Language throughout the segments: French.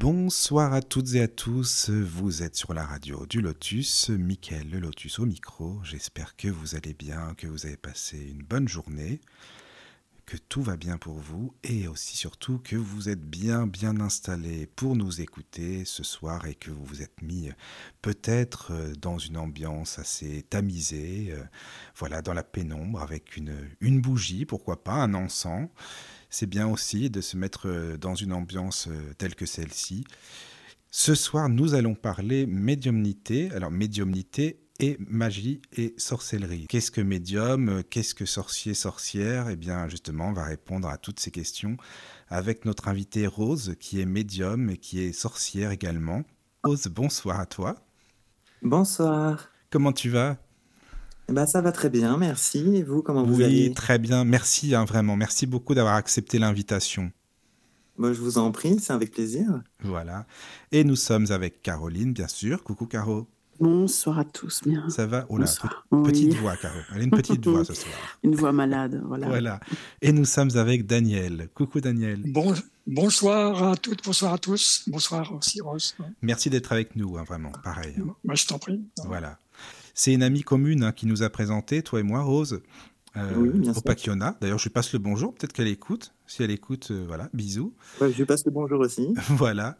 Bonsoir à toutes et à tous, vous êtes sur la radio du Lotus, Mickaël le Lotus au micro, j'espère que vous allez bien, que vous avez passé une bonne journée, que tout va bien pour vous et aussi surtout que vous êtes bien bien installés pour nous écouter ce soir et que vous vous êtes mis peut-être dans une ambiance assez tamisée, euh, voilà, dans la pénombre avec une, une bougie, pourquoi pas, un encens c'est bien aussi de se mettre euh, dans une ambiance euh, telle que celle-ci. Ce soir, nous allons parler médiumnité. Alors, médiumnité et magie et sorcellerie. Qu'est-ce que médium Qu'est-ce que sorcier, sorcière? Eh bien, justement, on va répondre à toutes ces questions avec notre invitée Rose, qui est médium et qui est sorcière également. Rose, bonsoir à toi. Bonsoir. Comment tu vas? Bah, ça va très bien, merci. Et vous, comment vous allez? Oui, très bien. Merci, hein, vraiment. Merci beaucoup d'avoir accepté l'invitation. Moi, je vous en prie, c'est avec plaisir. Voilà. Et nous sommes avec Caroline, bien sûr. Coucou, Caro. Bonsoir à tous, bien. Ça va? Oh là, Bonsoir. pe- petite Oui. voix, Caro. Elle a une petite voix ce soir. Une voix malade, voilà. Voilà. Et nous sommes avec Daniel. Coucou, Daniel. Bon, bonsoir à toutes, bonsoir à tous. Bonsoir aussi, Rose. Merci d'être avec nous, hein, vraiment. Pareil. hein. Moi, je t'en prie. Voilà. C'est une amie commune hein, qui nous a présenté, toi et moi, Rose, euh, Oui, bien au sûr. Pakiona. D'ailleurs, je lui passe le bonjour. Peut-être qu'elle écoute. Si elle écoute, euh, voilà, bisous. Ouais, je lui passe le bonjour aussi. voilà.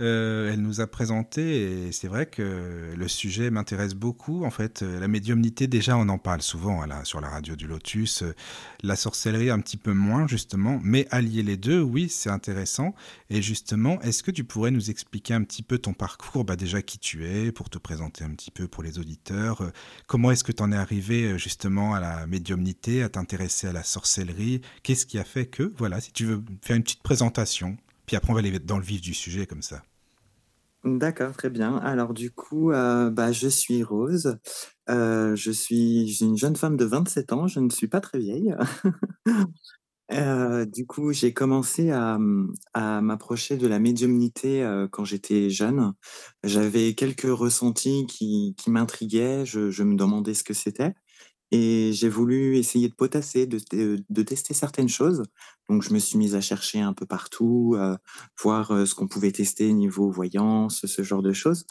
Euh, elle nous a présenté et c'est vrai que le sujet m'intéresse beaucoup. En fait, Euh, la médiumnité, déjà, on en parle souvent hein, là, sur la radio du Lotus. Euh, La sorcellerie, un petit peu moins, justement. Mais allier les deux, oui, c'est intéressant. Et justement, est-ce que tu pourrais nous expliquer un petit peu ton parcours bah, Déjà, qui tu es, pour te présenter un petit peu pour les auditeurs. Comment est-ce que tu en es arrivé justement à la médiumnité, à t'intéresser à la sorcellerie? Qu'est-ce qui a fait que Voilà, si tu veux faire une petite présentation. Puis après, on va aller dans le vif du sujet comme ça. D'accord, très bien. Alors du coup, euh, bah, je suis Rose. Euh, je suis une jeune femme de 27 ans. Je ne suis pas très vieille. Euh, du coup, j'ai commencé à, m'approcher de la médiumnité quand j'étais jeune. J'avais quelques ressentis qui, m'intriguaient. Je, me demandais ce que c'était. Et j'ai voulu essayer de potasser, de tester certaines choses. Donc, je me suis mise à chercher un peu partout, euh, voir euh, ce qu'on pouvait tester niveau voyance, ce genre de choses.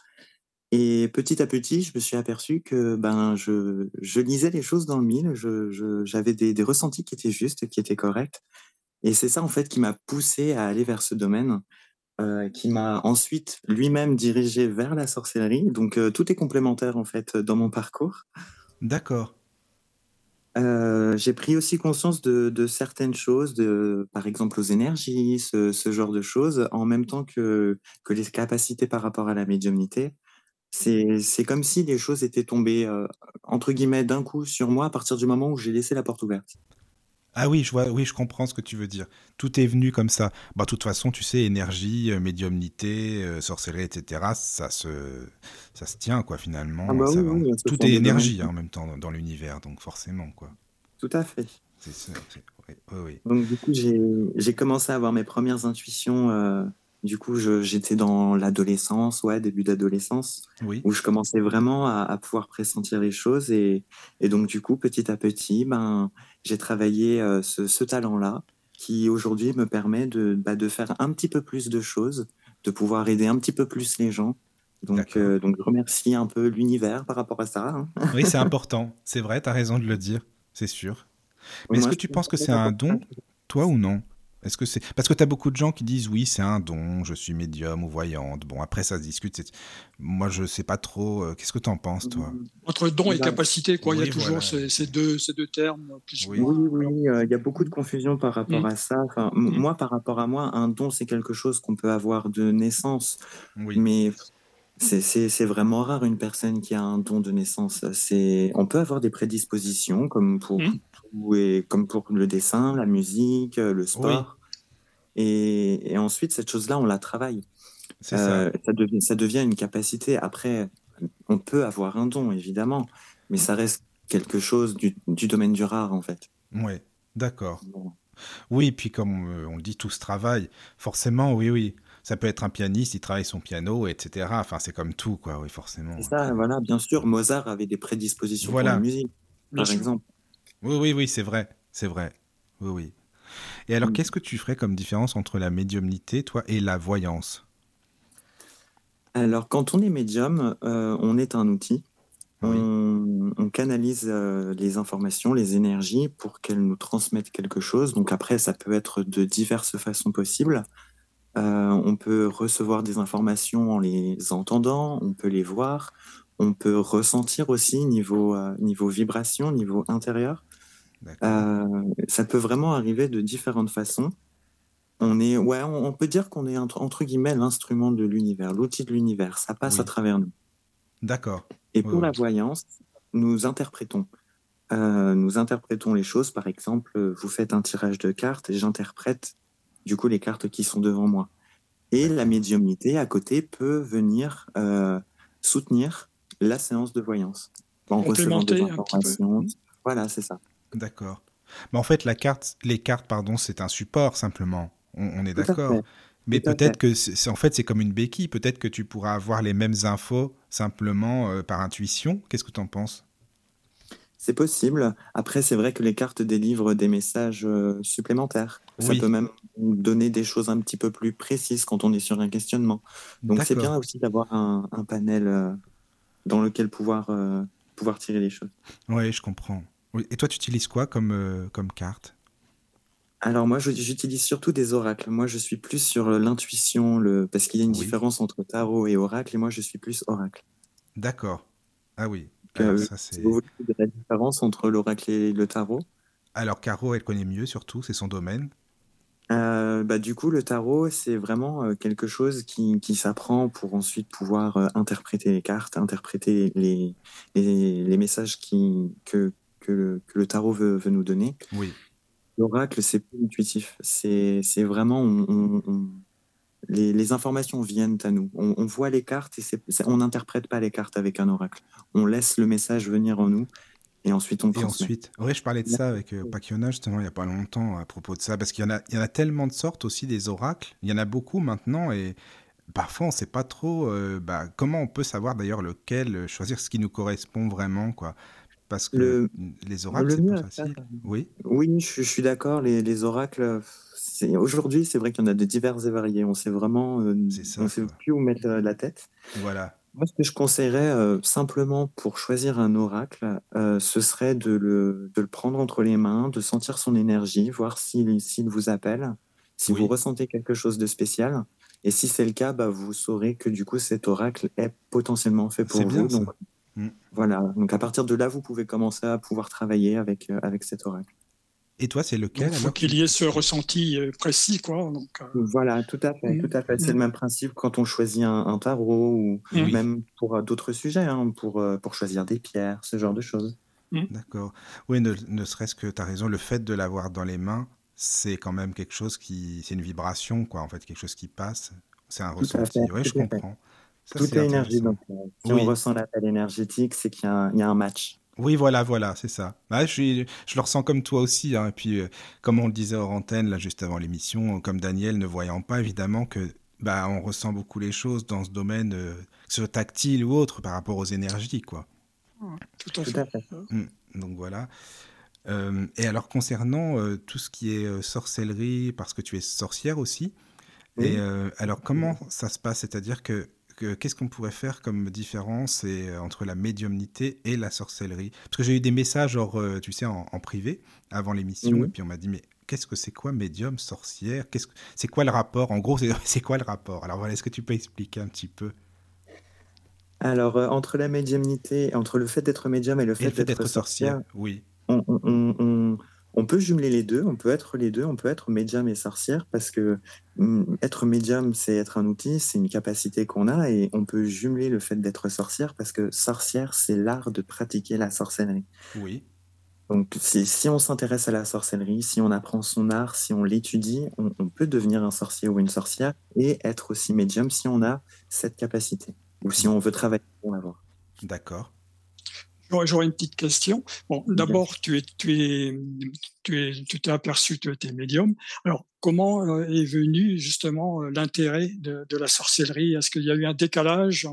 Et petit à petit, je me suis aperçu que ben, je, lisais les choses dans le mille, j'avais des, des ressentis qui étaient justes, qui étaient corrects. Et c'est ça, en fait, qui m'a poussé à aller vers ce domaine, euh, qui m'a ensuite lui-même dirigé vers la sorcellerie. Donc, euh, tout est complémentaire, en fait, dans mon parcours. D'accord. Euh, j'ai pris aussi conscience de, certaines choses, par exemple aux énergies, ce, genre de choses, en même temps que, les capacités par rapport à la médiumnité. C'est, c'est comme si les choses étaient tombées, euh, entre guillemets, d'un coup sur moi à partir du moment où j'ai laissé la porte ouverte. Ah oui, je vois, oui, je comprends ce que tu veux dire. Tout est venu comme ça. Bah, de toute façon, tu sais, énergie, euh, médiumnité, euh, sorcellerie, etc., ça se, ça se tient, quoi, finalement. Ah bah Ça oui, va. oui, ce Tout est énergie, hein, en même temps, dans, dans l'univers, donc forcément, quoi. Tout à fait. C'est ça, oui. Donc, du coup, j'ai, j'ai commencé à avoir mes premières intuitions. Du coup, j'étais dans l'adolescence, ouais, début d'adolescence. Oui, où je commençais vraiment à, à pouvoir pressentir les choses. Et, et donc, du coup, petit à petit, ben, j'ai travaillé euh, ce, ce talent-là qui aujourd'hui me permet de, bah, de faire un petit peu plus de choses, de pouvoir aider un petit peu plus les gens. Donc, euh, donc je remercie un peu l'univers par rapport à ça. hein. oui c'est important. C'est vrai, tu as raison de le dire, c'est sûr. Mais est-ce que tu penses que c'est un don, toi ou non? Est-ce que c'est parce que tu as beaucoup de gens qui disent oui, c'est un don, je suis médium ou voyante. Bon, après ça se discute. c'est- Moi, je sais pas trop. euh, Qu'est-ce que tu en penses, toi? Entre don et capacité, quoi. il y a toujours voilà. ces, ces deux, ces deux termes. Plus ou Oui. Oui, oui, euh, il y a beaucoup de confusion par rapport Mm. à ça. Enfin, m- Mm. Moi, par rapport à moi, un don, c'est quelque chose qu'on peut avoir de naissance. Oui. Mais c'est- c'est c'est vraiment rare une personne qui a un don de naissance. C'est on peut avoir des prédispositions comme pour Mhm. Comme pour le dessin, la musique, euh, le sport. Et, et ensuite, cette chose-là, on la travaille. C'est ça. Euh, ça, devient, ça devient une capacité. Après, on peut avoir un don, évidemment, mais ça reste quelque chose du, du domaine du rare, en fait. Ouais, d'accord. Bon. Oui, puis comme euh, on le dit, tout ce travail, forcément, oui, oui. Ça peut être un pianiste, il travaille son piano, etc. Enfin, c'est comme tout, quoi, oui, forcément. C'est ça, voilà, bien sûr. Mozart avait des prédispositions Voilà. pour la musique, par exemple. Oui, oui, oui, c'est vrai, c'est vrai. Oui, oui. Et alors, Mm. qu'est-ce que tu ferais comme différence entre la médiumnité, toi, et la voyance? Alors, quand on est médium, euh, on est un outil. Oui. On, on canalise euh, les informations, les énergies pour qu'elles nous transmettent quelque chose. Donc après, ça peut être de diverses façons possibles. Euh, on peut recevoir des informations en les entendant, on peut les voir, on peut ressentir aussi niveau, niveau vibration, niveau intérieur. Euh, ça peut vraiment arriver de différentes façons. On est, ouais, on, on peut dire qu'on est entre, entre guillemets l'instrument de l'univers, l'outil de l'univers. Ça passe Oui. à travers nous. D'accord. Et pour la voyance, nous interprétons. Euh, nous interprétons les choses. Par exemple, vous faites un tirage de cartes et j'interprète du coup les cartes qui sont devant moi. Et la médiumnité à côté peut venir euh, soutenir la séance de voyance en recevant des informations. Voilà, c'est ça. D'accord. Mais en fait, la carte, les cartes, pardon, c'est un support simplement. On, on est d'accord. Mais peut-être que c'est en fait c'est comme une béquille. Peut-être que tu pourras avoir les mêmes infos simplement euh, par intuition. Qu'est-ce que tu en penses? C'est possible. Après, c'est vrai que les cartes délivrent des messages euh, supplémentaires. Ça peut même donner des choses un petit peu plus précises quand on est sur un questionnement. Donc c'est bien aussi d'avoir un, un panel euh, dans lequel pouvoir, pouvoir tirer les choses. Oui, je comprends. Et toi, tu utilises quoi comme, euh, comme carte? Alors moi, j'utilise surtout des oracles. Moi, je suis plus sur l'intuition, le... parce qu'il y a une Oui. différence entre tarot et oracle, et moi, je suis plus oracle. D'accord. Ah oui. Euh, ça, c'est... vous voulez la différence entre l'oracle et le tarot, Alors, Caro, elle connaît mieux surtout, c'est son domaine. Euh, bah, du coup, le tarot, c'est vraiment euh, quelque chose qui, qui s'apprend pour ensuite pouvoir euh, interpréter les cartes, interpréter les, les, les messages qui, que, que, le, que le tarot veut, veut nous donner. Oui. L'oracle, c'est plus intuitif. C'est vraiment. on- on- on- les, les informations viennent à nous. On, voit les cartes et on n'interprète pas les cartes avec un oracle. On laisse le message venir en nous et ensuite on Et transmet. ensuite, ouais, je parlais de ça avec euh, justement il n'y a pas longtemps à propos de ça, parce qu'il y en a, il y en a tellement de sortes aussi des oracles. Il y en a beaucoup maintenant et parfois on ne sait pas trop euh, bah, comment on peut savoir d'ailleurs lequel choisir ce qui nous correspond vraiment, quoi. Parce que Le- les oracles le c'est pas facile. Oui, Oui, je, je suis d'accord. Les, les oracles, c'est- aujourd'hui, c'est vrai qu'il y en a de divers et variés. On sait vraiment, euh, ça, on sait quoi. plus où mettre la, la tête. voilà. Moi, ce que je conseillerais euh, simplement pour choisir un oracle, euh, ce serait de le, de le prendre entre les mains, de sentir son énergie, voir s'il s'il vous appelle, si Oui. vous ressentez quelque chose de spécial. Et si c'est le cas, bah, vous saurez que du coup, cet oracle est potentiellement fait pour bien, vous. Donc, Mm. voilà. Donc, à partir de là, vous pouvez commencer à pouvoir travailler avec, euh, avec cet oracle. Et toi, c'est lequel Il faut qu'il y ait ce ressenti euh, précis, quoi. Donc, euh, Voilà, tout à fait, Mm. tout à fait. C'est Mm. le même principe quand on choisit un, un tarot ou même pour d'autres sujets, hein, pour, pour choisir des pierres, ce genre de choses. D'accord. Oui, ne, ne serait-ce que tu as raison, le fait de l'avoir dans les mains, c'est quand même quelque chose qui. C'est une vibration, quoi, en fait, quelque chose qui passe. C'est un Tout ressenti. Oui, je comprends. Ça, Tout est énergie, donc euh, si Oui. on ressent l'appel énergétique, c'est qu'il y, a un- il y a un match. Oui, voilà, voilà, c'est ça. Ouais, je, suis, je le ressens comme toi aussi. hein. Et puis, euh, comme on le disait hors antenne, là, juste avant l'émission, comme Daniel, ne voyant pas, évidemment, que bah, on ressent beaucoup les choses dans ce domaine, euh, que ce soit tactile ou autre, par rapport aux énergies, quoi. tout à Tout fait. à fait. Donc voilà. Euh, et alors concernant euh, tout ce qui est euh, sorcellerie, parce que tu es sorcière aussi, Oui. et euh, alors comment ça se passe? C'est-à-dire que, que- qu'est-ce qu'on pourrait faire comme différence et, euh, entre la médiumnité et la sorcellerie? Parce que j'ai eu des messages, genre, euh, tu sais, en, en privé, avant l'émission, Mhm. et puis on m'a dit, mais qu'est-ce que c'est quoi médium, sorcière? Qu'est-ce que- C'est quoi le rapport? En gros, c'est c'est quoi le rapport? Alors voilà, est-ce que tu peux expliquer un petit peu? Alors, euh, entre la médiumnité, entre le fait d'être médium et le fait, d'être d'être sorcière, sorcière, oui. on, on- on- on- peut jumeler les deux, on peut être les deux, on peut être médium et sorcière parce que hum, être médium, c'est être un outil, c'est une capacité qu'on a et on peut jumeler le fait d'être sorcière parce que sorcière, c'est l'art de pratiquer la sorcellerie. Oui, Donc, si, si on s'intéresse à la sorcellerie, si on apprend son art, si on l'étudie, on, on peut devenir un sorcier ou une sorcière et être aussi médium si on a cette capacité ou si on veut travailler pour l'avoir. D'accord. J'aurais une petite question. Bon, d'abord, tu es, tu es, tu es, tu t'es aperçu que tu étais médium. Alors, comment euh, est venu justement euh, l'intérêt de, de, la sorcellerie? Est-ce qu'il y a eu un décalage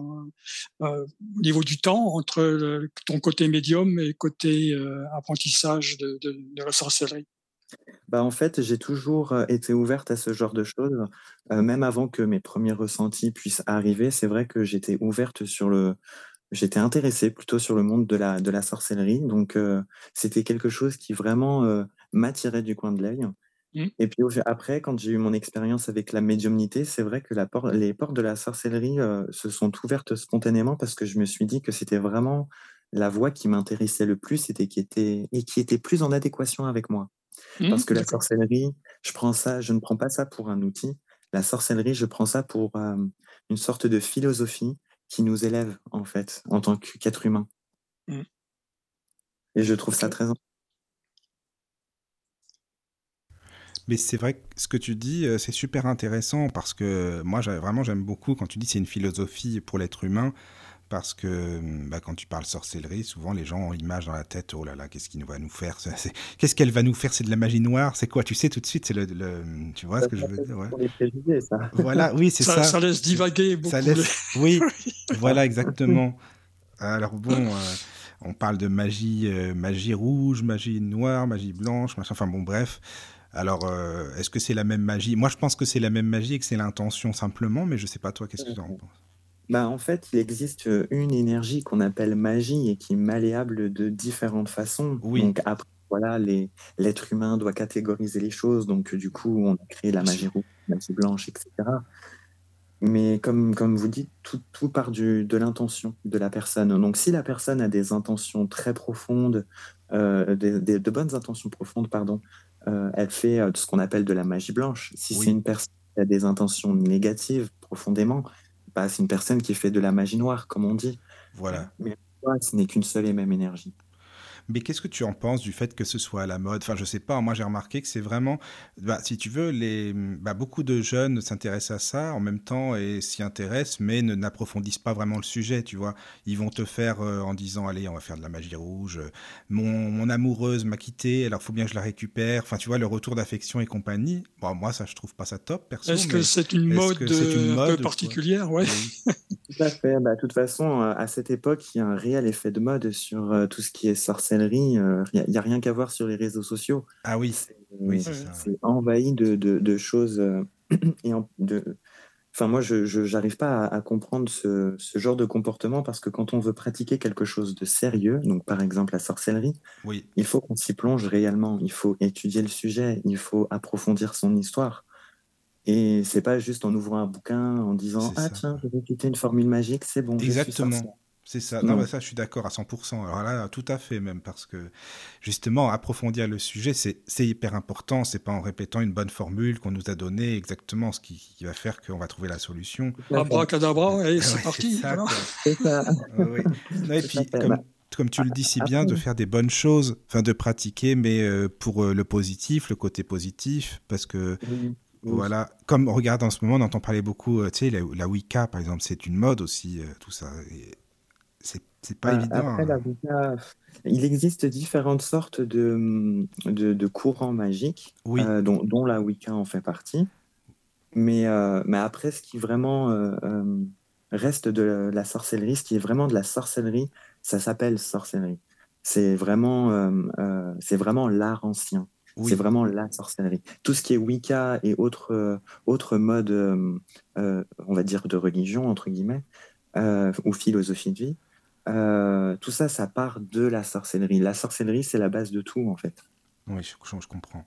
euh, au niveau du temps entre ton côté médium et côté euh, apprentissage de, de, de, la sorcellerie? Bah en fait, j'ai toujours été ouverte à ce genre de choses, euh, même avant que mes premiers ressentis puissent arriver. C'est vrai que j'étais ouverte sur le, j'étais intéressée plutôt sur le monde de la, de la sorcellerie. Donc, euh, c'était quelque chose qui vraiment euh, m'attirait du coin de l'œil. Mmh. Et puis après, quand j'ai eu mon expérience avec la médiumnité, c'est vrai que la por les portes de la sorcellerie euh, se sont ouvertes spontanément parce que je me suis dit que c'était vraiment la voie qui m'intéressait le plus et qui était, et qui était plus en adéquation avec moi. Mmh, parce que la sorcellerie, je prends ça, je ne prends pas ça pour un outil. La sorcellerie, je prends ça pour une sorte de philosophie qui nous élève, en fait, en tant qu'être humain. Mmh. Et je trouve ça très important. Mais c'est vrai que ce que tu dis, euh, c'est super intéressant parce que moi, vraiment, j'aime beaucoup quand tu dis c'est une philosophie pour l'être humain. Parce que bah, quand tu parles sorcellerie, souvent les gens ont l'image dans la tête, oh là là, qu'est-ce qu'il va nous faire Qu'est-ce qu'elle va nous faire C'est de la magie noire C'est quoi Tu sais tout de suite, c'est le, le, Tu vois ça ce que je veux dire ouais. ça. Voilà, oui, c'est ça, ça, ça. laisse divaguer beaucoup. Ça laisse... Oui, voilà, exactement. Alors bon, euh, on parle de magie, euh, magie rouge, magie noire, magie blanche, machin, enfin bon, bref. Alors, euh, est-ce que c'est la même magie? Moi, je pense que c'est la même magie et que c'est l'intention simplement, mais je sais pas toi, qu'est-ce que tu en penses? Bah, en fait, il existe une énergie qu'on appelle magie et qui est malléable de différentes façons. Oui. Donc après, voilà, l'être humain doit catégoriser les choses. Donc du coup, on a créé la magie rouge, la magie blanche, etc. Mais comme, comme vous dites, tout, tout part du, de l'intention de la personne. Donc si la personne a des intentions très profondes, euh, des, des, de bonnes intentions profondes, pardon, euh, elle fait ce qu'on appelle de la magie blanche. Si oui. c'est une personne qui a des intentions négatives profondément, c'est une personne qui fait de la magie noire, comme on dit. Voilà. Mais ce n'est qu'une seule et même énergie. Mais qu'est-ce que tu en penses du fait que ce soit à la mode? Enfin, je sais pas. Moi, j'ai remarqué que c'est vraiment, bah, si tu veux, les, bah, beaucoup de jeunes s'intéressent à ça en même temps et s'y intéressent, mais ne n'approfondissent pas vraiment le sujet. Tu vois, ils vont te faire euh, en disant, allez, on va faire de la magie rouge. Mon, mon amoureuse m'a quitté, alors faut bien que je la récupère. Enfin, tu vois, le retour d'affection et compagnie. Bon, moi, ça, je trouve pas ça top, perso. Est-ce que c'est une, mode, une mode un peu particulière, ouais. Tout à fait. Bah, de toute façon, à cette époque, il y a un réel effet de mode sur euh, tout ce qui est sorcellerie. Il euh, n'y a, a, rien qu'à voir sur les réseaux sociaux. Ah oui, oui c'est envahi de, de, de choses. Euh, et en, de... Enfin, moi, je n'arrive pas à, à, comprendre ce, ce, genre de comportement parce que quand on veut pratiquer quelque chose de sérieux, donc par exemple la sorcellerie, oui. il faut qu'on s'y plonge réellement. Il faut étudier le sujet, il faut approfondir son histoire. Et c'est pas juste en ouvrant un bouquin, en disant Ah, ça. tiens, je vais quitter une formule magique, c'est bon. Exactement. C'est ça. Non, bah ça, je suis d'accord à 100%. Alors là, tout à fait même, parce que justement, approfondir le sujet, c'est hyper important. C'est pas en répétant une bonne formule qu'on nous a donné exactement ce qui, qui va faire qu'on va trouver la solution. Abracadabra, et c'est parti. Ça, oui. non, et puis, comme, comme tu le dis si bien, de faire des bonnes choses, enfin de pratiquer, mais euh, pour euh, le positif, le côté positif, parce que. Voilà, comme regarde en ce moment, on entend parler beaucoup, euh, tu sais, la, la, Wicca par exemple, c'est une mode aussi, euh, tout ça. C'est pas ah, évident. Après, hein. la Wicca, il existe différentes sortes de, de, de courants magiques, oui. euh, dont, dont, la Wicca en fait partie. Mais, euh, mais après, ce qui vraiment euh, reste de la, sorcellerie, ce qui est vraiment de la sorcellerie, ça s'appelle sorcellerie. C'est vraiment, c'est vraiment l'art ancien. Oui. C'est vraiment la sorcellerie. Tout ce qui est Wicca et autres, autres modes, on va dire, de religion, entre guillemets, ou philosophie de vie, tout ça, ça part de la sorcellerie. La sorcellerie, c'est la base de tout, en fait. Oui, je, je comprends.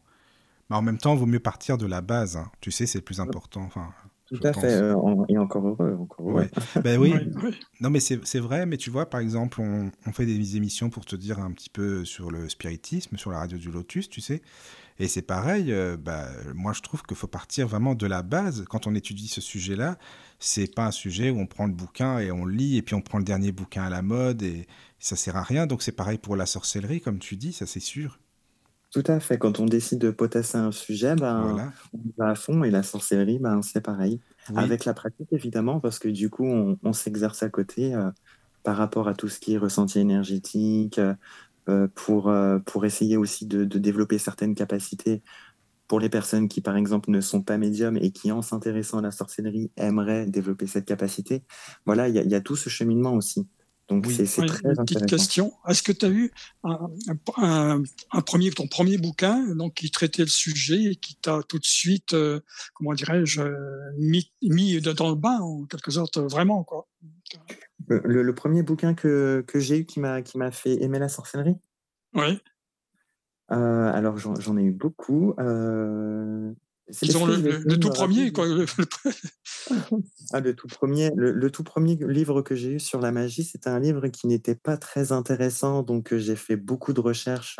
Mais en même temps, il vaut mieux partir de la base. Hein. Tu sais, c'est plus important. Enfin, Tout à fait, euh, et encore heureux. Encore Ouais. ben oui. Non, mais c'est vrai, mais tu vois, par exemple, on, on, fait des émissions pour te dire un petit peu sur le spiritisme, sur la radio du Lotus, tu sais. Et c'est pareil, euh, bah, moi je trouve qu'il faut partir vraiment de la base. Quand on étudie ce sujet-là, c'est pas un sujet où on prend le bouquin et on lit, et puis on prend le dernier bouquin à la mode, et ça sert à rien. Donc c'est pareil pour la sorcellerie, comme tu dis, ça c'est sûr. Tout à fait. Quand on décide de potasser un sujet, ben, on va à fond et la sorcellerie, ben, c'est pareil. Avec la pratique, évidemment, parce que du coup, on, s'exerce à côté euh, par rapport à tout ce qui est ressenti énergétique, euh, euh, pour, pour essayer aussi de, développer certaines capacités pour les personnes qui, par exemple, ne sont pas médiums et qui, en s'intéressant à la sorcellerie, aimeraient développer cette capacité. Voilà, il y, a tout ce cheminement aussi. Donc c'est très une petite question. Est-ce que tu as eu un, premier, ton premier bouquin donc, qui traitait le sujet et qui t'a tout de suite, euh, comment dirais-je, mis, mis, dans le bain en quelque sorte, vraiment quoi? Le, premier bouquin que, que j'ai eu qui m'a fait aimer la sorcellerie? Oui. Euh, alors j'en ai eu beaucoup. Euh, ils ont le, tout premier, quoi. ah, le tout premier, le, tout premier livre que j'ai eu sur la magie, c'était un livre qui n'était pas très intéressant, donc j'ai fait beaucoup de recherches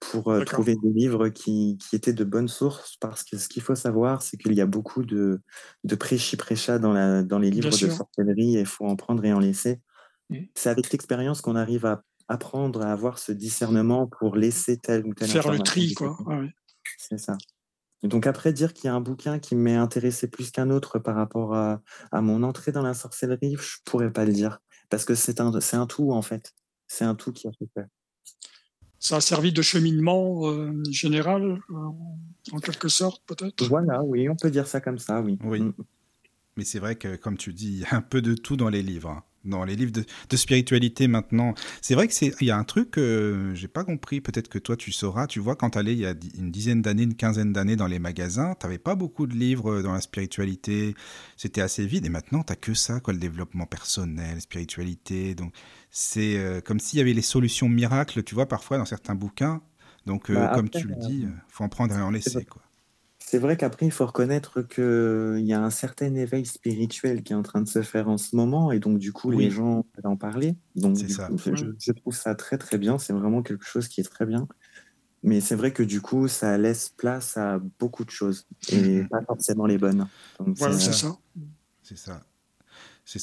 pour trouver des livres qui, qui, étaient de bonnes sources, parce que ce qu'il faut savoir, c'est qu'il y a beaucoup de, de prêchi-prêcha dans, la, dans les livres de sorcellerie, et il faut en prendre et en laisser. Mmh. C'est avec l'expérience qu'on arrive à apprendre à avoir ce discernement pour laisser tel ou tel Faire le tri, quoi. C'est ça donc après, dire qu'il y a un bouquin qui m'est intéressé plus qu'un autre par rapport à, mon entrée dans la sorcellerie, je pourrais pas le dire. Parce que c'est un, c'est un tout, en fait. C'est un tout qui a fait peur. Ça a servi de cheminement euh, général, euh, en quelque sorte, peut-être? Voilà, oui, on peut dire ça comme ça, oui. Oui. Mm. Mais c'est vrai que, comme tu dis, il y a un peu de tout dans les livres. Dans les livres de, spiritualité maintenant. C'est vrai que c'est il y a un truc que j'ai pas compris. Peut-être que toi tu sauras. Tu vois, quand tu allais il y a une dizaine d'années, une quinzaine d'années dans les magasins, tu n'avais pas beaucoup de livres dans la spiritualité. C'était assez vide. Et maintenant, tu que ça, quoi, le développement personnel, spiritualité. Donc c'est euh, comme s'il y avait les solutions miracles. Tu vois, parfois dans certains bouquins. Donc, euh, bah, comme tu le dis, il euh, faut en prendre et en laisser. Quoi. C'est vrai qu'après, il faut reconnaître qu'il y a un certain éveil spirituel qui est en train de se faire en ce moment, et donc du coup, les gens peuvent en parler. Donc, ça. je, trouve ça très très bien. C'est vraiment quelque chose qui est très bien. Mais c'est vrai que du coup, ça laisse place à beaucoup de choses, et pas forcément les bonnes. voilà, c'est ça. C'est ça.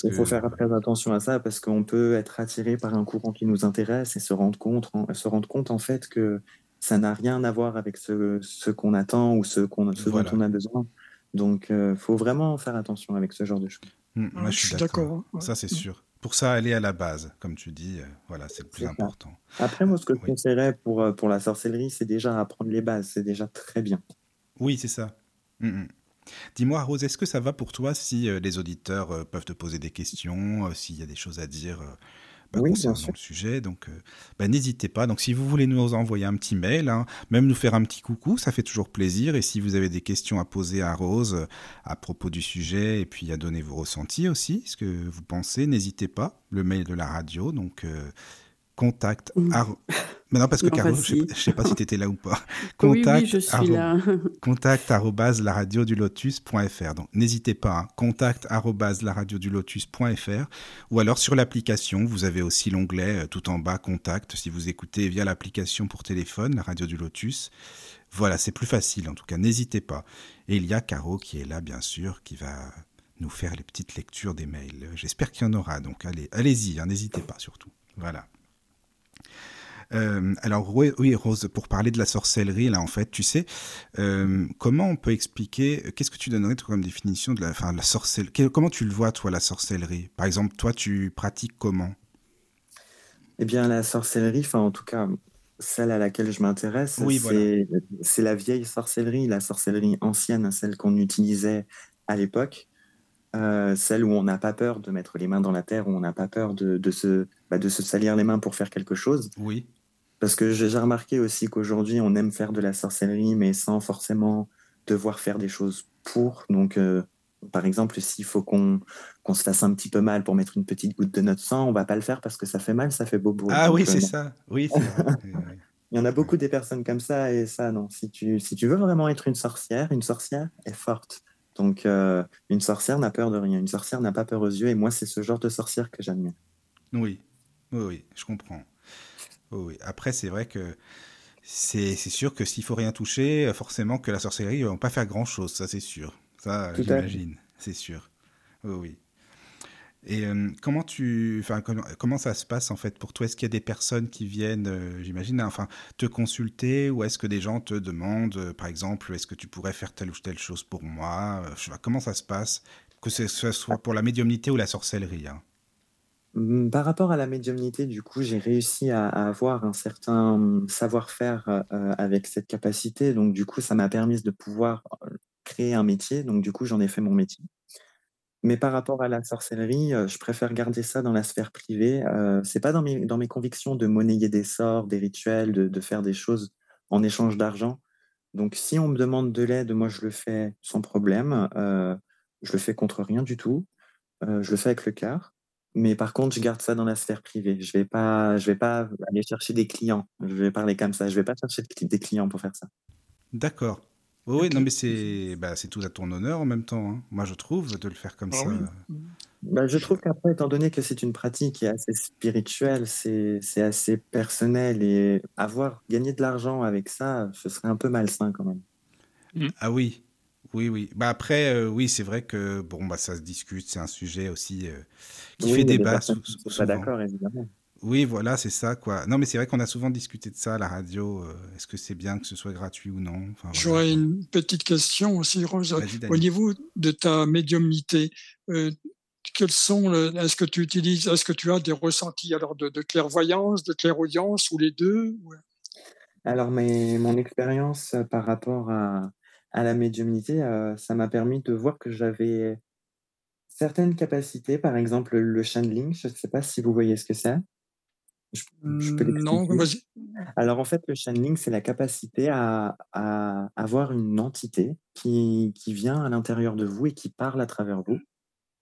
Il faut faire très attention à ça parce qu'on peut être attiré par un courant qui nous intéresse et se rendre compte, se rendre compte en fait que ça n'a rien à voir avec ce, ce qu'on attend ou ce, qu'on, dont on a besoin. Donc, il euh, faut vraiment faire attention avec ce genre de choses. Mmh, moi, je suis d'accord. Hein. Ça, c'est mmh. sûr. Pour ça, aller à la base, comme tu dis, euh, voilà, c'est le plus important. Après, moi, ce que je conseillerais pour, euh, pour la sorcellerie, c'est déjà apprendre les bases. C'est déjà très bien. Oui, c'est ça. Mmh, Dis-moi, Rose, est-ce que ça va pour toi si les auditeurs peuvent te poser des questions, s'il y a des choses à dire oui, concernant le sujet. Donc, euh, bah, n'hésitez pas. Donc, si vous voulez nous envoyer un petit mail, hein, même nous faire un petit coucou, ça fait toujours plaisir. Et si vous avez des questions à poser à Rose euh, à propos du sujet et puis à donner vos ressentis aussi, ce que vous pensez, n'hésitez pas. Le mail de la radio, donc contact. Mais non, parce que Caro, je ne sais, pas si tu étais là ou pas. Contact, oui, je suis là. contact la radio du lotus.fr. Donc n'hésitez pas, hein, contact la radio du lotus.fr ou alors sur l'application, vous avez aussi l'onglet euh, tout en bas contact si vous écoutez via l'application pour téléphone, la radio du lotus. Voilà, c'est plus facile en tout cas, n'hésitez pas. Et il y a Caro qui est là, bien sûr, qui va nous faire les petites lectures des mails. J'espère qu'il y en aura, donc allez, allez-y, hein, n'hésitez pas surtout. Voilà. Euh, alors oui, Rose, pour parler de la sorcellerie, là en fait, tu sais, euh, comment on peut expliquer, qu'est-ce que tu donnerais comme définition de la, enfin, la sorcellerie Comment tu le vois, toi, la sorcellerie? Par exemple, toi, tu pratiques comment? Eh bien, la sorcellerie, enfin, en tout cas, celle à laquelle je m'intéresse, c'est la vieille sorcellerie, la sorcellerie ancienne, celle qu'on utilisait à l'époque. Euh, celle où on n'a pas peur de mettre les mains dans la terre, où on n'a pas peur de, de, se, bah, de se salir les mains pour faire quelque chose. Oui. Parce que j'ai remarqué aussi qu'aujourd'hui, on aime faire de la sorcellerie, mais sans forcément devoir faire des choses pour. Donc, euh, par exemple, s'il faut qu'on se fasse un petit peu mal pour mettre une petite goutte de notre sang, on va pas le faire parce que ça fait mal, ça fait beau Ah oui, c'est ça. Oui, Il y en a beaucoup des personnes comme ça, et ça, non. Si tu, si tu veux vraiment être une sorcière, une sorcière est forte Donc, une sorcière n'a peur de rien. Une sorcière n'a pas peur aux yeux. Et moi, c'est ce genre de sorcière que j'admire. Oui, oui, oui, je comprends. Oui, Après, c'est vrai que c'est sûr que s'il faut rien toucher, forcément que la sorcellerie ne va pas faire grand-chose, ça c'est sûr. Ça, j'imagine, c'est sûr. Oui, oui. Et euh, comment tu, enfin comment, ça se passe en fait pour toi? Est-ce qu'il y a des personnes qui viennent, euh, j'imagine, hein, enfin te consulter, ou est-ce que des gens te demandent, euh, par exemple, est-ce que tu pourrais faire telle ou telle chose pour moi? Je sais pas, Comment ça se passe? Que ce soit pour la médiumnité ou la sorcellerie hein? Mmh, Par rapport à la médiumnité, du coup, j'ai réussi à, avoir un certain savoir-faire avec cette capacité. Donc, du coup, ça m'a permis de pouvoir créer un métier. Donc, du coup, j'en ai fait mon métier. Mais par rapport à la sorcellerie, je préfère garder ça dans la sphère privée. c'est pas dans mes, dans mes convictions de monnayer des sorts, des rituels, de, de faire des choses en échange d'argent. Donc, si on me demande de l'aide, moi, je le fais sans problème. je le fais contre rien du tout. je le fais avec le cœur. Mais par contre, je garde ça dans la sphère privée. Je vais pas, je vais pas aller chercher des clients. Je vais parler comme ça. Je vais pas chercher des clients pour faire ça. D'accord. Oui, non, mais c'est bah, tout à ton honneur en même temps. Hein. Moi, je trouve, de le faire comme ah ça. Bah, je trouve qu'après, étant donné que c'est une pratique qui est assez spirituelle, c'est assez personnel et avoir gagné de l'argent avec ça, ce serait un peu malsain quand même. Mmh. Ah oui, oui, oui. Bah après, euh, oui, c'est vrai que bon, bah ça se discute, c'est un sujet aussi euh, qui fait débat. Suis pas d'accord, évidemment. Oui, voilà, c'est ça, quoi. Non, mais c'est vrai qu'on a souvent discuté de ça à la radio. Euh, est-ce que c'est bien que ce soit gratuit ou non? J'aurais une petite question aussi, Rose. Au niveau de ta médiumnité, euh, quels sont, est-ce que tu utilises, est-ce que tu as des ressentis alors de, clairvoyance, de clairaudience ou les deux Alors, mais, mon expérience par rapport à, la médiumnité, ça m'a permis de voir que j'avais certaines capacités, par exemple le channeling, je ne sais pas si vous voyez ce que c'est. Je, peux mmh, non, vas-y. Alors en fait, le channeling, c'est la capacité à, avoir une entité qui, vient à l'intérieur de vous et qui parle à travers vous.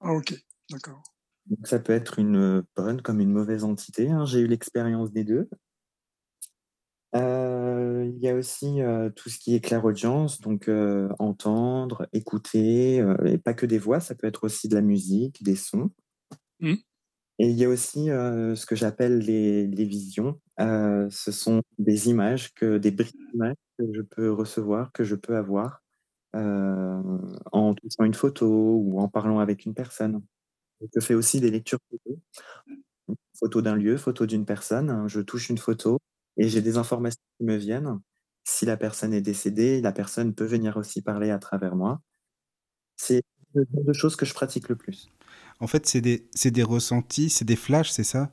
Ah ok, d'accord. Donc ça peut être une bonne comme une mauvaise entité. Hein. J'ai eu l'expérience des deux. Euh, il y a aussi tout ce qui est clairaudience, donc entendre, écouter, et pas que des voix, ça peut être aussi de la musique, des sons. Mmh. Et il y a aussi ce que j'appelle les, visions. ce sont des images, que, des briques d'images que je peux recevoir, que je peux avoir en touchant une photo ou en parlant avec une personne. Je fais aussi des lectures photos. Photo d'un lieu, photo d'une personne. Je touche une photo et j'ai des informations qui me viennent. Si la personne est décédée, la personne peut venir aussi parler à travers moi. C'est le genre de choses que je pratique le plus. En fait, c'est des, des ressentis, c'est des flashs, c'est ça?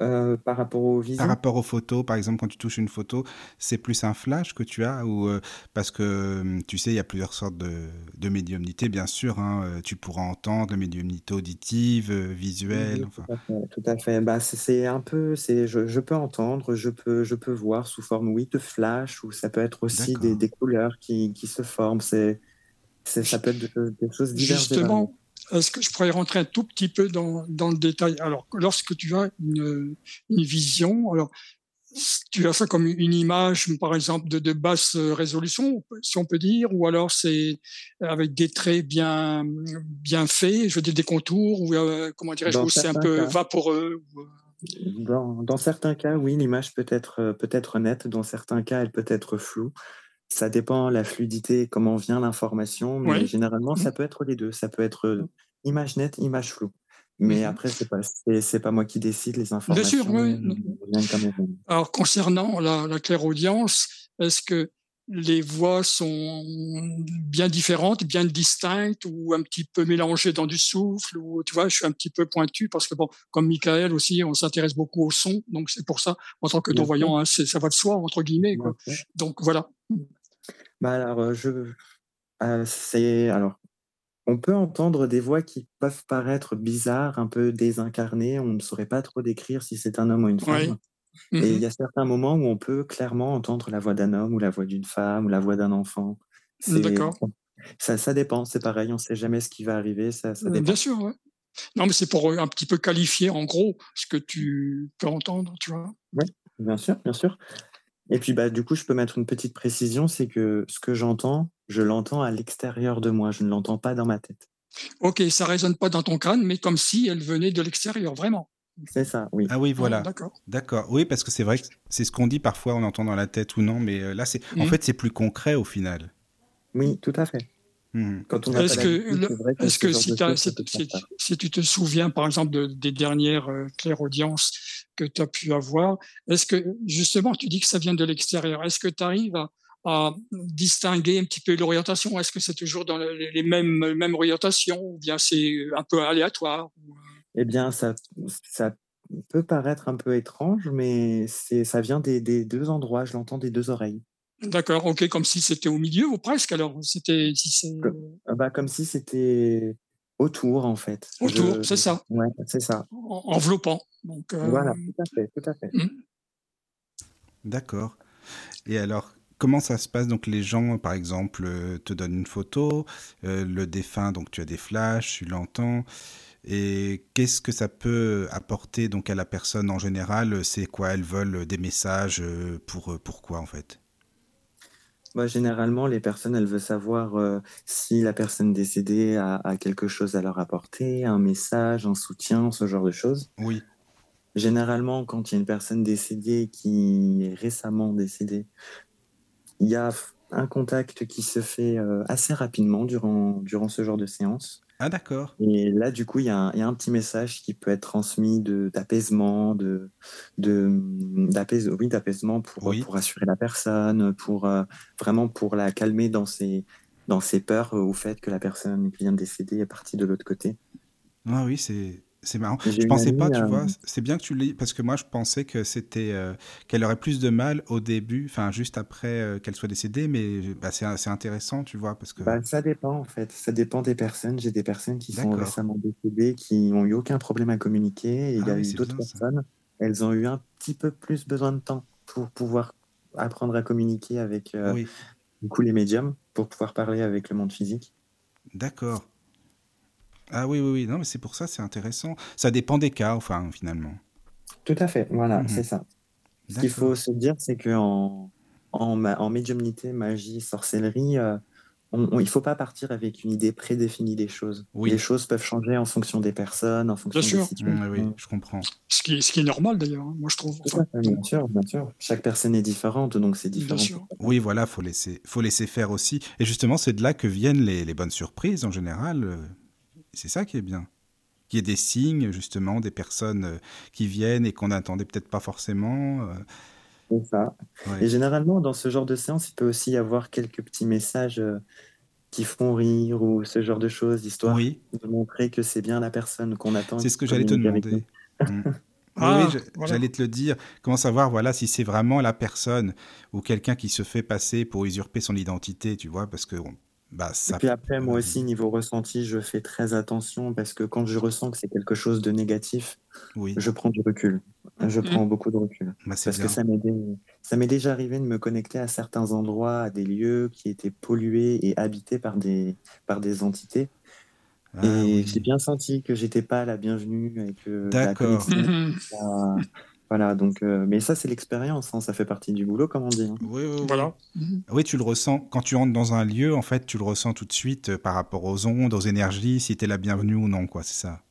Euh, par rapport aux visions? Par rapport aux photos, par exemple, quand tu touches une photo, c'est plus un flash que tu as ou euh, parce que hum, tu sais, il y a plusieurs sortes de, de médiumnité, bien sûr. Hein, euh, tu pourras entendre la médiumnité auditive, visuelle. tout à fait. Bah, c'est un peu, c'est je, je, peux entendre, je peux, je peux voir sous forme, oui, de flash ou ça peut être aussi des, des, couleurs qui, qui se forment. C'est ça peut être des choses diverses. Justement, est-ce que je pourrais rentrer un tout petit peu dans, dans le détail Alors, lorsque tu as une, une, vision, alors tu as ça comme une image, par exemple, de, de, basse résolution, si on peut dire, ou alors c'est avec des traits bien, bien faits, je veux dire des contours, ou euh, comment dirais-je, c'est un peu vaporeux. Dans, dans, certains cas, oui, l'image peut être, peut être nette. Dans certains cas, elle peut être floue. Ça dépend la fluidité, comment vient l'information, mais généralement, ça mmh. peut être les deux. Ça peut être mmh. image nette, image floue. Mais mmh après, c'est pas, c'est, pas moi qui décide les informations. Bien sûr, oui. Alors, concernant la, la clairaudience, est-ce que les voix sont bien différentes, bien distinctes ou un petit peu mélangées dans du souffle ou tu vois, je suis un petit peu pointu parce que bon, comme Michael aussi, on s'intéresse beaucoup au son, donc c'est pour ça en tant que non-voyant, hein, ça va de soi entre guillemets. Quoi. Donc voilà. Bah alors, euh, je, euh, c'est alors, on peut entendre des voix qui peuvent paraître bizarres, un peu désincarnées. On ne saurait pas trop décrire si c'est un homme ou une femme. Et il y a certains moments où on peut clairement entendre la voix d'un homme ou la voix d'une femme ou la voix d'un enfant. D'accord. Ça, ça dépend, c'est pareil, on ne sait jamais ce qui va arriver. Ça, ça Bien sûr, ouais. Non, mais c'est pour un petit peu qualifier en gros ce que tu peux entendre, tu vois. Oui, bien sûr, bien sûr. Et puis, bah, du coup, je peux mettre une petite précision, c'est que ce que j'entends, je l'entends à l'extérieur de moi, je ne l'entends pas dans ma tête. Ok, ça résonne pas dans ton crâne, mais comme si elle venait de l'extérieur, vraiment. C'est ça, oui. Ah oui, voilà. d'accord. D'accord. Oui, parce que c'est vrai que c'est ce qu'on dit parfois, on entend dans la tête ou non, mais euh, là, c'est en mmh. fait, c'est plus concret au final. Oui, tout à fait. Mmh. Est-ce que, est que si, si, tu te souviens, par exemple, des dernières euh, clairaudiences que tu as pu avoir, est-ce que, justement, tu dis que ça vient de l'extérieur, est-ce que tu arrives à, distinguer un petit peu l'orientation? Est-ce que c'est toujours dans les mêmes, mêmes orientations ou bien c'est un peu aléatoire Eh bien, ça, ça peut paraître un peu étrange, mais ça vient des, des deux endroits, je l'entends des deux oreilles. D'accord, ok, comme si c'était au milieu ou presque alors? C'était si ah bah, comme si c'était autour en fait. Autour, c'est ça. Ouais, c'est ça. enveloppant. Donc, euh, Voilà, tout à fait, tout à fait. Mmh. D'accord. Et alors, comment ça se passe? Donc les gens, par exemple, euh, te donnent une photo, euh, le défunt, donc tu as des flashs, tu l'entends. Et qu'est-ce que ça peut apporter donc à la personne en général? C'est quoi? Elles veulent des messages pour pourquoi en fait? Bah, généralement, les personnes, elles veulent savoir euh, si la personne décédée a, quelque chose à leur apporter, un message, un soutien, ce genre de choses. Oui. Généralement, quand il y a une personne décédée qui est récemment décédée, il y a un contact qui se fait euh, assez rapidement durant, durant ce genre de séance. Ah d'accord. Et là, du coup, il y, a un petit message qui peut être transmis d'apaisement, de, de, oui, d'apaisement pour, pour assurer la personne, pour euh, vraiment pour la calmer dans ses, dans ses peurs au fait que la personne qui vient de décéder est partie de l'autre côté. Ah oui, c'est c'est marrant. Je pensais pas, tu euh, vois. C'est bien que tu lis parce que moi je pensais que c'était euh, qu'elle aurait plus de mal au début, enfin juste après euh, qu'elle soit décédée, mais bah, c'est intéressant, tu vois, parce que. Bah, ça dépend en fait. Ça dépend des personnes. J'ai des personnes qui sont récemment décédées, qui n'ont eu aucun problème à communiquer, et il y a ah eu d'autres personnes. Elles ont eu un petit peu plus besoin de temps pour pouvoir apprendre à communiquer avec du coup les médiums, pour pouvoir parler avec le monde physique. D'accord. Ah oui, oui, oui. Non, mais c'est pour ça, c'est intéressant. Ça dépend des cas, enfin, finalement. Tout à fait, voilà, mhm. c'est ça. Ce qu'il faut se dire, c'est qu'en en, en, médiumnité, magie, sorcellerie, euh, il ne faut pas partir avec une idée prédéfinie des choses. Oui. Les choses peuvent changer en fonction des personnes, en fonction des situations. oui, je comprends. Ce qui, ce qui est normal d'ailleurs, hein, moi je trouve. bien sûr, bien sûr. Chaque personne est différente, donc c'est différent. Oui, voilà, faut laisser, faut laisser faire aussi. Et justement, c'est de là que viennent les, les bonnes surprises en général. C'est ça qui est bien. Qu'il y ait des signes, justement, des personnes euh, qui viennent et qu'on n'attendait peut-être pas forcément. Euh. C'est ça. Et généralement, dans ce genre de séance, il peut aussi y avoir quelques petits messages euh, qui font rire ou ce genre de choses, histoire de montrer que c'est bien la personne qu'on attend. C'est ce que j'allais te demander. Mm. Ah, oui, j'allais te le dire. Comment savoir, voilà, si c'est vraiment la personne ou quelqu'un qui se fait passer pour usurper son identité, tu vois, parce que bah, et puis après, moi aussi, niveau ressenti, je fais très attention parce que quand je ressens que c'est quelque chose de négatif, oui. je prends du recul. Je mmh. prends beaucoup de recul. Bah, parce que ça m'est déjà arrivé de me connecter à certains endroits, à des lieux qui étaient pollués et habités par des, par des entités. Ah et j'ai bien senti que j'étais pas la bienvenue et que D'accord. Voilà, donc, euh, mais ça, c'est l'expérience, hein, ça fait partie du boulot, comme on dit. Hein. Oui, oui, voilà. Oui, tu le ressens. Quand tu rentres dans un lieu, en fait, tu le ressens tout de suite euh, par rapport aux ondes, aux énergies, si tu es la bienvenue ou non, quoi, c'est ça.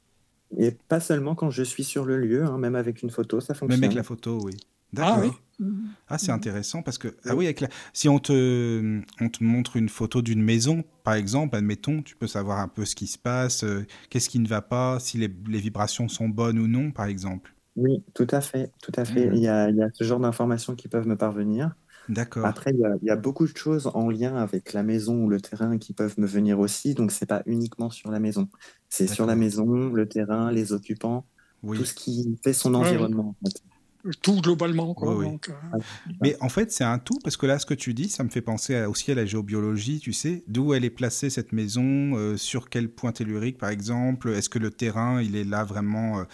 Et pas seulement quand je suis sur le lieu, hein, même avec une photo, ça fonctionne. Même avec la photo, oui. D'accord. Ah, oui. ah c'est intéressant parce que ah oui, avec si on te, on te montre une photo d'une maison, par exemple, admettons, tu peux savoir un peu ce qui se passe, euh, qu'est-ce qui ne va pas, si les, les vibrations sont bonnes ou non, par exemple. Oui, tout à fait, tout à fait. Mmh. Il y a, il y a ce genre d'informations qui peuvent me parvenir. D'accord. Après, il y, a, il y a beaucoup de choses en lien avec la maison ou le terrain qui peuvent me venir aussi. Donc, c'est pas uniquement sur la maison. C'est sur la maison, le terrain, les occupants, tout ce qui fait son environnement. en fait tout globalement. Quoi, euh, Mais en fait, c'est un tout, parce que là, ce que tu dis, ça me fait penser aussi à la géobiologie, tu sais, d'où elle est placée, cette maison, euh, sur quel point tellurique, par exemple, est-ce que le terrain, il est là vraiment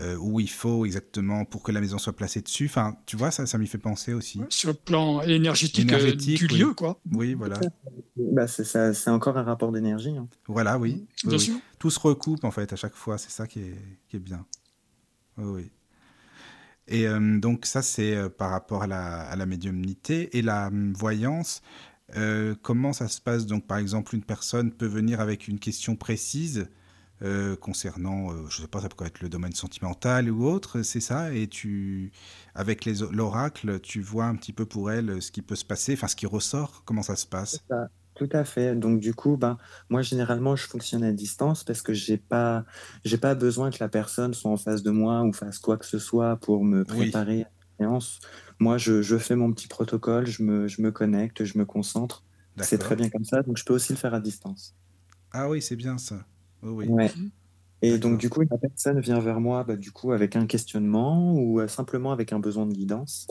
euh, où il faut exactement pour que la maison soit placée dessus, enfin, tu vois, ça, ça m'y fait penser aussi. sur le plan énergétique, du lieu, quoi. Oui, voilà. Bah, c'est encore un rapport d'énergie. Hein. Voilà, oui. Bien sûr. Tout se recoupe, en fait, à chaque fois, c'est ça qui est, qui est bien. Oui, oui. Et euh, donc ça, c'est euh, par rapport à la, médiumnité et la hum, voyance. Euh, comment ça se passe? Donc, par exemple, une personne peut venir avec une question précise euh, concernant, euh, je ne sais pas, ça peut être le domaine sentimental ou autre, c'est ça? Et tu, avec l'oracle, tu vois un petit peu pour elle ce qui peut se passer, enfin ce qui ressort, comment ça se passe? Tout à fait. Donc du coup, ben, moi généralement je fonctionne à distance parce que j'ai pas, j'ai pas besoin que la personne soit en face de moi ou fasse quoi que ce soit pour me préparer à la séance. Moi, je, je, fais mon petit protocole, je me, je me connecte, je me concentre. C'est très bien comme ça. Donc je peux aussi le faire à distance. Ah oui, c'est bien ça. Oui. Mmh. Et donc, du coup, la personne vient vers moi bah, du coup, avec un questionnement ou euh, simplement avec un besoin de guidance.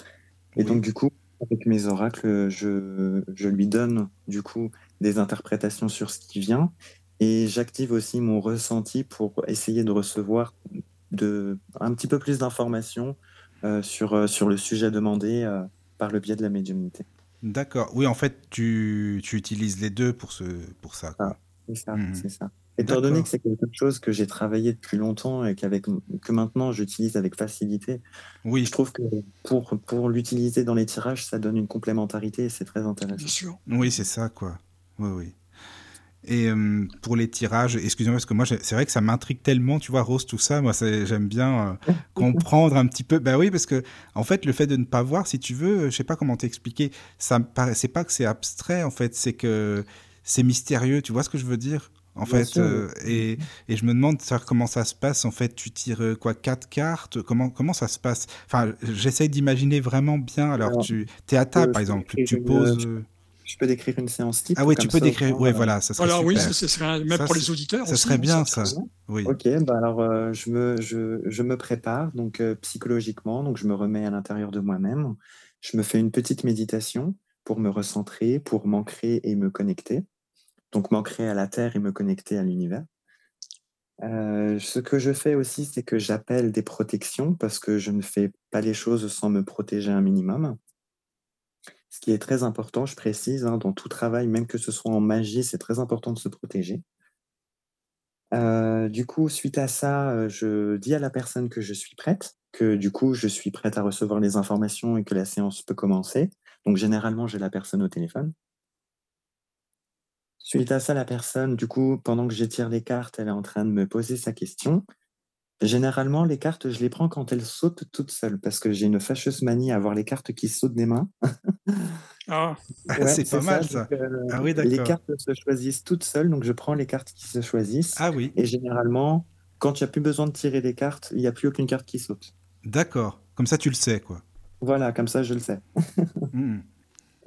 Et donc, du coup, avec mes oracles, je, je, lui donne du coup des interprétations sur ce qui vient et j'active aussi mon ressenti pour essayer de recevoir de, un petit peu plus d'informations euh, sur, euh, sur le sujet demandé par le biais de la médiumnité. D'accord. Oui, en fait, tu, tu, utilises les deux pour, ce, pour ça. Ah, c'est ça, mmh c'est ça. Étant donné que c'est quelque chose que j'ai travaillé depuis longtemps et qu'avec, que maintenant j'utilise avec facilité, oui. je trouve que pour, pour l'utiliser dans les tirages, ça donne une complémentarité et c'est très intéressant. Bien sûr. Oui, c'est ça, quoi. Oui, oui. Et euh, pour les tirages, excusez-moi, parce que moi, c'est vrai que ça m'intrigue tellement, tu vois, Rose, tout ça. Moi, j'aime bien euh, comprendre un petit peu. Ben oui, parce que, en fait, le fait de ne pas voir, si tu veux, je sais pas comment t'expliquer, ça me pas que c'est abstrait, en fait, c'est que c'est mystérieux. Tu vois ce que je veux dire? En fait. Euh, et, et, je me demande comment ça se passe. En fait, tu tires euh, quoi Quatre cartes? Comment, comment ça se passe? Enfin, j'essaye d'imaginer vraiment bien. Alors, tu es à table, par exemple. Tu poses. Euh, je peux décrire une séance type. Ah oui, tu peux décrire. Oui, voilà, ça serait alors, Oui, ce serait, même pour les auditeurs. Ça serait bien, ça. Oui. Ok, bah alors je, me, je, je, me prépare donc psychologiquement, donc je me remets à l'intérieur de moi-même. Je me fais une petite méditation pour me recentrer, pour m'ancrer et me connecter donc m'ancrer à la Terre et me connecter à l'univers. Euh, ce que je fais aussi, c'est que j'appelle des protections parce que je ne fais pas les choses sans me protéger un minimum. Ce qui est très important, je précise, hein, dans tout travail, même que ce soit en magie, c'est très important de se protéger. Euh, du coup, suite à ça, euh, je dis à la personne que je suis prête, que du coup, je suis prête à recevoir les informations et que la séance peut commencer. Donc, généralement, j'ai la personne au téléphone. Suite à ça, la personne, du coup, pendant que j'étire les cartes, elle est en train de me poser sa question. Généralement, les cartes, je les prends quand elles sautent toutes seules, parce que j'ai une fâcheuse manie à avoir les cartes qui sautent des mains. Ah, c'est pas mal ça. Euh, ah oui, les cartes se choisissent toutes seules, donc je prends les cartes qui se choisissent. Ah oui. Et généralement, quand il n'y a plus besoin de tirer les cartes, il n'y a plus aucune carte qui saute. D'accord. Comme ça, tu le sais, quoi. Voilà, comme ça, je le sais. Hmm.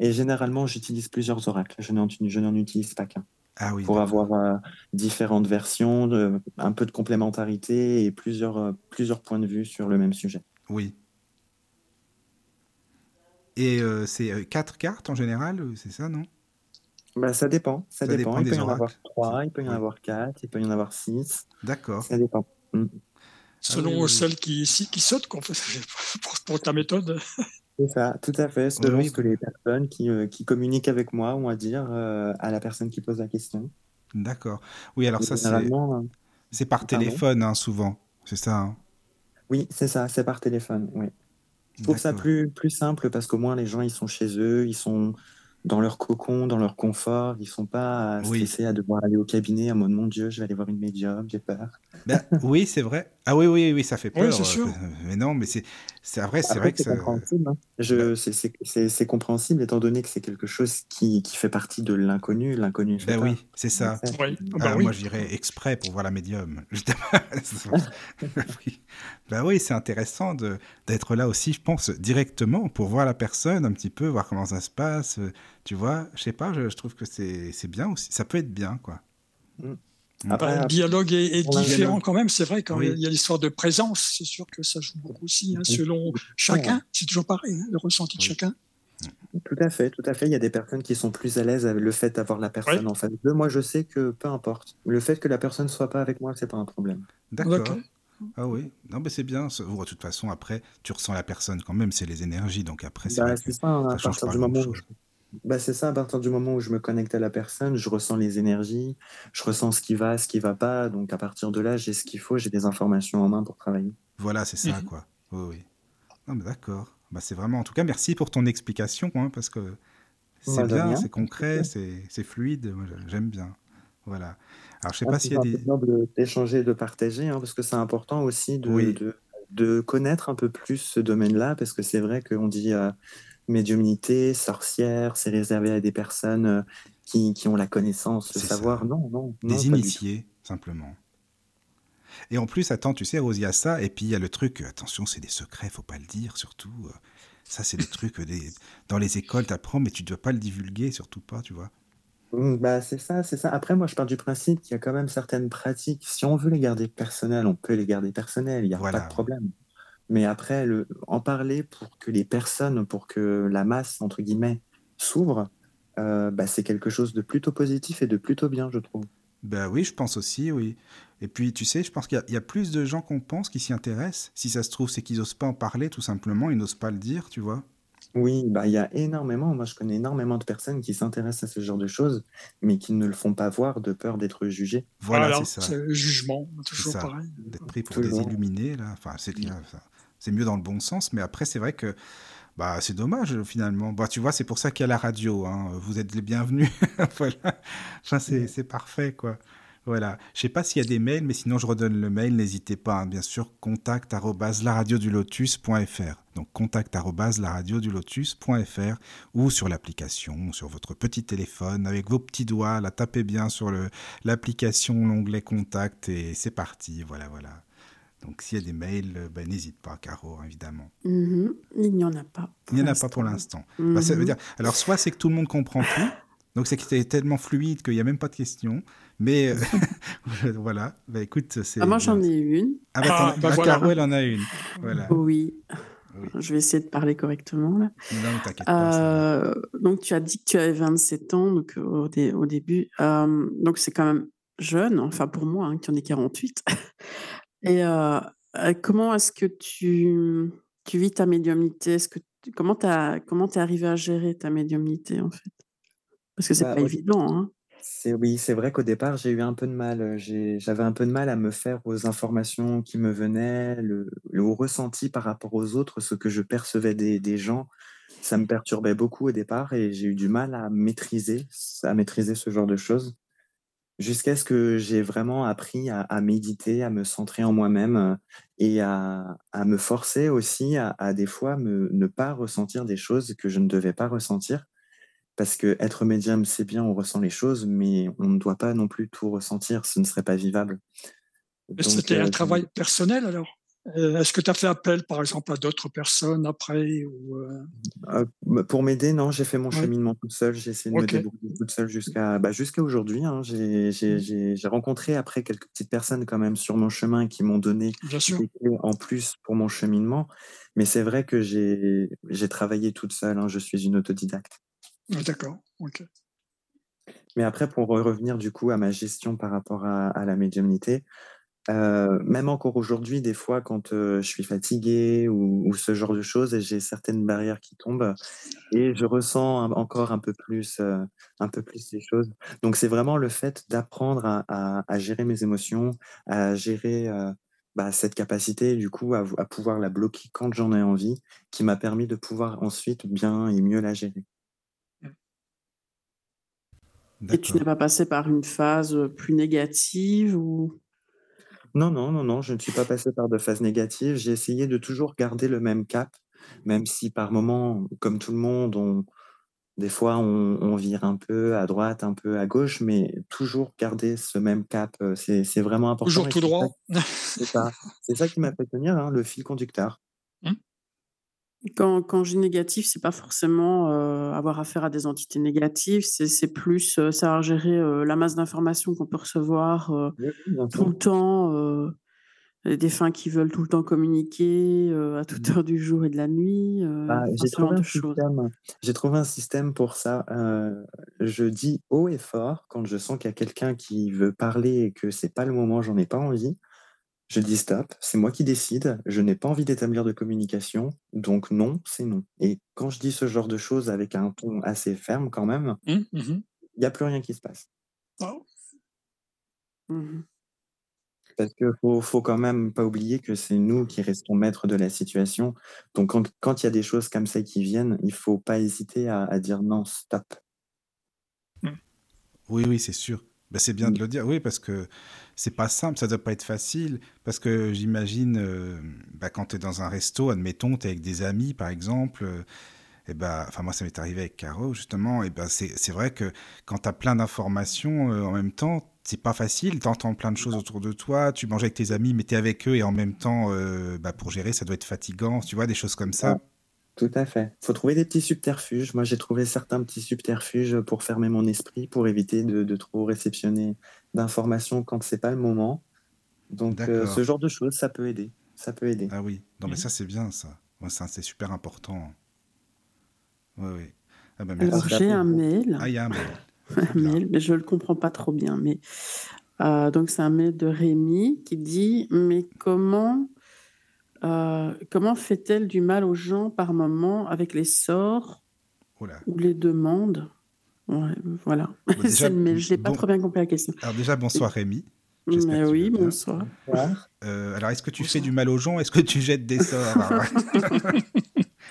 Et généralement, j'utilise plusieurs oracles. Je n'en utilise pas qu'un. Ah oui, pour avoir euh, différentes versions, de, un peu de complémentarité et plusieurs, euh, plusieurs points de vue sur le même sujet. Oui. Et euh, c'est quatre cartes en général, c'est ça, non? Bah, Ça dépend. Ça, dépend. Il peut y en avoir trois, il peut y en avoir quatre, il peut y en avoir six. D'accord. Ça dépend. Mm. Selon ah celle qui, qui saute, pour, pour ta méthode. C'est ça, tout à fait. Selon ce que les personnes qui, euh, qui, communiquent avec moi ont à dire euh, à la personne qui pose la question. D'accord. Oui, alors ça, c'est, euh, c'est par téléphone, hein, souvent. C'est ça. Hein? Oui, c'est ça, c'est par téléphone. Oui. Je trouve ça plus, plus simple parce qu'au moins les gens, ils sont chez eux, ils sont dans leur cocon, dans leur confort. Ils sont pas stressés à devoir aller au cabinet en mode mon Dieu, je vais aller voir une médium, j'ai peur. Ben, oui, c'est vrai. Ah oui, oui, oui, ça fait peur. c'est sûr. Mais non, mais c'est vrai, c'est vrai que c'est compréhensible. Hein. Je, bah c'est compréhensible étant donné que c'est quelque chose qui, qui, fait partie de l'inconnu. L'inconnu. Ben oui, c'est ça. Oui. Ah bah oui. Moi, j'irais exprès pour voir la médium. oui. Ben oui, c'est intéressant d'être là aussi, je pense, directement pour voir la personne un petit peu, voir comment ça se passe. Tu vois, je sais pas, je, trouve que c'est bien aussi. Ça peut être bien, quoi. Mm. Après, le dialogue est, différent quand même, c'est vrai, quand il y a l'histoire de présence, c'est sûr que ça joue beaucoup aussi, hein, selon chacun, c'est toujours pareil, hein, le ressenti de chacun. Tout à fait, tout à fait. Il y a des personnes qui sont plus à l'aise avec le fait d'avoir la personne en face d'eux. Moi, je sais que peu importe. Le fait que la personne ne soit pas avec moi, c'est pas un problème. D'accord. Ah oui, non, mais c'est bien. De toute façon, après, tu ressens la personne quand même, c'est les énergies. Donc après, c'est bah, ça, hein, à partir du moment où bah, c'est ça, à partir du moment où je me connecte à la personne, je ressens les énergies, je ressens ce qui va, ce qui va pas. Donc à partir de là, j'ai ce qu'il faut, j'ai des informations en main pour travailler. Voilà, c'est ça, mhm. quoi. Oui, oui. Non, mais d'accord. Bah, c'est vraiment, en tout cas, merci pour ton explication, hein, parce que C'est bien, c'est concret, c'est fluide. J'aime bien. Voilà. Alors, je sais pas s'il y a des. d'échanger, de partager, hein, parce que c'est important aussi de, de, connaître un peu plus ce domaine-là, parce que c'est vrai qu'on dit euh, médiumnité, sorcière, c'est réservé à des personnes euh, qui, qui, ont la connaissance, le savoir. Non, non. Des initiés, simplement. Et en plus, attends, tu sais, y a ça, et puis il y a le truc, attention, c'est des secrets, faut pas le dire, surtout. Euh, ça, c'est des trucs, des... dans les écoles, tu apprends, mais tu ne dois pas le divulguer, surtout pas, tu vois. Mmh, bah, c'est ça, c'est ça. Après, moi, je pars du principe qu'il y a quand même certaines pratiques. Si on veut les garder personnelles, on peut les garder personnelles, il n'y a pas de problème. Mais après, le, en parler pour que les personnes, pour que la masse, entre guillemets, s'ouvre, euh, bah, c'est quelque chose de plutôt positif et de plutôt bien, je trouve. Ben oui, je pense aussi, oui. Et puis, tu sais, je pense qu'il y, a plus de gens qu'on pense qui s'y intéressent. Si ça se trouve, c'est qu'ils n'osent pas en parler, tout simplement, ils n'osent pas le dire, tu vois. Oui, bah, il y a énormément, moi je connais énormément de personnes qui s'intéressent à ce genre de choses, mais qui ne le font pas voir de peur d'être jugées. Voilà, c'est ça. le jugement, toujours pareil. D'être pris pour des illuminés, là. Enfin, c'est mieux dans le bon sens, mais après, c'est vrai que bah, c'est dommage finalement. Bah, tu vois, c'est pour ça qu'il y a la radio. Hein. Vous êtes les bienvenus. voilà. Enfin, c'est parfait, quoi. Voilà. Je sais pas s'il y a des mails, mais sinon je redonne le mail. N'hésitez pas, hein. bien sûr, contact lotus.fr. Donc contact lotus.fr ou sur l'application, sur votre petit téléphone, avec vos petits doigts. Là, tapez bien sur l'application, l'onglet contact et c'est parti. Voilà, voilà. Donc s'il y a des mails, ben, n'hésite pas, Caro, évidemment. Mm-hmm. Il n'y en a pas. Il n'y en a pas pour l'instant. Bah, ça veut dire, alors soit c'est que tout le monde comprend tout, donc c'est que c'est tellement fluide qu'il n'y a même pas de questions. Mais euh, voilà, bah, écoute, c'est. Ah, moi j'en ai une. Ah, bah, ah, bah, Caro, elle en a une. Voilà. Oui. Je vais essayer de parler correctement là. Non, t'inquiète pas. Euh, donc tu as dit que tu avais 27 ans donc, au, au début. Euh, donc c'est quand même jeune, enfin pour moi hein, qui en ai 48. Et comment est-ce que tu, tu vis ta médiumnité? Est-ce que Comment tu es arrivé à gérer ta médiumnité en fait? Parce que c'est pas évident. Hein c'est oui, c'est vrai qu'au départ, j'ai eu un peu de mal, j'avais un peu de mal à me faire aux informations qui me venaient, le au ressenti par rapport aux autres, ce que je percevais des des gens. Ça me perturbait beaucoup au départ et j'ai eu du mal à maîtriser à maîtriser ce genre de choses. Jusqu'à ce que j'ai vraiment appris à à méditer, à me centrer en moi-même, et à à me forcer aussi à à des fois me ne pas ressentir des choses que je ne devais pas ressentir. Parce que être médium, c'est bien, on ressent les choses, mais on ne doit pas non plus tout ressentir, ce ne serait pas vivable. C'était un euh, travail personnel alors? euh, Est-ce que tu as fait appel, par exemple, à d'autres personnes après ou euh? Bah, Pour m'aider, non, j'ai fait mon cheminement toute seule. J'ai essayé de me débrouiller toute seule jusqu'à bah, jusqu'à aujourd'hui. Hein. Mmh. J'ai rencontré après quelques petites personnes quand même sur mon chemin qui m'ont donné en plus pour mon cheminement. Mais c'est vrai que j'ai travaillé toute seule. Hein. Je suis une autodidacte. Ah, d'accord, ok. Mais après, pour revenir du coup à ma gestion par rapport à, la médiumnité, euh, même encore aujourd'hui, des fois, quand euh, je suis fatigué ou, ce genre de choses, j'ai certaines barrières qui tombent et je ressens encore un peu plus, euh, un peu plus les choses. Donc, c'est vraiment le fait d'apprendre à, gérer mes émotions, à gérer bah, cette capacité, du coup, à, à pouvoir la bloquer quand j'en ai envie, qui m'a permis de pouvoir ensuite bien et mieux la gérer. Et tu n'es pas passé par une phase plus négative ou Non, non, non, non, je ne suis pas passé par de phases négatives. J'ai essayé de toujours garder le même cap, même si par moments, comme tout le monde, on, des fois on, vire un peu à droite, un peu à gauche, mais toujours garder ce même cap, c'est vraiment important. Toujours tout droit. C'est ça, ça, qui m'a fait tenir hein, le fil conducteur. Quand, dis négatif, c'est pas forcément euh, avoir affaire à des entités négatives, c'est plus euh, savoir gérer euh, la masse d'informations qu'on peut recevoir tout le temps, les défunts qui veulent tout le temps communiquer à toute mmh. heure du jour et de la nuit. Bah, j'ai trouvé, trouvé, un système pour ça. je dis haut et fort quand je sens qu'il y a quelqu'un qui veut parler et que c'est pas le moment, j'en ai pas envie. Je dis stop, c'est moi qui décide, je n'ai pas envie d'établir de communication, donc non, c'est non. Et quand je dis ce genre de choses avec un ton assez ferme quand même, mmh, mmh. il n'y a plus rien qui se passe. Mmh Parce qu'il faut, faut quand même pas oublier que c'est nous qui restons maîtres de la situation. Donc, quand il y a des choses comme ça qui viennent, il faut pas hésiter à, à dire non, stop. Oui, oui, c'est sûr. Ben, c'est bien de le dire, oui, parce que c'est pas simple, ça doit pas être facile. Parce que j'imagine, euh, ben, quand tu es dans un resto, admettons, tu es avec des amis, par exemple, euh, et ben, enfin, moi, ça m'est arrivé avec Caro, justement, et ben, c'est vrai que quand tu as plein d'informations euh, en même temps, c'est pas facile, tu entends plein de choses autour de toi, tu manges avec tes amis, mais tu es avec eux, et en même temps, ben, pour gérer, ça doit être fatigant, tu vois, des choses comme ça. Tout à fait. Il faut trouver des petits subterfuges. Moi, j'ai trouvé certains petits subterfuges pour fermer mon esprit, pour éviter de, de trop réceptionner d'informations quand c'est pas le moment. Donc, euh, ce genre de choses, ça peut aider. Ça peut aider. Ah oui. Non, mais ça, c'est bien, ça. ça c'est super important. Oui, oui. Ah ben, Alors, j'ai un mail. Ah, il y a un mail. un mail, mais je ne le comprends pas trop bien. Mais euh, donc, c'est un mail de Rémi qui dit Mais comment euh, comment fait-elle du mal aux gens par moment avec les sorts ou les demandes? Voilà. je n'ai pas trop bien compris la question. Alors déjà, bonsoir Rémi. Mais oui, bonsoir. Euh, alors, est-ce que tu fais du mal aux gens Est-ce que tu jettes des sorts?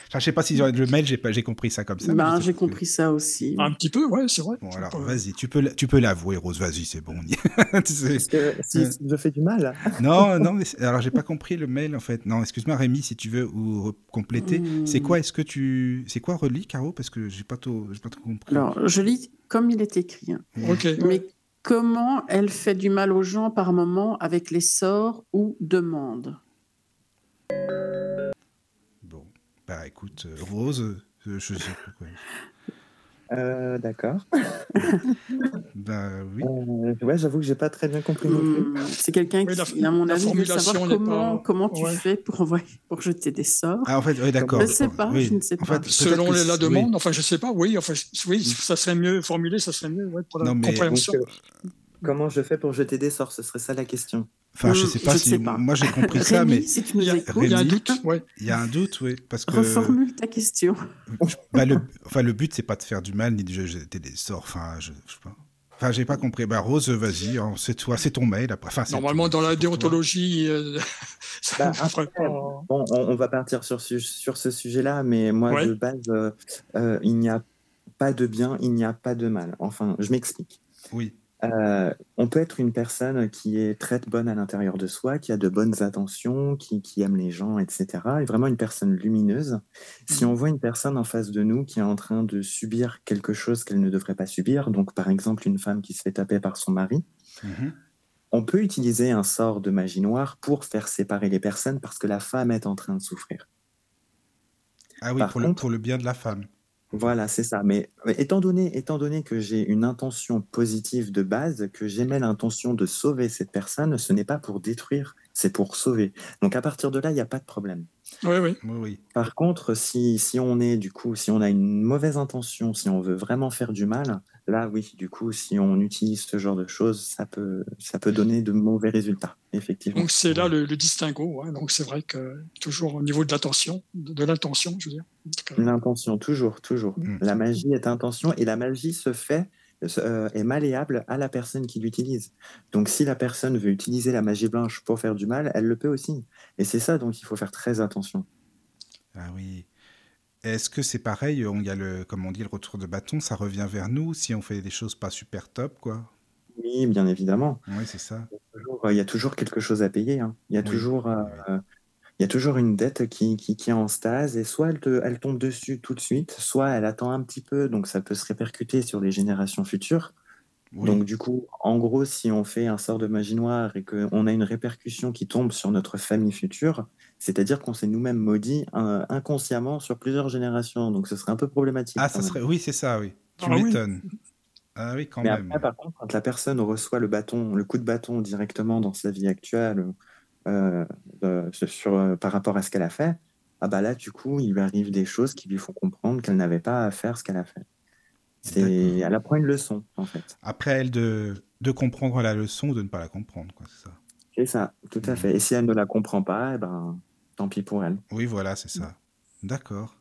je ne sais pas si le mail, j'ai compris ça comme ça. Ben, j'ai compris ça aussi. Un petit peu, ouais, c'est vrai. Bon, alors, vas-y, tu peux, tu peux l'avouer, Rose, vas-y, c'est bon. Est-ce que si, je fais du mal Non, non, mais alors, j'ai pas compris le mail, en fait. Non, excuse-moi, Rémi, si tu veux ou compléter. C'est quoi, est-ce que tu. C'est quoi, relis, Caro? Parce que j'ai pas, tout, pas tout compris. Alors, je lis comme il est écrit. Hein. Ok. Mais comment elle fait du mal aux gens par moment avec les sorts ou demandes? Bah écoute, euh, Rose, euh, je sais plus quoi. Euh, d'accord. bah oui. Euh, ouais, j'avoue que j'ai pas très bien compris non plus. C'est quelqu'un qui, à mon avis, veut savoir comment, comment tu fais pour, pour jeter des sorts. Ah, en fait, oui, d'accord. Je ne sais pas, je ne sais pas. En fait, Selon la demande, enfin, je sais pas, oui, enfin, oui, ça serait mieux formulé, ça serait mieux ouais, pour la non, mais... compréhension. Donc, comment je fais pour jeter des sorts? Ce serait ça la question. Enfin, je sais pas si moi j'ai compris ça, mais si tu nous il, y a, il y a un doute. Ouais. Il y a un doute, oui, parce que reformule ta question. bah, le, enfin, le but c'est pas de faire du mal ni de jeter des sorts. Enfin, je, je sais pas. Enfin, j'ai pas compris. Bah, Rose, vas-y, hein, c'est toi, c'est ton mail. Après. Enfin, Normalement, dans la déontologie, euh, bah, après, bon, on, va partir sur, sur ce sujet-là, mais moi, ouais. de base, euh, euh, il n'y a pas de bien, il n'y a pas de mal. Enfin, je m'explique. Oui. Euh, on peut être une personne qui est très bonne à l'intérieur de soi, qui a de bonnes intentions, qui, aime les gens, etc. Et vraiment une personne lumineuse. Si on voit une personne en face de nous qui est en train de subir quelque chose qu'elle ne devrait pas subir, donc par exemple une femme qui se fait taper par son mari, mhm. on peut utiliser un sort de magie noire pour faire séparer les personnes parce que la femme est en train de souffrir. Ah oui, pour, pour le bien de la femme. Voilà, c'est ça. Mais étant donné, étant donné que j'ai une intention positive de base, que j'aimais l'intention de sauver cette personne, ce n'est pas pour détruire, c'est pour sauver. Donc à partir de là, il n'y a pas de problème. Oui, oui. oui, Par contre, si, si on est du coup, si on a une mauvaise intention, si on veut vraiment faire du mal, là oui, du coup, si on utilise ce genre de choses, ça peut, ça peut donner de mauvais résultats, effectivement. Donc c'est là le, distinguo. Donc c'est vrai que toujours au niveau de l'attention, de, l'intention, je veux dire. L'intention, toujours, toujours. Mm. La magie est intention et la magie se fait euh, est malléable à la personne qui l'utilise. Donc si la personne veut utiliser la magie blanche pour faire du mal, elle le peut aussi. Et c'est ça, donc il faut faire très attention. Ah oui. Est-ce que c'est pareil Il y a le, comme on dit, le retour de bâton, ça revient vers nous si on fait des choses pas super top, quoi? Oui, bien évidemment. Oui, c'est ça. Il y, a toujours, quelque chose à payer. Hein. Il y a toujours... Euh, il y a toujours une dette qui, qui, qui, est en stase et soit elle, te, elle tombe dessus tout de suite, soit elle attend un petit peu, donc ça peut se répercuter sur les générations futures. Donc du coup, en gros, si on fait un sort de magie noire et qu'on a une répercussion qui tombe sur notre famille future, c'est-à-dire qu'on s'est nous-mêmes maudit euh, inconsciemment sur plusieurs générations. Donc ce serait un peu problématique. Ah, ça serait... oui, c'est ça, oui. Tu ah m'étonnes. Ah oui, quand même. Après, par contre, quand la personne reçoit le bâton, le coup de bâton directement dans sa vie actuelle, euh, sur, euh, par rapport à ce qu'elle a fait, ah bah là, du coup, il lui arrive des choses qui lui font comprendre qu'elle n'avait pas à faire ce qu'elle a fait. C'est, elle apprend une leçon, en fait. Après elle de, de comprendre la leçon ou de ne pas la comprendre, quoi, c'est ça. C'est ça, tout à fait. Et si elle ne la comprend pas, eh ben, tant pis pour elle. Oui, voilà, c'est ça. D'accord.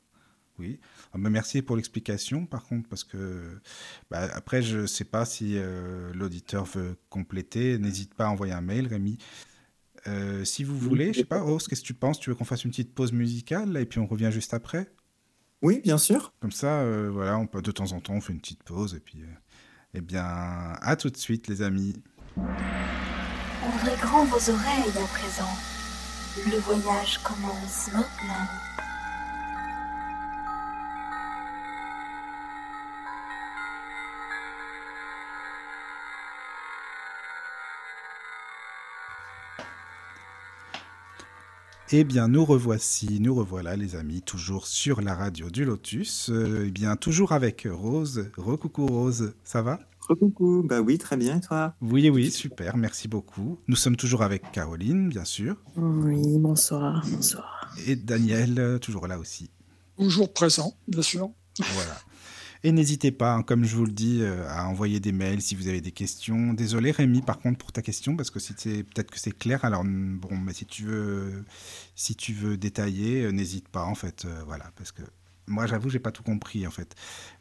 Oui. Ah, merci pour l'explication, par contre, parce que bah, après, je ne sais pas si euh, l'auditeur veut compléter. N'hésite pas à envoyer un mail, Rémi. Euh, si vous voulez, je sais pas, Rose, qu'est-ce que tu penses? Tu veux qu'on fasse une petite pause musicale et puis on revient juste après? Oui, bien sûr. Comme ça, euh, voilà, on peut de temps en temps on fait une petite pause et puis, euh, eh bien, à tout de suite, les amis. Ouvrez grand vos oreilles à présent. Le voyage commence maintenant. Eh bien, nous revoici, nous revoilà, les amis, toujours sur la radio du Lotus. Euh, eh bien, toujours avec Rose. Recoucou Rose, ça va? Recoucou, bah oui, très bien, et toi? Oui, oui, super, merci beaucoup. Nous sommes toujours avec Caroline, bien sûr. Oui, bonsoir, bonsoir. Et Daniel, euh, toujours là aussi. Toujours présent, bien sûr. Voilà. Et n'hésitez pas, hein, comme je vous le dis, euh, à envoyer des mails si vous avez des questions. Désolé Rémi, par contre, pour ta question, parce que si peut-être que c'est clair. Alors bon, mais si tu veux, si tu veux détailler, euh, n'hésite pas en fait. euh, voilà, parce que moi, j'avoue, j'ai pas tout compris en fait.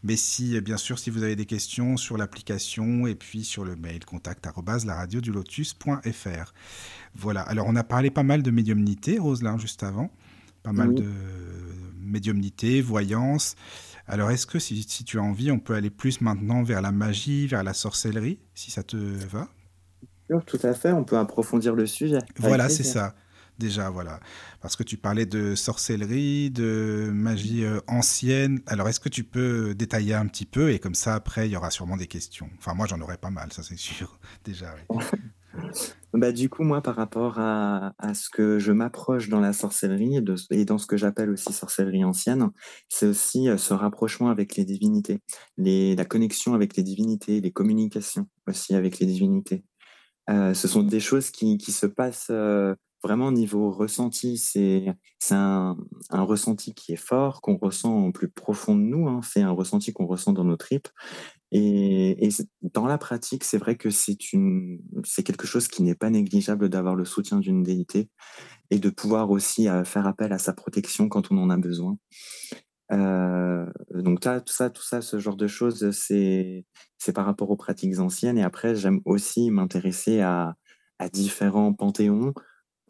Mais si, euh, bien sûr, si vous avez des questions sur l'application et puis sur le mail contact lotus.fr. Voilà. Alors, on a parlé pas mal de médiumnité, Roselin, juste avant. Pas mal Oui. de médiumnité, voyance. Alors, est-ce que si, si tu as envie, on peut aller plus maintenant vers la magie, vers la sorcellerie, si ça te va? Sûr, Tout à fait, on peut approfondir le sujet. Voilà, c'est ça. Déjà, voilà. Parce que tu parlais de sorcellerie, de magie euh, ancienne. Alors, est-ce que tu peux détailler un petit peu? Et comme ça, après, il y aura sûrement des questions. Enfin, moi, j'en aurai pas mal, ça, c'est sûr. Déjà, oui. Bah, du coup, moi, par rapport à, à ce que je m'approche dans la sorcellerie et, dans ce que j'appelle aussi sorcellerie ancienne, c'est aussi euh, ce rapprochement avec les divinités, la connexion avec les divinités, les communications aussi avec les divinités. Euh, ce sont des choses qui, qui se passent vraiment au niveau ressenti. C'est un, un ressenti qui est fort, qu'on ressent au plus profond de nous. hein. C'est un ressenti qu'on ressent dans nos tripes. Et, dans la pratique, c'est vrai que c'est quelque chose qui n'est pas négligeable d'avoir le soutien d'une déité et de pouvoir aussi euh, faire appel à sa protection quand on en a besoin. Euh, donc tout ça, tout ça, ce genre de choses, c'est c'est par rapport aux pratiques anciennes. Et après, j'aime aussi m'intéresser à, à différents panthéons.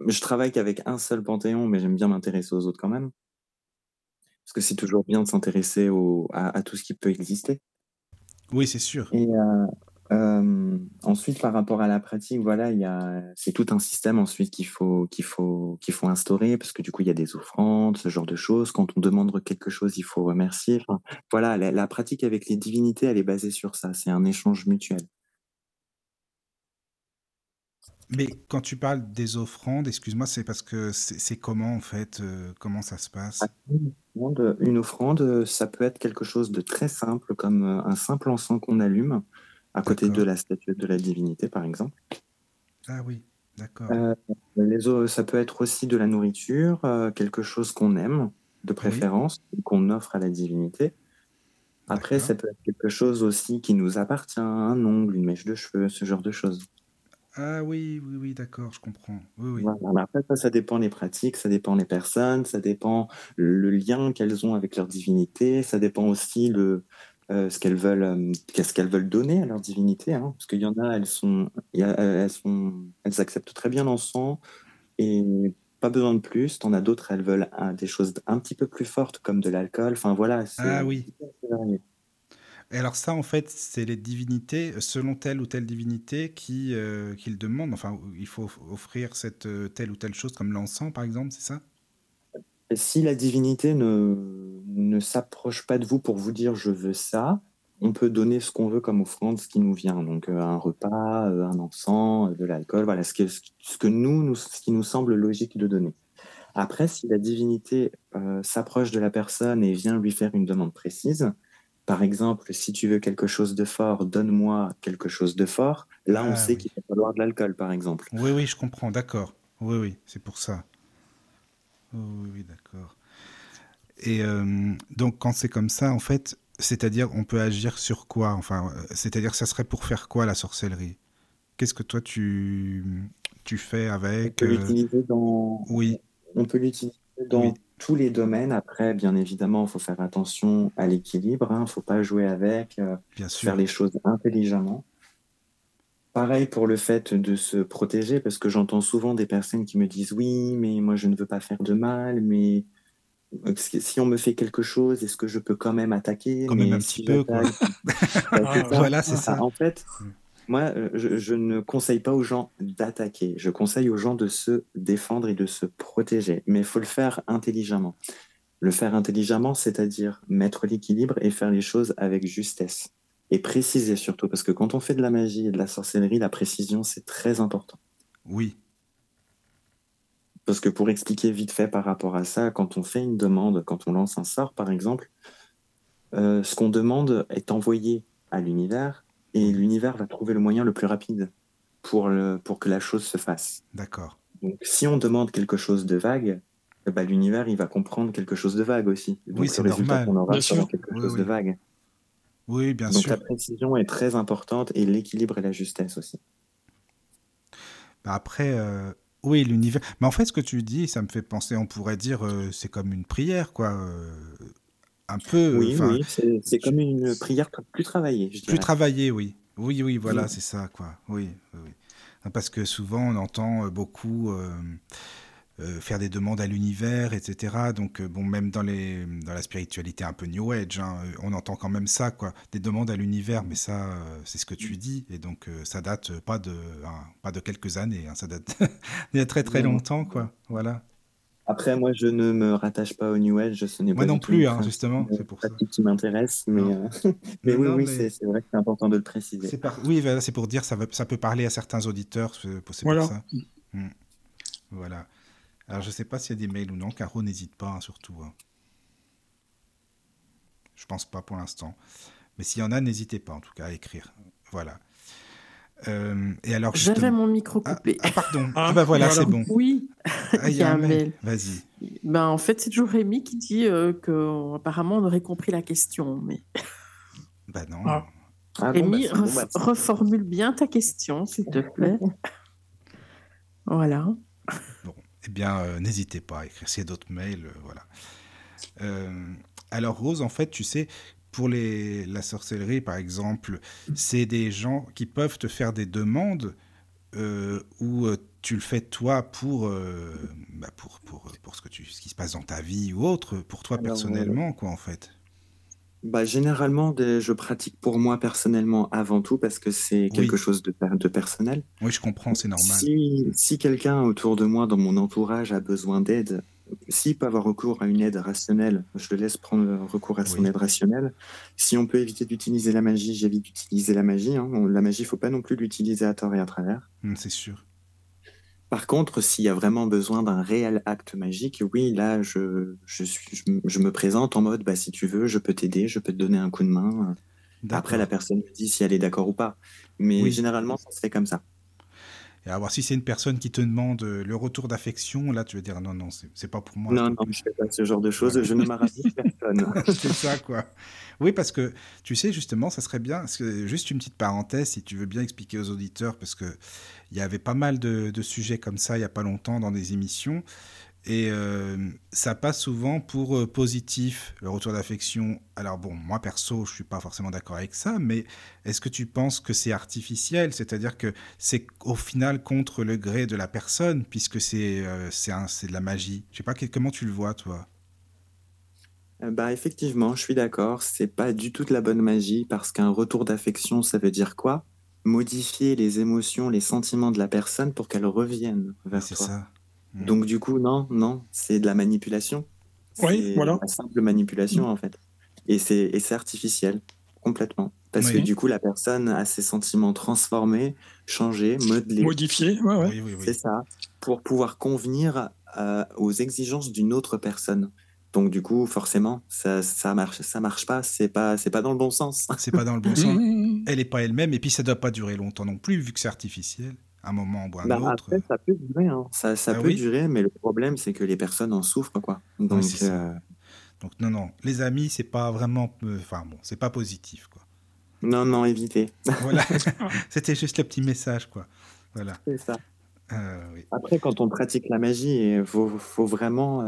Je travaille qu'avec un seul panthéon, mais j'aime bien m'intéresser aux autres quand même, parce que c'est toujours bien de s'intéresser à, à tout ce qui peut exister. Oui, c'est sûr. Et euh, euh, ensuite, par rapport à la pratique, voilà, il y a, c'est tout un système ensuite qu'il faut, qu'il faut, qu'il faut instaurer, parce que du coup, il y a des offrandes, ce genre de choses. Quand on demande quelque chose, il faut remercier. Enfin, voilà, la, la pratique avec les divinités, elle est basée sur ça. C'est un échange mutuel. Mais quand tu parles des offrandes, excuse-moi, c'est parce que c'est comment, en fait euh, Comment ça se passe? Une offrande, une offrande, ça peut être quelque chose de très simple, comme euh, un simple encens qu'on allume à côté de la statuette de la divinité, par exemple. Ah oui, d'accord. Euh, les ça peut être aussi de la nourriture, euh, quelque chose qu'on aime, de préférence, qu'on offre à la divinité. Après, ça peut être quelque chose aussi qui nous appartient, un ongle, une mèche de cheveux, ce genre de choses. Ah oui, oui, oui, d'accord, je comprends. Oui, oui. Voilà. Mais Après, ça, ça dépend les pratiques, ça dépend les personnes, ça dépend le lien qu'elles ont avec leur divinité, ça dépend aussi le, euh, ce qu'elles veulent, euh, qu'est-ce qu'elles veulent donner à leur divinité. Hein, parce qu'il y en a, elles sont, y a- elles sont, elles acceptent très bien l'encens et pas besoin de plus. T'en as d'autres, elles veulent un- des choses un petit peu plus fortes comme de l'alcool. Enfin voilà. Ah oui. Et alors ça, en fait, c'est les divinités, selon telle ou telle divinité, qui, euh, qui le demandent. Enfin, il faut offrir cette euh, telle ou telle chose, comme l'encens, par exemple, c'est ça? Si la divinité ne, ne s'approche pas de vous pour vous dire je veux ça, on peut donner ce qu'on veut comme offrande, ce qui nous vient. Donc euh, un repas, euh, un encens, de l'alcool, voilà ce que, ce que nous, nous, ce qui nous semble logique de donner. Après, si la divinité s'approche de la personne et vient lui faire une demande précise, par exemple, si tu veux quelque chose de fort, donne-moi quelque chose de fort. Là, on Ah, sait oui. qu'il va falloir de l'alcool, par exemple. Oui, oui, je comprends, d'accord. Oui, oui, c'est pour ça. Oui, oui, d'accord. Et euh, donc, quand c'est comme ça, en fait, c'est-à-dire, on peut agir sur quoi? Enfin, euh, c'est-à-dire, ça serait pour faire quoi la sorcellerie? Qu'est-ce que toi, tu, tu fais On avec peut euh, l'utiliser dans, Oui, On peut l'utiliser dans Oui. Tous les domaines. Après, bien évidemment, il faut faire attention à l'équilibre. Il ne faut pas jouer avec, euh, bien faire sûr. les choses intelligemment. pareil pour le fait de se protéger, parce que j'entends souvent des personnes qui me disent oui, mais moi je ne veux pas faire de mal, mais euh, si on me fait quelque chose, est-ce que je peux quand même attaquer? Quand même un petit peu, quoi. voilà, c'est ça. En fait, mm. Moi, euh, je, ne conseille pas aux gens d'attaquer. Je conseille aux gens de se défendre et de se protéger. Mais il faut le faire intelligemment. Le faire intelligemment, c'est-à-dire mettre l'équilibre et faire les choses avec justesse. Et préciser surtout, parce que quand on fait de la magie et de la sorcellerie, la précision, c'est très important. Oui. Parce que pour expliquer vite fait par rapport à ça, quand on fait une demande, quand on lance un sort, par exemple, euh, ce qu'on demande est envoyé à l'univers et l'univers va trouver le moyen le plus rapide pour, le, pour que la chose se fasse. D'accord. Donc, si on demande quelque chose de vague, eh ben, l'univers il va comprendre quelque chose de vague aussi. Donc, oui, c'est normal. On aura quelque chose de vague. Oui, bien sûr. Donc la précision est très importante et l'équilibre et la justesse aussi. Bah, après, euh, oui, l'univers. Mais en fait, ce que tu dis, ça me fait penser, on pourrait dire, euh, c'est comme une prière, quoi. Euh, un peu. Oui, oui, c'est comme une prière plus travaillée. Je plus travaillée, oui. Oui, oui, voilà, c'est ça, quoi. Oui, oui. Parce que souvent, on entend beaucoup euh, faire des demandes à l'univers, etc. Donc, euh, bon, même dans, les, dans la spiritualité un peu New Age, hein, euh, on entend quand même ça, quoi. Des demandes à l'univers, mais ça, c'est ce que tu dis. Et donc, ça date pas de, hein, pas de quelques années, hein, ça date d'il y a très très longtemps, quoi. Voilà. Après, moi, je ne me rattache pas au New Age. Ce n'est moi non plus, hein, justement. C'est pour ça. qui m'intéresse, mais, mais, oui, oui, c'est vrai que c'est important de le préciser. Oui, c'est pour dire ça, ça peut parler à certains auditeurs. C'est pour ça. Hmm. Voilà. Alors, je ne sais pas s'il y a des mails ou non. Caro, n'hésite pas, hein, surtout. Hein. Je pense pas pour l'instant. Mais s'il y en a, n'hésitez pas, en tout cas, à écrire. Voilà. Euh, et alors, J'avais mon micro ah, coupé. Ah, pardon. Ah, bah voilà, c'est bon. Oui, ah, il y, a un mail. Vas-y. Ben, en fait, c'est toujours Rémi qui dit euh, qu'apparemment, on aurait compris la question. Mais... Bah non. Rémi, bah, bah, reformule bien ta question, s'il te plaît. voilà. Bon eh bien, euh, n'hésitez pas à écrire. S'il y a d'autres mails, euh, voilà. Euh, alors, Rose, en fait, tu sais, pour les, la sorcellerie, par exemple, c'est des gens qui peuvent te faire des demandes ou tu le fais toi pour, bah, pour, pour, pour, ce, que tu, ce qui se passe dans ta vie ou autre, pour toi personnellement, quoi, en fait bah, généralement, je pratique pour moi personnellement avant tout parce que c'est quelque chose de, de, personnel. Oui, je comprends, c'est normal. Si, si quelqu'un autour de moi, dans mon entourage, a besoin d'aide, s'il peut avoir recours à une aide rationnelle, je le laisse prendre recours à son aide rationnelle. Si on peut éviter d'utiliser la magie, j'évite d'utiliser la magie. Hein. La magie, il ne faut pas non plus l'utiliser à tort et à travers. Mmh, c'est sûr. Par contre, s'il y a vraiment besoin d'un réel acte magique, oui, là, je, je, suis, je, me présente en mode, bah, si tu veux, je peux t'aider, je peux te donner un coup de main. Après, la personne me dit si elle est d'accord ou pas. Mais généralement, ça se fait comme ça. Et alors, si c'est une personne qui te demande euh, le retour d'affection, là, tu veux dire non, non, c'est pas pour moi. Non, non, je fais pas ce genre de choses. Je ne m'arrache personne. c'est ça, quoi. Oui, parce que tu sais, justement, ça serait bien. juste une petite parenthèse, si tu veux bien expliquer aux auditeurs, parce que il y avait pas mal de, de, sujets comme ça il y a pas longtemps dans des émissions. Et euh, ça passe souvent pour euh, positif, le retour d'affection. Alors bon, moi perso, je suis pas forcément d'accord avec ça, mais est-ce que tu penses que c'est artificiel? C'est-à-dire que c'est au final contre le gré de la personne, puisque c'est euh, c'est de la magie. Je sais pas comment tu le vois, toi? Bah effectivement, je suis d'accord. C'est pas du tout de la bonne magie parce qu'un retour d'affection, ça veut dire quoi? Modifier les émotions, les sentiments de la personne pour qu'elle revienne vers toi. C'est ça. Mm. Donc du coup, non, non, c'est de la manipulation. Oui, voilà. Une simple manipulation mm. en fait. Et c'est artificiel, complètement. Parce que du coup, la personne a ses sentiments transformés, changés, modelés. Modifiés, ouais, ouais. c'est ça. Pour pouvoir convenir euh, aux exigences d'une autre personne. Donc du coup, forcément, ça, ça marche, ça marche pas. C'est pas, c'est pas dans le bon sens. C'est pas dans le bon sens. Elle est pas elle-même, et puis ça doit pas durer longtemps non plus, vu que c'est artificiel un moment ou un bah, autre. Après, ça peut durer, hein. ça, ça ah peut durer, mais le problème, c'est que les personnes en souffrent, quoi. Donc, euh, Donc non, non, les amis, c'est pas vraiment, euh, enfin bon, c'est pas positif, quoi. Non, non, évitez. Voilà, c'était juste le petit message, quoi. Voilà. C'est ça. Euh, Après, quand on pratique la magie, il faut, faut, vraiment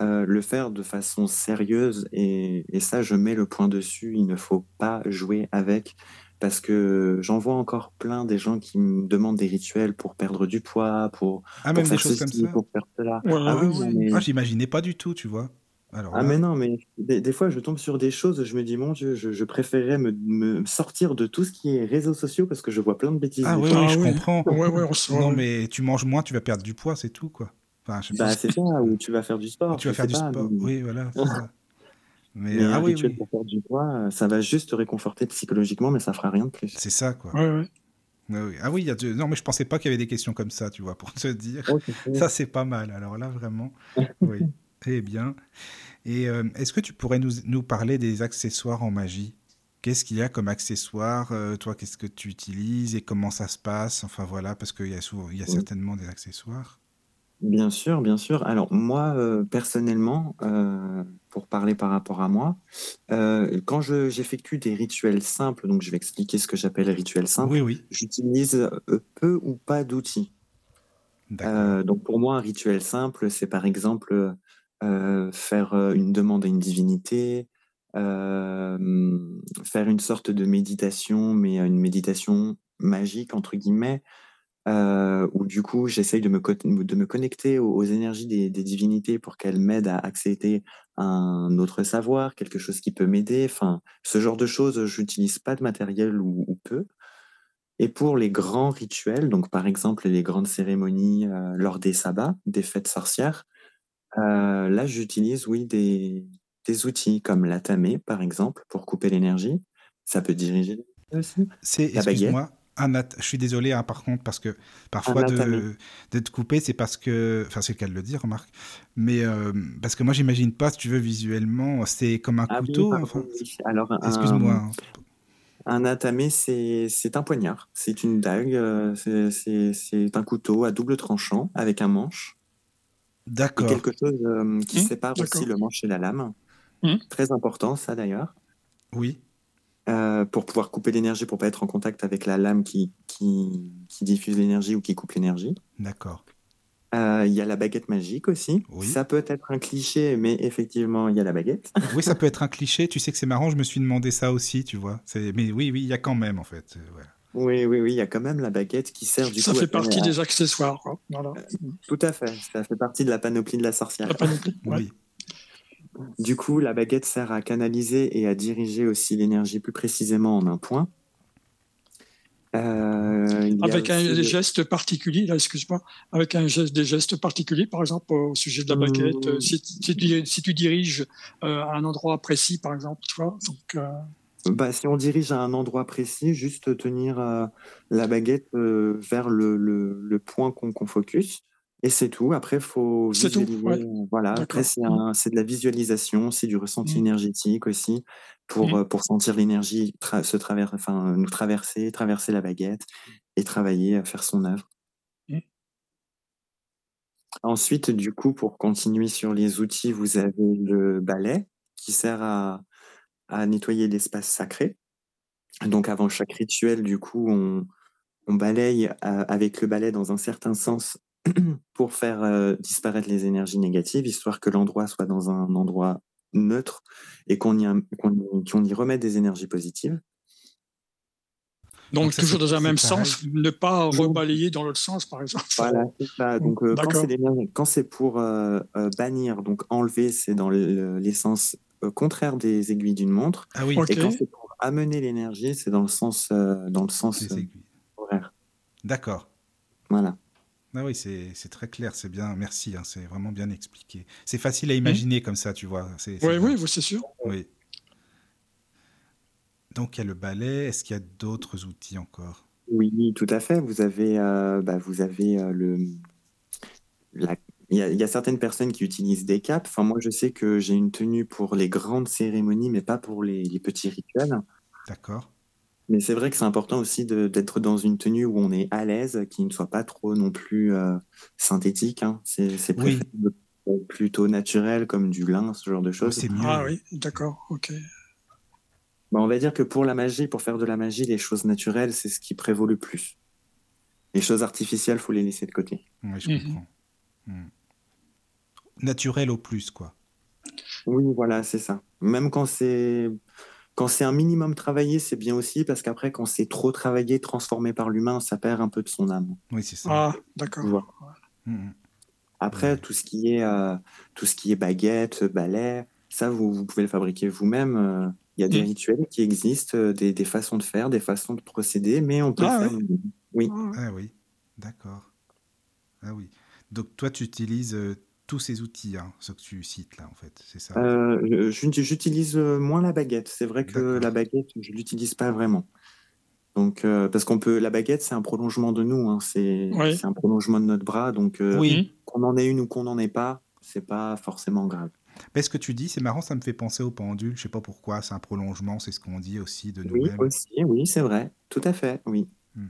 le faire de façon sérieuse et, et, ça, je mets le point dessus. Il ne faut pas jouer avec parce que j'en vois encore plein des gens qui me demandent des rituels pour perdre du poids, pour, ah, pour même faire des choses comme ceci, ça. pour faire cela. Ouais, ah ouais, oui, ouais. mais- Ah, j'imaginais pas du tout, tu vois. Alors ah là, mais non, mais des, des fois je tombe sur des choses, je me dis mon Dieu, je, je préférerais me, me sortir de tout ce qui est réseaux sociaux parce que je vois plein de bêtises. Ah oui, Ah je oui. comprends. Ouais, ouais, on se- Non, mais tu manges moins, tu vas perdre du poids, c'est tout, quoi. Enfin, Bah c'est ça, ou tu vas faire du sport. tu vas faire du pas, sport. mais- Oui, voilà. Mais, Mais ah un oui, rituel oui. pour perdre du poids, euh, ça va juste te réconforter psychologiquement, mais ça fera rien de plus. C'est ça, quoi. Ouais, ouais. Ah oui, Ah oui, il y a de- non, mais je pensais pas qu'il y avait des questions comme ça, tu vois, pour te dire. Ça, c'est pas mal. Alors là, vraiment, oui. Eh bien. Et euh, est-ce que tu pourrais nous, nous parler des accessoires en magie? Qu'est-ce qu'il y a comme accessoires Euh, Toi, qu'est-ce que tu utilises et comment ça se passe? Enfin voilà, parce qu'il y a, souvent, il y a Oui. certainement des accessoires. Bien sûr, bien sûr. Alors moi, euh, personnellement, euh, pour parler par rapport à moi, euh, quand je- j'effectue des rituels simples, donc je vais expliquer ce que j'appelle rituel simple, Oui, oui. j'utilise euh, peu ou pas d'outils. Donc pour moi, un rituel simple, c'est par exemple faire une demande à une divinité, faire une sorte de méditation, mais une méditation magique, entre guillemets, euh, où du coup j'essaye de me, de me connecter aux, aux énergies des, des divinités pour qu'elles m'aident à accéder à un autre savoir, quelque chose qui peut m'aider. Enfin, ce genre de choses, j'utilise pas de matériel ou, ou peu. Et pour les grands rituels, donc par exemple les grandes cérémonies euh, lors des sabbats, des fêtes sorcières, euh, là j'utilise oui des, des outils comme l'atamé par exemple pour couper l'énergie. Ça peut diriger aussi. C'est, excuse-moi, je suis désolé hein, par contre, parce que parfois de, de te couper, c'est parce que. Enfin, c'est le cas de le dire, remarque. Mais euh, parce que moi, j'imagine pas, si tu veux, visuellement, c'est comme un Ah couteau. enfin, oui. Alors un- excuse-moi. hein. Un atamé, c'est c'est un poignard, c'est une dague, euh, c'est- un couteau à double tranchant avec un manche D'accord. quelque chose euh, qui Mmh, sépare aussi le manche et la lame. Mmh. Très important, ça d'ailleurs, Oui. Euh, pour pouvoir couper l'énergie, pour pas être en contact avec la lame qui, qui, qui diffuse l'énergie ou qui coupe l'énergie. D'accord. Euh, Il y a la baguette magique aussi. Oui. Ça peut être un cliché, mais effectivement, il y a la baguette. Oui, ça peut être un cliché. Tu sais que c'est marrant, je me suis demandé ça aussi, tu vois. Mais oui, oui, il y a quand même, en fait. Euh. Oui, oui, oui, il y a quand même la baguette qui sert du Ça coup fait à- partie à- des accessoires. Voilà. Tout à fait, ça fait partie de la panoplie de la sorcière. La panoplie. Ouais. Oui. Du coup, la baguette sert à canaliser et à diriger aussi l'énergie plus précisément en un point. Euh, Avec un le- geste particulier, là, excuse-moi, avec un geste, des gestes particuliers, par exemple, au sujet de la baguette, Mmh. euh, si, si tu, si tu diriges euh, à un endroit précis, par exemple, tu vois, donc, euh, Bah, si on dirige à un endroit précis, juste tenir la baguette vers le, le- le point qu'on qu'on focus. Et c'est tout. Après, faut visualiser. ouais. euh, Voilà. Après, D'accord. c'est de la visualisation, c'est du ressenti Mm. énergétique aussi pour, Mm. euh, pour sentir l'énergie tra- se traverser, enfin, nous traverser, traverser la baguette et travailler à faire son œuvre. Ensuite, du coup, pour continuer sur les outils, vous avez le balai qui sert à, à nettoyer l'espace sacré. Donc, avant chaque rituel, du coup, on, on balaye euh, avec le balai dans un certain sens pour faire euh, disparaître les énergies négatives, histoire que l'endroit soit dans un endroit neutre et qu'on y, y remette des énergies positives. donc, Donc ça, toujours dans un même pareil. sens, ne pas rebalayer dans l'autre sens, par exemple. Voilà, c'est ça. Donc, euh, quand c'est pour euh, euh, bannir, donc enlever, c'est dans le- les sens euh, contraire des aiguilles d'une montre. Ah oui. Et quand c'est pour amener l'énergie, c'est dans le sens, euh, dans le sens euh, horaire. D'accord. Voilà. Ah oui, c'est, c'est très clair, c'est bien, merci, hein, c'est vraiment bien expliqué. C'est facile à imaginer comme ça, tu vois. Oui, bien. oui, oui, c'est sûr. Oui. Donc il y a le balai, est-ce qu'il y a d'autres outils encore? Oui, tout à fait. Vous avez, euh, bah, vous avez euh, le. la- Il y, a, il y a certaines personnes qui utilisent des capes. Enfin, moi, je sais que j'ai une tenue pour les grandes cérémonies, mais pas pour les, les petits rituels. D'accord. Mais c'est vrai que c'est important aussi d'être dans une tenue où on est à l'aise, qui ne soit pas trop non plus euh, synthétique. hein. C'est Oui. préférable plutôt naturel, comme du lin, ce genre de choses. c'est. Ah oui, d'accord, ok. Bah, on va dire que pour la magie, pour faire de la magie, les choses naturelles, c'est ce qui prévaut le plus. Les choses artificielles, faut les laisser de côté. Oui, je Mhm. comprends. Hmm. Naturel au plus, quoi. Oui, voilà, c'est ça. Même quand c'est quand c'est un minimum travaillé, c'est bien aussi parce qu'après, quand c'est trop travaillé, transformé par l'humain, ça perd un peu de son âme. Oui, c'est ça. Ah, d'accord. Voilà. Mhm. Après, tout ce qui est, euh, tout ce qui est baguette, balai, ça, vous, vous pouvez le fabriquer vous-même. euh, Il y a des Mm. rituels qui existent, euh, des, des façons de faire, des façons de procéder, mais on peut Ah le faire ouais. nous-mêmes. Oui. Ah, Ah oui, d'accord. Ah oui. Donc toi, tu utilises euh, tous ces outils, hein, ceux que tu cites là, en fait, c'est ça? Euh, J'utilise euh, moins la baguette. C'est vrai que la baguette, je l'utilise pas vraiment. Donc, euh, parce qu'on peut, la baguette, c'est un prolongement de nous. hein, C'est Oui. un prolongement de notre bras. Donc, euh, Oui. qu'on en ait une ou qu'on n'en ait pas, c'est pas forcément grave. Mais ce que tu dis, c'est marrant, ça me fait penser au pendule. Je sais pas pourquoi, c'est un prolongement, c'est ce qu'on dit aussi de Oui, nous-mêmes. aussi, oui, c'est vrai. Tout à fait, oui. Hmm.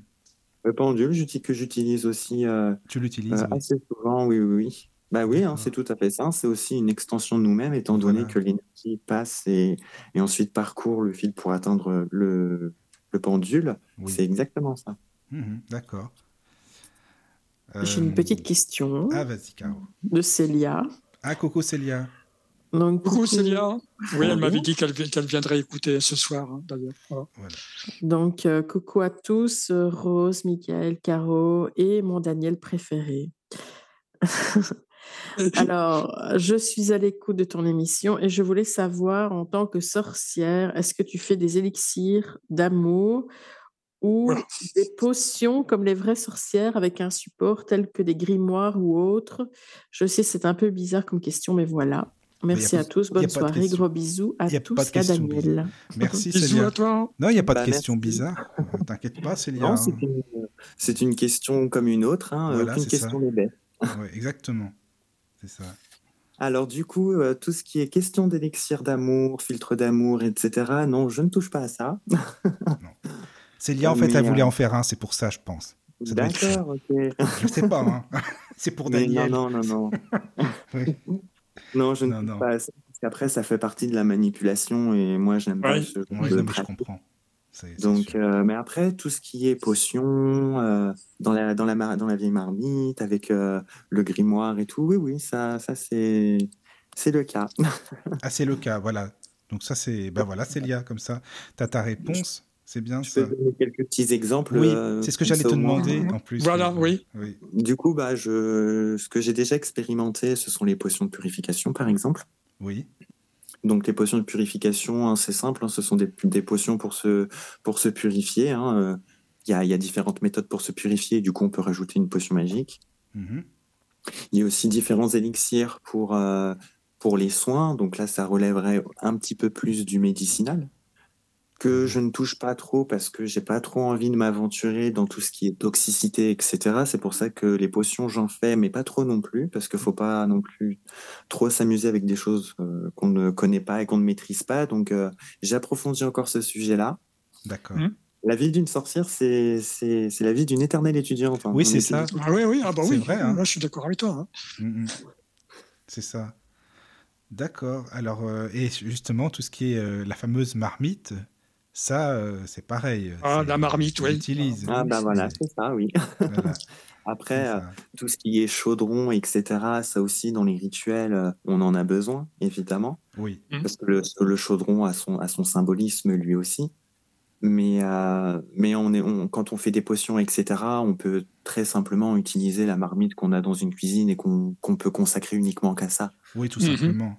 Le pendule, que j'utilise aussi euh, Tu l'utilises euh, oui. assez souvent, oui, oui, oui. Bah oui, hein, c'est tout à fait ça. C'est aussi une extension de nous-mêmes, étant donné Voilà. que l'énergie passe et, et ensuite parcourt le fil pour atteindre le, le pendule. Oui. C'est exactement ça. Mhm, D'accord. J'ai Euh, une petite question Ah, vas-y, Caro. de Célia. Ah, Coco Célia. Donc, Coucou Célia. Oui, elle m'avait dit qu'elle viendrait écouter ce soir, hein, d'ailleurs. Voilà. Donc, euh, coucou à tous, euh, Rose, Michael, Caro et mon Daniel préféré. Alors, je suis à l'écoute de ton émission et je voulais savoir, en tant que sorcière, est-ce que tu fais des élixirs d'amour ou Voilà. des potions comme les vraies sorcières avec un support tel que des grimoires ou autres? Je sais, c'est un peu bizarre comme question, mais voilà. Merci pas- à tous, bonne soirée, gros bisous à tous pas de et à Daniel. Merci, Bisous Célia. à toi. Non, il n'y a pas Bah, de question merci. bizarre. Euh, T'inquiète pas, Célia. Non, hein. c'est une, c'est une question comme une autre. Hein, Voilà, aucune question n'est bête. Ouais, exactement. C'est ça. Alors du coup, euh, tout ce qui est question d'élixir d'amour, filtre d'amour, etc., non, je ne touche pas à ça. Célia, en fait, Mais, elle voulait euh, en faire un, c'est pour ça, je pense. Ça doit être. D'accord, ok. Je sais pas, hein. c'est pour Mais Daniel. non, non, non, non. Oui. Non, je ne Non, touche non. pas à ça. Parce qu'après, ça fait partie de la manipulation et moi, pas ce genre Ouais, de non, mais je comprends. Donc, euh, mais après, tout ce qui est potion, euh, dans, la, dans, la, mar- dans la vieille marmite, avec euh, le grimoire et tout, oui, oui, ça, ça c'est, c'est le cas. Ah, c'est le cas, voilà. Donc ça, c'est... Ben voilà, Célia, comme ça. T'as ta réponse, c'est bien Je ça. peux donner quelques petits exemples. Oui, c'est ce que j'allais te demander, en plus. Voilà, oui. Oui, Du coup, bah, je, ce que j'ai déjà expérimenté, ce sont les potions de purification, par exemple. oui. Donc, les potions de purification, hein, c'est simple, hein, ce sont des, des potions pour se, pour se purifier. hein, euh, Il y, a, y a différentes méthodes pour se purifier, du coup, on peut rajouter une potion magique. Mhm. Il y a aussi différents élixirs pour, euh, pour les soins. Donc là, ça relèverait un petit peu plus du médicinal que je ne touche pas trop parce que j'ai pas trop envie de m'aventurer dans tout ce qui est toxicité, etc. C'est pour ça que les potions, j'en fais, mais pas trop non plus parce qu'il faut pas non plus trop s'amuser avec des choses euh, qu'on ne connaît pas et qu'on ne maîtrise pas. Donc euh, j'approfondis encore ce sujet-là. D'accord. Mhm. La vie d'une sorcière, c'est c'est- c'est la vie d'une éternelle étudiante. hein. Oui, c'est ça. Ah oui, oui, ah bah C'est oui. vrai, hein. Là, je suis d'accord avec toi. hein. Mhm. C'est ça. D'accord. Alors, euh, et justement, tout ce qui est euh, la fameuse marmite, ça, euh, c'est pareil. Ah, C'est- la marmite, oui. l'utilises. Ah bah voilà, C'est- ça, oui. voilà, Après, euh, tout ce qui est chaudron, etc., ça aussi, dans les rituels, euh, on en a besoin, évidemment, Oui. parce que le, le chaudron a son, a son symbolisme lui aussi. Mais, euh, mais on est, on- quand on fait des potions, etc., on peut très simplement utiliser la marmite qu'on a dans une cuisine et qu'on qu'on peut consacrer uniquement qu'à ça. Oui, tout Mhm. simplement.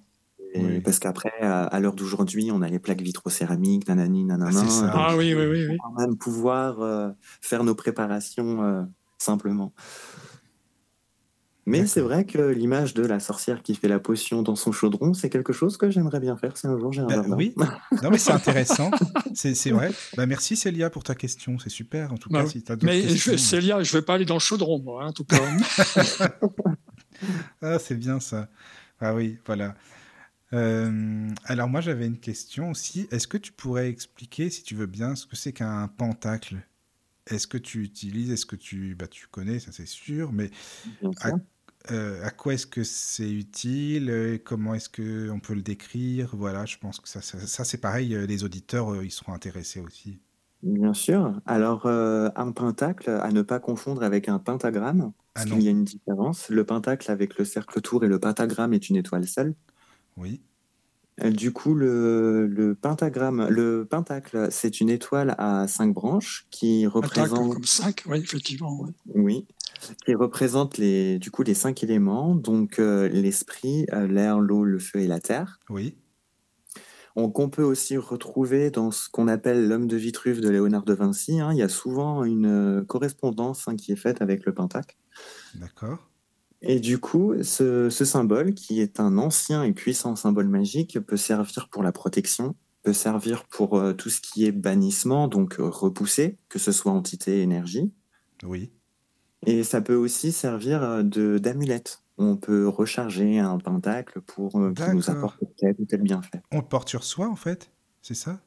Oui. Parce qu'après, à, à l'heure d'aujourd'hui, on a les plaques vitrocéramiques, nanani, nanana. Ah, c'est ça. donc Ah oui, oui, oui. on oui. va quand même pouvoir euh, faire nos préparations euh, simplement. Mais c'est vrai que l'image de la sorcière qui fait la potion dans son chaudron, c'est quelque chose que j'aimerais bien faire si un jour j'ai un jardin. oui. Non, mais c'est intéressant. C'est vrai. Bah, merci Célia pour ta question. C'est super. En tout Bah cas, si as Mais je. Célia, je vais pas aller dans le chaudron, moi, hein, en tout cas. Ah, c'est bien ça. Ah oui, voilà. Euh, alors moi, j'avais une question aussi. Est-ce que tu pourrais expliquer, si tu veux bien, ce que c'est qu'un pentacle? Est-ce que tu utilises, est-ce que tu, bah, tu connais, ça c'est sûr, mais à, euh, à quoi est-ce que c'est utile? Euh, Comment est-ce que on peut le décrire? Voilà, je pense que ça, ça, ça, c'est pareil. Les auditeurs, euh, ils seront intéressés aussi. Bien sûr. Alors, un pentacle, à ne pas confondre avec un pentagramme, Ah parce qu'il y a une différence. Le pentacle avec le cercle autour et le pentagramme est une étoile seule. Oui. Du coup, le, le pentagramme, le pentacle, c'est une étoile à cinq branches qui représente. comme cinq, oui, effectivement. Oui, qui représente les, du coup les cinq éléments, donc l'esprit, l'air, l'eau, le feu et la terre. Oui. qu'on peut aussi retrouver dans ce qu'on appelle l'homme de Vitruve de Léonard de Vinci. Hein. il y a souvent une correspondance hein, qui est faite avec le pentacle. D'accord. Et du coup, ce, symbole, qui est un ancien et puissant symbole magique, peut servir pour la protection, peut servir pour euh, tout ce qui est bannissement, donc euh, repousser, que ce soit entité, énergie. Oui. Et ça peut aussi servir euh, de d'amulette. On peut recharger un pentacle pour qu'il nous apporte tel ou tel bienfait. On le porte sur soi, en fait C'est ça?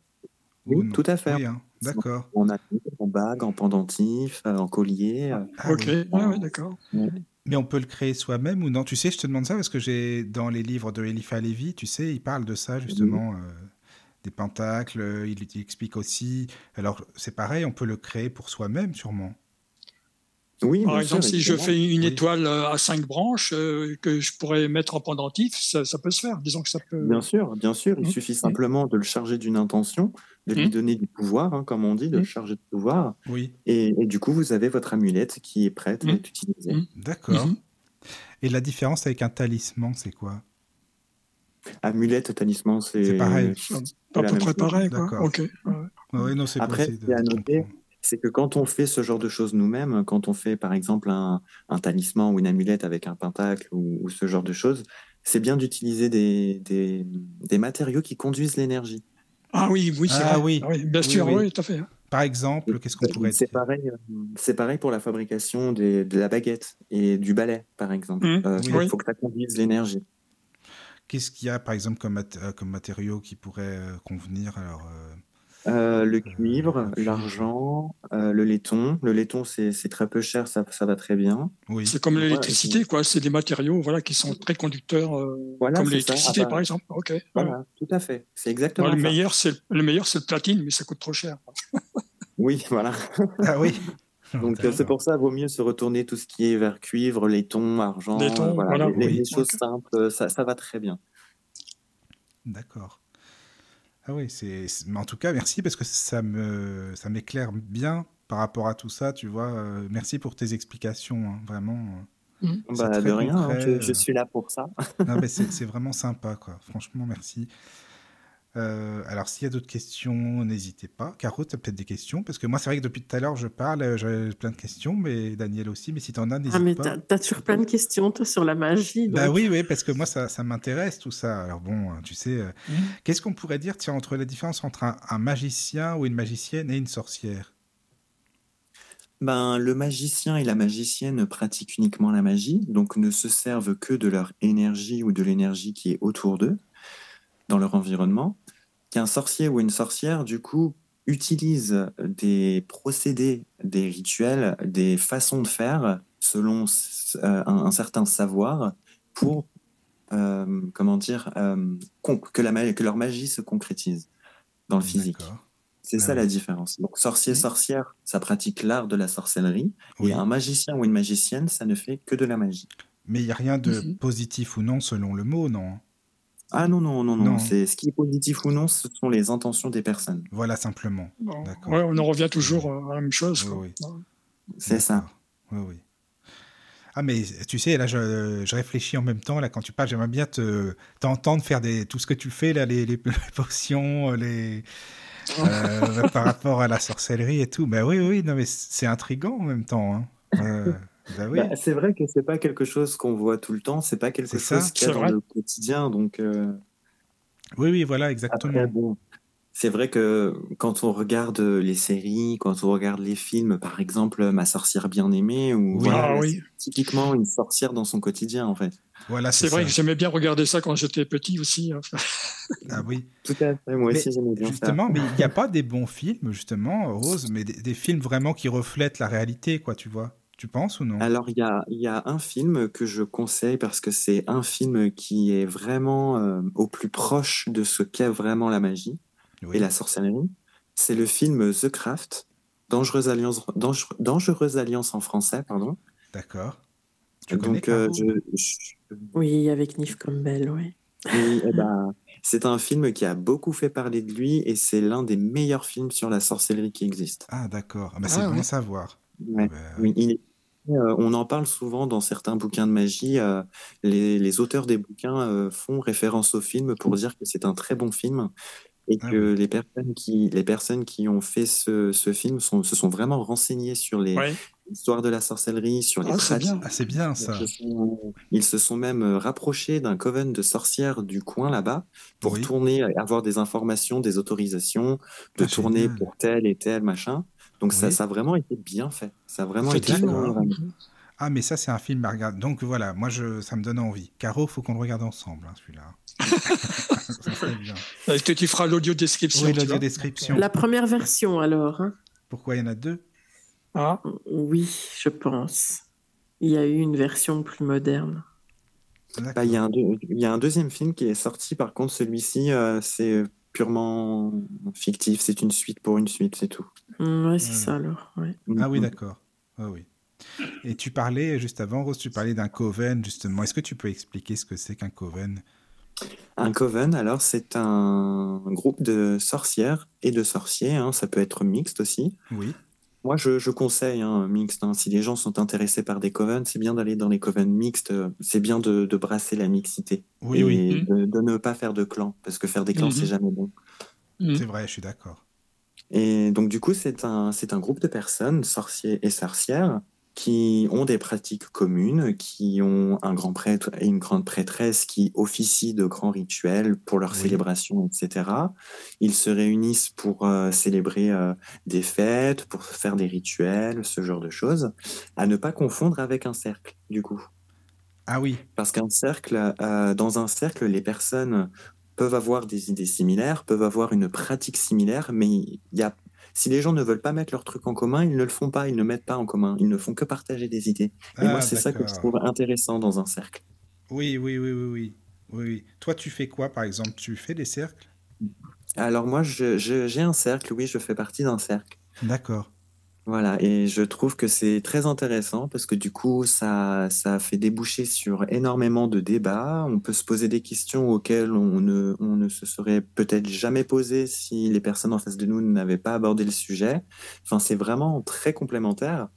Oui, tout à fait. Oui, hein. D'accord. On a en bague, en pendentif, en collier. Ah, ok, oui, oui d'accord. Mais on peut le créer soi-même ou non? Tu sais, je te demande ça parce que j'ai dans les livres de Elifa Lévy, tu sais, il parle de ça justement, euh, des pentacles. Il, il, explique aussi. Alors c'est pareil, on peut le créer pour soi-même sûrement. Oui, Par exemple, si je fais une étoile euh, à cinq branches euh, que je pourrais mettre en pendentif, ça, peut se faire. Disons que ça peut. Bien sûr, bien sûr. Il mmh. suffit simplement de le charger d'une intention, de lui mmh. donner du pouvoir, hein, comme on dit, de le mmh. charger de pouvoir. Oui. Et, du coup, vous avez votre amulette qui est prête à être utilisée. D'accord. Et la différence avec un talisman, c'est quoi? Amulette, talisman, c'est. C'est pareil. À peu près pareil, quoi. Ok. Ouais. non, Après, c'est à noter c'est que quand on fait ce genre de choses nous-mêmes, quand on fait par exemple un, talisman ou une amulette avec un pentacle ou, ce genre de choses, c'est bien d'utiliser des, des, matériaux qui conduisent l'énergie. Ah oui, oui, c'est ah, oui. oui. Bien sûr, oui, tout à fait. Par exemple, qu'est-ce qu'on pourrait C'est pareil, euh, c'est pareil pour la fabrication de la baguette et du balai, par exemple. Mmh. Euh, il faut que ça conduise l'énergie. Qu'est-ce qu'il y a, par exemple, comme, euh, comme matériaux qui pourraient convenir? Alors, euh, le cuivre, l'argent, euh, le laiton. Le laiton, c'est très peu cher, ça, ça va très bien. Oui. C'est comme l'électricité, quoi. C'est des matériaux voilà, qui sont très conducteurs, euh, comme l'électricité, ah bah, par exemple. Ok. Voilà, tout à fait. C'est exactement le Meilleur, le meilleur, c'est le platine, mais ça coûte trop cher. oui, voilà. ah oui. Donc c'est pour ça, vaut mieux se retourner tout ce qui est vers cuivre, laiton, argent, voilà, les, choses simples, ça, ça va très bien. D'accord. Ah oui, c'est. En tout cas, merci parce que ça me ça m'éclaire bien par rapport à tout ça. Tu vois, euh, merci pour tes explications, hein, vraiment. Euh, mmh. Bah, de rien, hein, je, je, suis là pour ça. non, mais c'est vraiment sympa, quoi. Franchement, merci. Euh, alors, s'il y a d'autres questions, n'hésitez pas. Caro, tu as peut-être des questions? Parce que moi, c'est vrai que depuis tout à l'heure, je parle, euh, j'ai plein de questions, mais Daniel aussi. Mais si tu en as, n'hésite ah, mais pas. Tu as toujours plein de questions, toi, sur la magie. Bah oui, oui, parce que moi, ça, ça m'intéresse, tout ça. Alors bon, hein, tu sais, euh, mmh. qu'est-ce qu'on pourrait dire tiens, entre la différence entre un, magicien ou une magicienne et une sorcière? Ben, le magicien et la magicienne pratiquent uniquement la magie, donc ne se servent que de leur énergie ou de l'énergie qui est autour d'eux, dans leur environnement qu'un sorcier ou une sorcière, du coup, utilise des procédés, des rituels, des façons de faire selon euh, un, certain savoir pour, euh, comment dire, euh, que, la, que leur magie se concrétise dans le physique. C'est ça la différence. Donc, sorcier, sorcière, ça pratique l'art de la sorcellerie. Et un magicien ou une magicienne, ça ne fait que de la magie. Mais il n'y a rien de mhm. positif ou non selon le mot, non? Ah non, non, non, non. C'est ce qui est positif ou non, ce sont les intentions des personnes. Voilà, simplement. Ouais, on en revient toujours à la même chose. C'est ça. Oui, oui. Ah, mais tu sais, là, je, réfléchis en même temps. Là, quand tu parles, j'aimerais bien te, t'entendre faire des, tout ce que tu fais, là, les, les potions, les, euh, par rapport à la sorcellerie et tout. Ben oui, oui, non, mais c'est intriguant en même temps. Hein. Euh, bah bah, c'est vrai que c'est pas quelque chose qu'on voit tout le temps, c'est pas quelque chose qu'il y a dans le quotidien, donc. Euh, oui, oui, voilà, exactement. bon, c'est vrai que quand on regarde les séries, quand on regarde les films, par exemple Ma sorcière bien aimée, ou ah typiquement une sorcière dans son quotidien, en fait. Voilà, c'est vrai que j'aimais bien regarder ça quand j'étais petit aussi. Hein. ah oui. Tout à fait, moi aussi j'aimais bien justement, mais il n'y a pas des bons films, justement, Rose, mais des, films vraiment qui reflètent la réalité, quoi, tu vois tu penses ou non? Alors, il y a, y a, un film que je conseille parce que c'est un film qui est vraiment euh, au plus proche de ce qu'est vraiment la magie et la sorcellerie. C'est le film The Craft, Dangereuse Alliance, Dangereuse Alliance en français, pardon. D'accord. Donc, euh, Oui, avec Nif Campbell, oui. Oui, eh ben, c'est un film qui a beaucoup fait parler de lui et c'est l'un des meilleurs films sur la sorcellerie qui existe. Ah, d'accord. Ah, bah, c'est Ah, bon ouais. à savoir. Ouais. Oui, il est- euh, on en parle souvent dans certains bouquins de magie. euh, les, les auteurs des bouquins euh, font référence au film pour dire que c'est un très bon film et Ah que oui. les personnes qui, les personnes qui ont fait ce, ce film sont, se sont vraiment renseignées sur les Ouais. histoires de la sorcellerie, sur les Ah, c'est bien. Ah, c'est bien ça. Ils se sont- Ils se sont même euh, rapprochés d'un coven de sorcières du coin là-bas pour Oui. tourner, avoir des informations, des autorisations, de Ah, tourner pour tel et tel machin. Donc ça, Oui. ça a vraiment été bien fait. Ça a vraiment été les- Ah, mais ça, c'est un film à regarder. Donc voilà, moi, je... ça me donne envie. Caro, faut qu'on le regarde ensemble, hein, celui-là. ça bien. Euh, Tu, tu feras l'audio description. Oui, tu l'audio description. La première version, alors. hein. Pourquoi il y en a deux? Ah, Oui, je pense. Il y a eu une version plus moderne. Bah, il y a un deux- il y a un deuxième film qui est sorti. Par contre, celui-ci, euh, c'est purement fictif. C'est une suite pour une suite, c'est tout. Mm, Ouais, c'est Ouais. ça alors. ouais. Ah oui, Mhm. d'accord. Ah oui. Et tu parlais juste avant, Rose, tu parlais d'un coven, justement. Est-ce que tu peux expliquer ce que c'est qu'un coven? Un coven, alors, c'est un groupe de sorcières et de sorciers. hein, ça peut être mixte aussi. Oui. Moi, je, je conseille un mixte. hein. Si les gens sont intéressés par des covens, c'est bien d'aller dans les covens mixtes. euh, C'est bien de, de brasser la mixité Oui, et oui. de, de ne pas faire de clans, parce que faire des clans, Mhm. c'est jamais bon. mm. C'est vrai, je suis d'accord. Et donc, du coup, c'est un, c'est un groupe de personnes, sorciers et sorcières, qui ont des pratiques communes, qui ont un grand prêtre et une grande prêtresse qui officient de grands rituels pour leurs Oui. célébrations, etc. Ils se réunissent pour euh, célébrer euh, des fêtes, pour faire des rituels, ce genre de choses, à ne pas confondre avec un cercle, du coup. Ah oui, Parce qu'un cercle, euh, dans un cercle, les personnes peuvent avoir des idées similaires, peuvent avoir une pratique similaire, mais il y a, si les gens ne veulent pas mettre leurs trucs en commun, ils ne le font pas, ils ne mettent pas en commun, ils ne font que partager des idées. Et Ah, moi, c'est ça que je trouve intéressant dans un cercle. oui, oui, oui, oui, oui. Oui, oui. Toi, tu fais quoi, par exemple? Tu fais des cercles? Alors moi, j'ai un cercle, oui, je fais partie d'un cercle. D'accord. Voilà, et je trouve que c'est très intéressant parce que du coup, ça, ça fait déboucher sur énormément de débats. On peut se poser des questions auxquelles on ne, on ne se serait peut-être jamais posé si les personnes en face de nous n'avaient pas abordé le sujet. Enfin, c'est vraiment très complémentaire.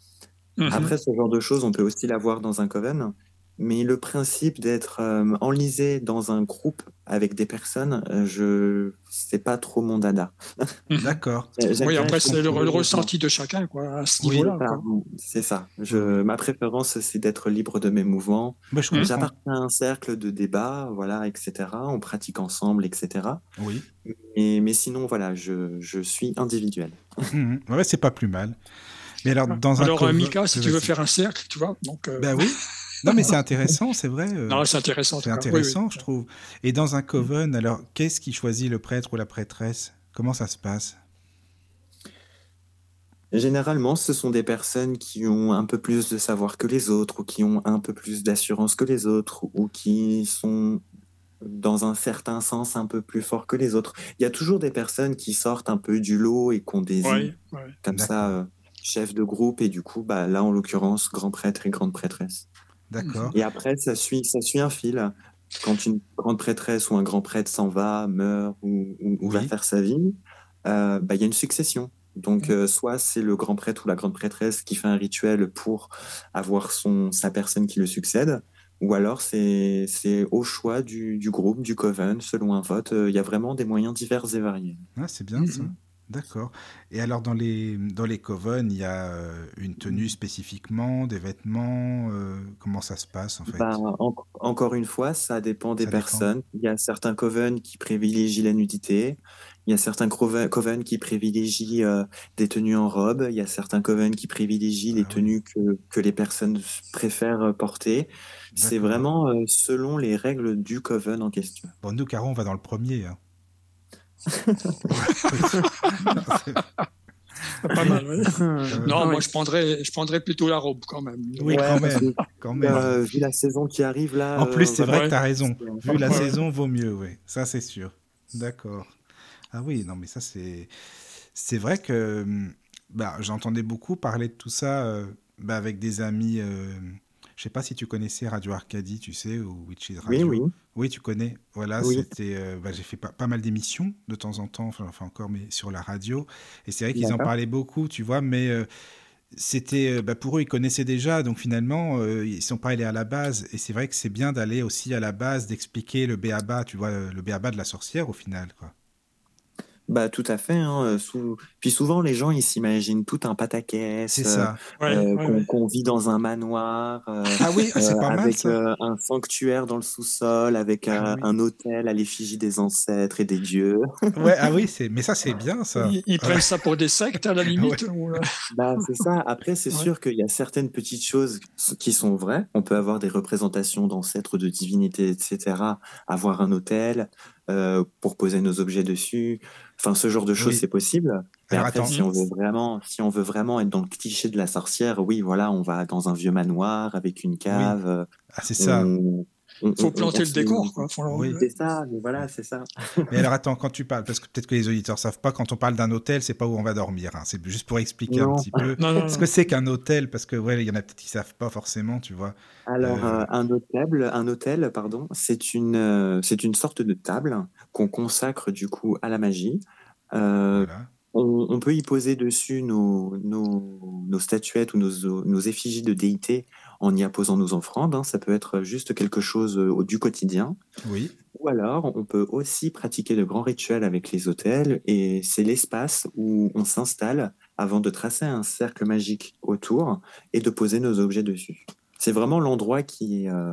Mhm. Après, ce genre de choses, on peut aussi l'avoir dans un coven. Mais le principe d'être euh, enlisé dans un groupe avec des personnes, euh, je c'est pas trop mon dada. D'accord. J'aime Oui, après, c'est le, ressenti de chacun, quoi, à ce Oui, niveau-là. Ah. C'est ça. Je, ma préférence, c'est d'être libre de mes mouvements. Comprends. J'appartiens à un cercle de débat, voilà, etc. On pratique ensemble, etc. Oui. Et, mais sinon, voilà, je, je suis individuel. Mhm. Ouais, c'est pas plus mal. Mais alors, dans un Alors, euh, coven- Mika, si tu veux faire un cercle, tu vois, donc. euh, Ben oui. Non, mais c'est intéressant, c'est vrai. euh, non, c'est intéressant. c'est. Oui, intéressant, oui. je trouve. Et dans un coven, alors, qu'est-ce qui choisit le prêtre ou la prêtresse? Comment ça se passe? Généralement, ce sont des personnes qui ont un peu plus de savoir que les autres, ou qui ont un peu plus d'assurance que les autres, ou qui sont dans un certain sens un peu plus forts que les autres. Il y a toujours des personnes qui sortent un peu du lot et qu'on désigne Ouais, ouais. comme ça euh, chef de groupe et du coup, bah, là en l'occurrence, grand prêtre et grande prêtresse. D'accord. Et après, ça suit, ça suit un fil. Quand une grande prêtresse ou un grand prêtre s'en va, meurt ou, ou- ou va faire sa vie, euh, bah, il y a une succession. Donc, euh, soit c'est le grand prêtre ou la grande prêtresse qui fait un rituel pour avoir son, sa personne qui le succède, ou alors c'est c'est au choix du, du groupe, du coven, selon un vote. Euh, Il y a vraiment des moyens divers et variés. Ah, c'est bien ça. D'accord. Et alors, dans les, dans les coven, il y a euh, une tenue spécifiquement, des vêtements euh, Comment ça se passe, en fait? Bah, en- encore une fois, ça dépend des Ça dépend. personnes. Il y a certains coven qui privilégient la nudité. Il y a certains coven qui privilégient euh, des tenues en robe. Il y a certains coven qui privilégient les Ah oui. tenues que, que les personnes préfèrent porter. C'est vraiment euh, selon les règles du coven en question. Bon, nous, Caro, on va dans le premier. hein. Pas mal, ouais. Non, moi, je prendrais, je prendrais plutôt la robe quand même. Oui, Ouais, quand même. Quand même. euh, vu la saison qui arrive là. en plus, euh, c'est vrai ouais. que tu as raison. Vu la Ouais. saison, vaut mieux, oui. Ça, c'est sûr. D'accord. Ah oui, non, mais ça, c'est. C'est vrai que hum, bah, j'entendais beaucoup parler de tout ça euh, bah, avec des amis. Je sais pas si tu connaissais Radio Arcadie, tu sais, ou Witches Oui, Radio. oui. Oui, tu connais. Voilà, Oui. c'était. euh, bah, j'ai fait pas, pas mal d'émissions de temps en temps, enfin, encore, mais sur la radio. Et c'est vrai qu'ils en parlaient beaucoup, tu vois, mais euh, c'était. euh, bah, pour eux, ils connaissaient déjà, donc finalement, euh, ils sont pas allés à la base. Et c'est vrai que c'est bien d'aller aussi à la base, d'expliquer le béaba, tu vois, le béaba de la sorcière au final, quoi. Bah, tout à fait. hein, euh, Puis souvent, les gens, ils s'imaginent tout un pataquès, C'est euh, ça. Ouais, euh, ouais, qu'on ouais. qu'on vit dans un manoir, euh, Ah oui, ah, c'est pas mal avec ça. euh, un sanctuaire dans le sous-sol, avec Ah euh, oui. un hôtel à l'effigie des ancêtres et des dieux. Ouais, ah oui, c'est. Mais ça, c'est bien ça. Ils, ils prennent ça pour des sectes à la limite. ou, Bah, c'est ça. Après, c'est Ouais. sûr qu'il y a certaines petites choses qui sont vraies. On peut avoir des représentations d'ancêtres, de divinités, etc. Avoir un hôtel euh, pour poser nos objets dessus. Enfin, ce genre de choses, Oui. c'est possible. Mais Alors après, attends. si on veut vraiment, si on veut vraiment être dans le cliché de la sorcière, oui, voilà, on va dans un vieux manoir avec une cave. euh, Ah, c'est ça. on- on- faut on- planter on le décor. Quoi. Faut- Oui. C'est ça, mais voilà, c'est ça. Mais alors attends, quand tu parles, parce que peut-être que les auditeurs savent pas, quand on parle d'un hôtel, c'est pas où on va dormir. hein. C'est juste pour expliquer un petit peu. Non, non, Ce non. que c'est qu'un hôtel, parce que ouais, il y en a peut-être qui savent pas forcément, tu vois. Alors, Euh, euh, un hôtel, un hôtel, pardon, c'est une, euh, c'est une sorte de table qu'on consacre du coup à la magie. Euh, Voilà. on, on peut y poser dessus nos, nos, nos statuettes ou nos, nos effigies de déités en y apposant nos offrandes. hein. Ça peut être juste quelque chose euh, du quotidien. Oui. Ou alors, on peut aussi pratiquer de grands rituels avec les hôtels et c'est l'espace où on s'installe avant de tracer un cercle magique autour et de poser nos objets dessus. C'est vraiment l'endroit qui est, euh,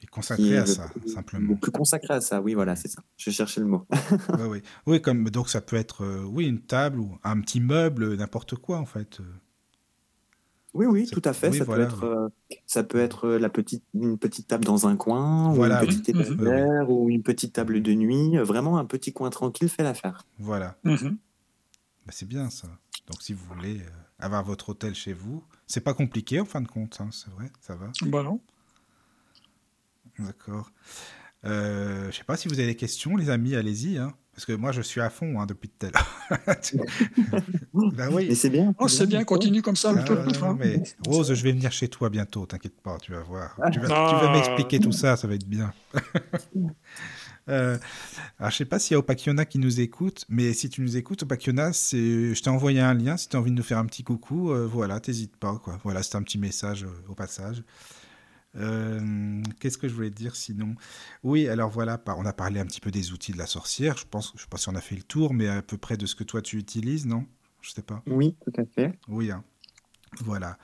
Et qui consacré est à le, ça, simplement. le plus consacré à ça. Oui, voilà, c'est ça. Je cherchais le mot. Oui. Oui, comme donc ça peut être, euh, oui, une table ou un petit meuble, n'importe quoi en fait. Euh, Oui, oui, tout à fait. oui, ça, voilà, peut être, euh, ça peut être la petite, une petite table dans un coin, Voilà, ou une petite étagère, ou une petite table de nuit. Vraiment, un petit coin tranquille fait l'affaire. Voilà. Mhm. Bah, c'est bien ça. Donc si vous voulez euh, avoir votre hôtel chez vous, c'est pas compliqué en fin de compte, hein, c'est vrai, ça va. Bah non. D'accord. Euh, je sais pas si vous avez des questions, les amis, allez-y. Hein, parce que moi, je suis à fond hein, depuis tout à l'heure. Mais oui. c'est bien. Oh, c'est bien, continue comme ça. Ah, le peu- non, non, mais Rose, je vais venir chez toi bientôt, t'inquiète pas, tu vas voir. Tu vas, Ah. tu vas m'expliquer tout ça, ça va être bien. Euh, alors, je sais pas s'il y a Opakiona qui nous écoute, mais si tu nous écoutes, Opakiona, c'est... je t'ai envoyé un lien. Si tu as envie de nous faire un petit coucou, euh, voilà, t'hésites pas. Quoi. Voilà, c'est un petit message euh, au passage. Euh, Qu'est-ce que je voulais dire sinon? Oui, alors voilà, on a parlé un petit peu des outils de la sorcière. Je pense, je sais pas si on a fait le tour, mais à peu près de ce que toi tu utilises, non? Je sais pas. Oui, tout à fait. Oui, hein. voilà.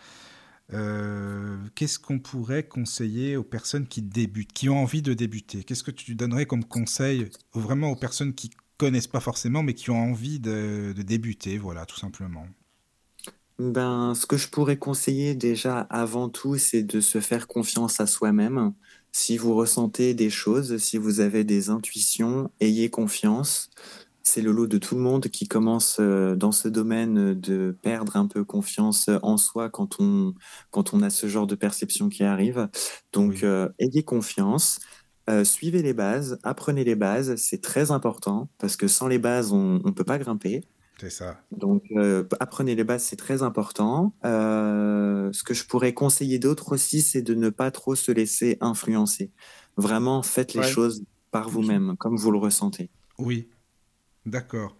Euh, Qu'est-ce qu'on pourrait conseiller aux personnes qui débutent, qui ont envie de débuter? Qu'est-ce que tu donnerais comme conseil vraiment aux personnes qui connaissent pas forcément, mais qui ont envie de, de débuter Voilà, tout simplement? Ben, ce que je pourrais conseiller déjà avant tout, c'est de se faire confiance à soi-même. Si vous ressentez des choses, si vous avez des intuitions, ayez confiance. C'est le lot de tout le monde qui commence euh, dans ce domaine de perdre un peu confiance en soi quand on, quand on a ce genre de perception qui arrive. Donc, Oui. euh, ayez confiance. Euh, suivez les bases, apprenez les bases, c'est très important parce que sans les bases, on ne peut pas grimper. C'est ça. Donc, euh, apprenez les bases, c'est très important. Euh, ce que je pourrais conseiller d'autre aussi, c'est de ne pas trop se laisser influencer. Vraiment, faites les Ouais. choses par vous-même, comme vous le ressentez. Oui. D'accord.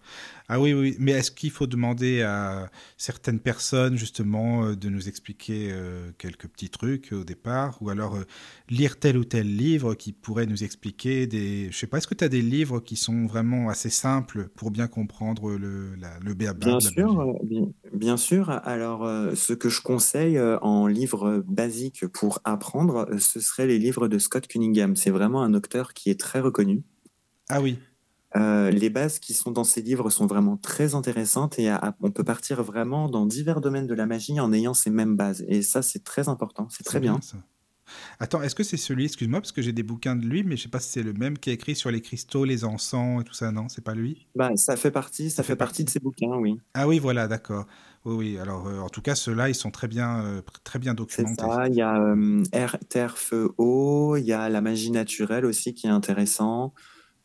Ah oui, oui. Mais est-ce qu'il faut demander à certaines personnes, justement, euh, de nous expliquer euh, quelques petits trucs au départ? Ou alors euh, lire tel ou tel livre qui pourrait nous expliquer des... Je sais pas, est-ce que tu as des livres qui sont vraiment assez simples pour bien comprendre le, la, le béaba Bien sûr, bien, bien sûr. Alors, ce que je conseille en livre basique pour apprendre, ce serait les livres de Scott Cunningham. C'est vraiment un auteur qui est très reconnu. Ah oui, Euh, les bases qui sont dans ces livres sont vraiment très intéressantes et on peut partir vraiment dans divers domaines de la magie en ayant ces mêmes bases. Et ça, c'est très important, c'est très bien. ça. Attends, est-ce que c'est celui, excuse-moi, parce que j'ai des bouquins de lui, mais je sais pas si c'est le même qui a écrit sur les cristaux, les encens et tout ça, non C'est pas lui? Bah, ça fait partie, ça, fait, partie de ces bouquins, oui. Ah oui, voilà, d'accord. Oui, oui. Alors, euh, en tout cas, ceux-là, ils sont très bien, euh, très bien documentés. ça. Il y a euh, Air, Terre, Feu, Eau. Il y a la magie naturelle aussi qui est intéressant.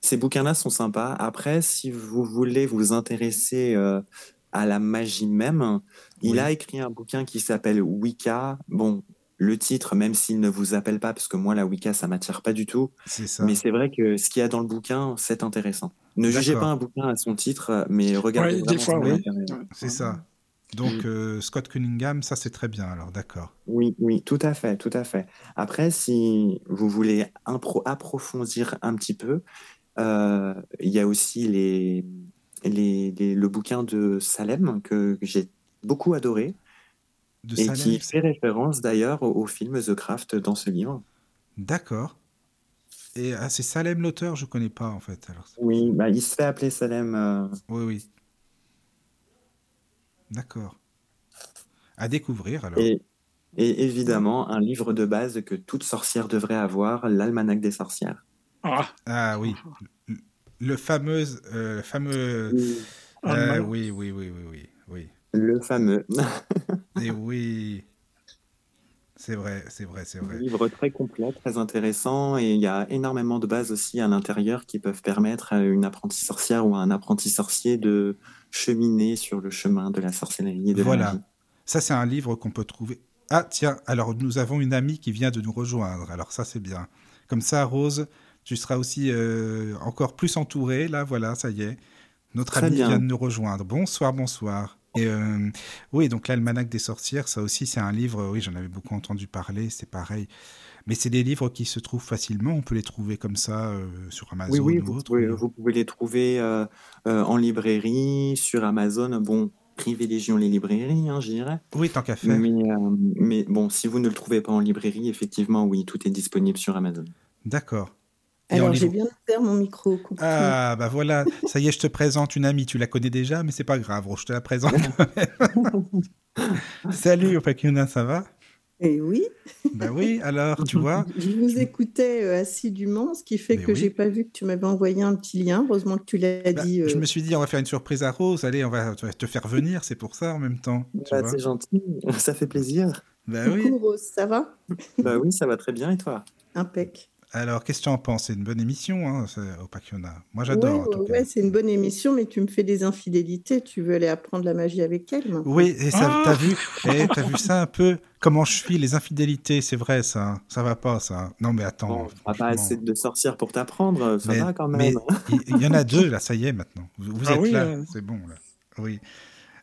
Ces bouquins-là sont sympas. Après, si vous voulez vous intéresser euh, à la magie même, il a écrit un bouquin qui s'appelle Wicca. Bon, le titre, même s'il ne vous appelle pas, parce que moi, la Wicca, ça m'attire pas du tout. Ça. Mais c'est vrai que ce qu'il y a dans le bouquin, c'est intéressant. Ne jugez pas un bouquin à son titre, mais regardez Ouais, des fois, oui. C'est ça. Donc, Mm. euh, Scott Cunningham, ça c'est très bien, alors d'accord. Oui, oui, tout à fait, tout à fait. Après, si vous voulez impro- approfondir un petit peu, il y a aussi les, les, les- le bouquin de Salem que, que j'ai beaucoup adoré De et Salem, qui fait référence d'ailleurs au, au film The Craft dans ce livre. D'accord. Et ah, c'est Salem l'auteur, je connais pas en fait. Alors, Oui, bah, il se fait appeler Salem. euh, oui, oui. D'accord. À découvrir alors. et, et évidemment, un livre de base que toute sorcière devrait avoir, l'Almanach des sorcières. Ah, Ah oui. Le- Le fameux, euh, fameux. Ah, euh, oui, oui, oui, oui, oui, oui. Le fameux Et oui. C'est vrai, c'est vrai, c'est vrai. livre très complet, très intéressant, et il y a énormément de bases aussi à l'intérieur qui peuvent permettre à une apprentie sorcière ou à un apprenti sorcier de cheminer sur le chemin de la sorcellerie et de la Voilà. magie. Ça, c'est un livre qu'on peut trouver. Ah, tiens, alors nous avons une amie qui vient de nous rejoindre. Alors ça, c'est bien. Comme ça, Rose, tu seras aussi euh, encore plus entourée. Là, voilà, ça y est. Notre Très bien. vient de nous rejoindre. Bonsoir, bonsoir. Et euh, oui, donc l'Almanach des sorcières, ça aussi, c'est un livre, oui, j'en avais beaucoup entendu parler, c'est pareil. Mais c'est des livres qui se trouvent facilement, on peut les trouver comme ça euh, sur Amazon Oui, oui, ou vous autre. pouvez, vous pouvez les trouver euh, en librairie, sur Amazon. Bon, privilégions les librairies, hein, je dirais. Oui, tant qu'à faire. Mais, mais bon, si vous ne le trouvez pas en librairie, effectivement, oui, tout est disponible sur Amazon. D'accord. Alors, j'ai bien ouvert mon micro. Coucou. Ah, bah voilà, ça y est, je te présente une amie, tu la connais déjà, mais c'est pas grave, Rose, je te la présente. Salut, Opakuna, ça va? Et oui, Bah oui, alors, tu vois je vous écoutais euh, assidûment, ce qui fait Mais que oui. j'ai pas vu que tu m'avais envoyé un petit lien. Heureusement que tu l'as Bah, dit. Je euh, me suis dit, on va faire une surprise à Rose, allez, on va te faire venir, c'est pour ça en même temps. Tu Bah, vois c'est gentil, ça fait plaisir. bah Coucou oui. Rose, ça va? Bah oui, ça va très bien et toi? Impec. Alors, qu'est-ce que tu en penses? C'est une bonne émission, hein. Moi, j'adore, en Ouais, c'est une bonne émission, mais tu me fais des infidélités. Tu veux aller apprendre la magie avec elle maintenant Oui, et ça, Ah t'as vu, eh, t'as vu ça un peu? Comment je suis, les infidélités, c'est vrai, ça. hein. Ça va pas, ça. Non, mais attends. Bon, t'as pas franchement. assez de sorcières pour t'apprendre, ça Mais- va quand même. il il y, en a deux, là, ça y est, maintenant. Vous, vous Ah êtes oui, là, euh. c'est bon, là. Oui.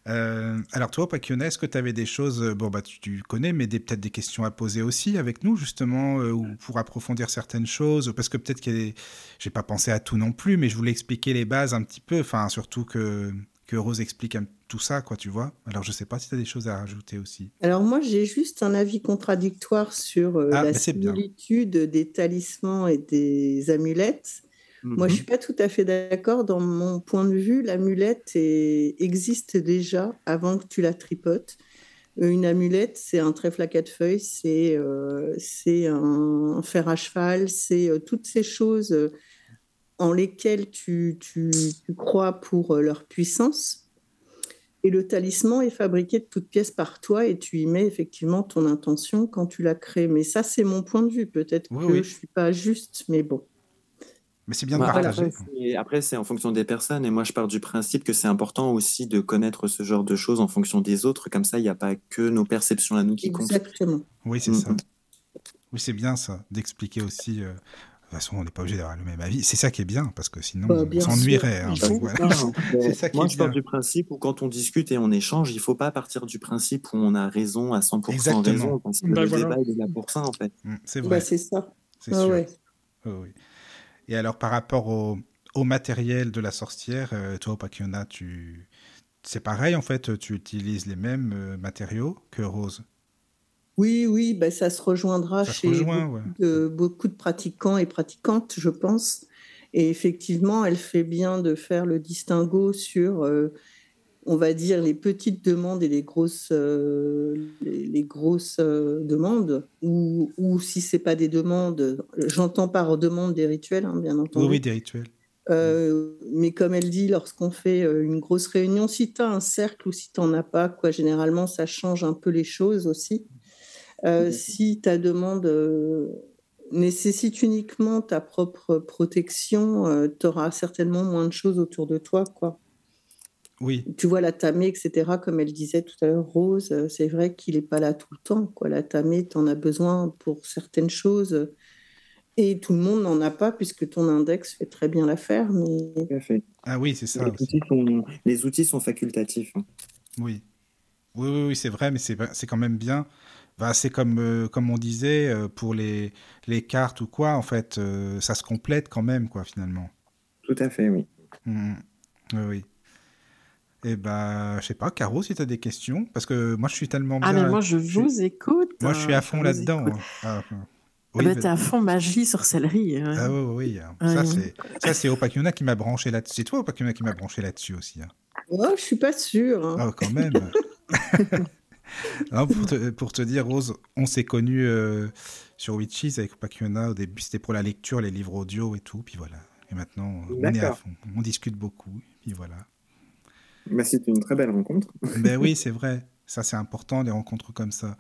Euh, alors, toi, Pakiona, est-ce que tu avais des choses, euh, bon, bah, tu, tu connais, mais peut-être des questions à poser aussi avec nous, justement, euh, ou pour approfondir certaines choses Parce que peut-être a des... J'ai pas pensé à tout non plus, mais je voulais expliquer les bases un petit peu, enfin, surtout que, que Rose explique tout ça, quoi, tu vois Alors, je sais pas si tu as des choses à rajouter aussi. Alors moi, j'ai juste un avis contradictoire sur euh, Ah, la bien. similitude des talismans et des amulettes. Moi, je Mhm. suis pas tout à fait d'accord. Dans mon point de vue, l'amulette est- existe déjà avant que tu la tripotes. Une amulette, c'est un trèfle à quatre feuilles, c'est euh, un fer à cheval, c'est euh, toutes ces choses euh, en lesquelles tu, tu- tu crois pour euh, leur puissance. Et le talisman est fabriqué de toutes pièces par toi et tu y mets effectivement ton intention quand tu la crées. Mais ça, c'est mon point de vue. Peut-être Oui, que oui. je suis pas juste, mais bon. Mais c'est bien de Bah, partager. après, c'est- après, c'est en fonction des personnes. Et moi, je pars du principe que c'est important aussi de connaître ce genre de choses en fonction des autres. Comme ça, il n'y a pas que nos perceptions à nous qui comptent. Exactement. Oui, c'est ça. Oui, c'est bien ça, d'expliquer aussi. euh, De toute façon, on n'est pas obligé d'avoir le même avis. C'est ça qui est bien, parce que sinon, Bah, on s'ennuierait. hein, voilà. Moi, est je pars du principe où quand on discute et on échange, il ne faut pas partir du principe où on a raison à 100% Exactement. raison, parce que Ben le voilà. débat, il est là pour ça, en fait. Mm, C'est Bah, vrai, c'est ça. c'est Ah sûr. ouais. Oui. Et alors, par rapport au, au matériel de la sorcière, euh, toi, Pakiona, tu... c'est pareil, en fait, tu utilises les mêmes euh, matériaux que Rose? Oui, oui, bah, ça se rejoindra Ça se chez rejoint, beaucoup, ouais. de, beaucoup de pratiquants et pratiquantes, je pense. Et effectivement, elle fait bien de faire le distinguo sur, euh, on va dire, les petites demandes et les grosses, euh, les, les grosses euh, demandes, ou, ou si c'est pas des demandes, j'entends par demande des rituels, hein, bien entendu. Oui, oui, des rituels. Euh, mais comme elle dit, lorsqu'on fait une grosse réunion, si tu as un cercle ou si tu n'en as pas, quoi, généralement, ça change un peu les choses aussi. Euh, si ta demande euh, nécessite uniquement ta propre protection, tu auras certainement moins de choses autour de toi. Quoi. Oui. Tu vois, la tamée, etc., comme elle disait tout à l'heure, Rose, euh, c'est vrai qu'il n'est pas là tout le temps. Quoi. La tamée, tu en as besoin pour certaines choses. Et tout le monde n'en a pas, puisque ton index fait très bien l'affaire. Mais... Tout à fait. Ah oui, c'est ça. Les outils, sont, les outils sont facultatifs. hein. Oui. Oui, oui, oui, c'est vrai, mais c'est c'est quand même bien. Bah, c'est comme, euh, comme on disait euh, pour les, les cartes ou quoi, en fait, euh, ça se complète quand même, quoi, finalement. Tout à fait, oui. Mhm. Oui, oui. Et bah, je sais pas, Caro, si tu as des questions, parce que moi, je suis tellement bien. Ah, mais moi, je vous écoute. Moi, je suis euh, à fond là-dedans. hein. Ah, Ah oui, bah, t'es à fond magie, sorcellerie. hein. ah oui, oui, Ça, c'est ça, c'est Opakiona qui m'a branché là-dessus. C'est toi, Opakiona, qui m'a branché là-dessus aussi. hein. Oh, je suis pas sûre. hein. Ah, quand même. Non, pour, te, pour te dire, Rose, on s'est connus euh, sur Witches avec Opakiona. Au début, c'était pour la lecture, les livres audio et tout. Puis voilà. Et maintenant, on est à fond. On discute beaucoup. Puis voilà. Bah, C'était une très belle rencontre. Ben oui, c'est vrai. Ça, c'est important, des rencontres comme ça.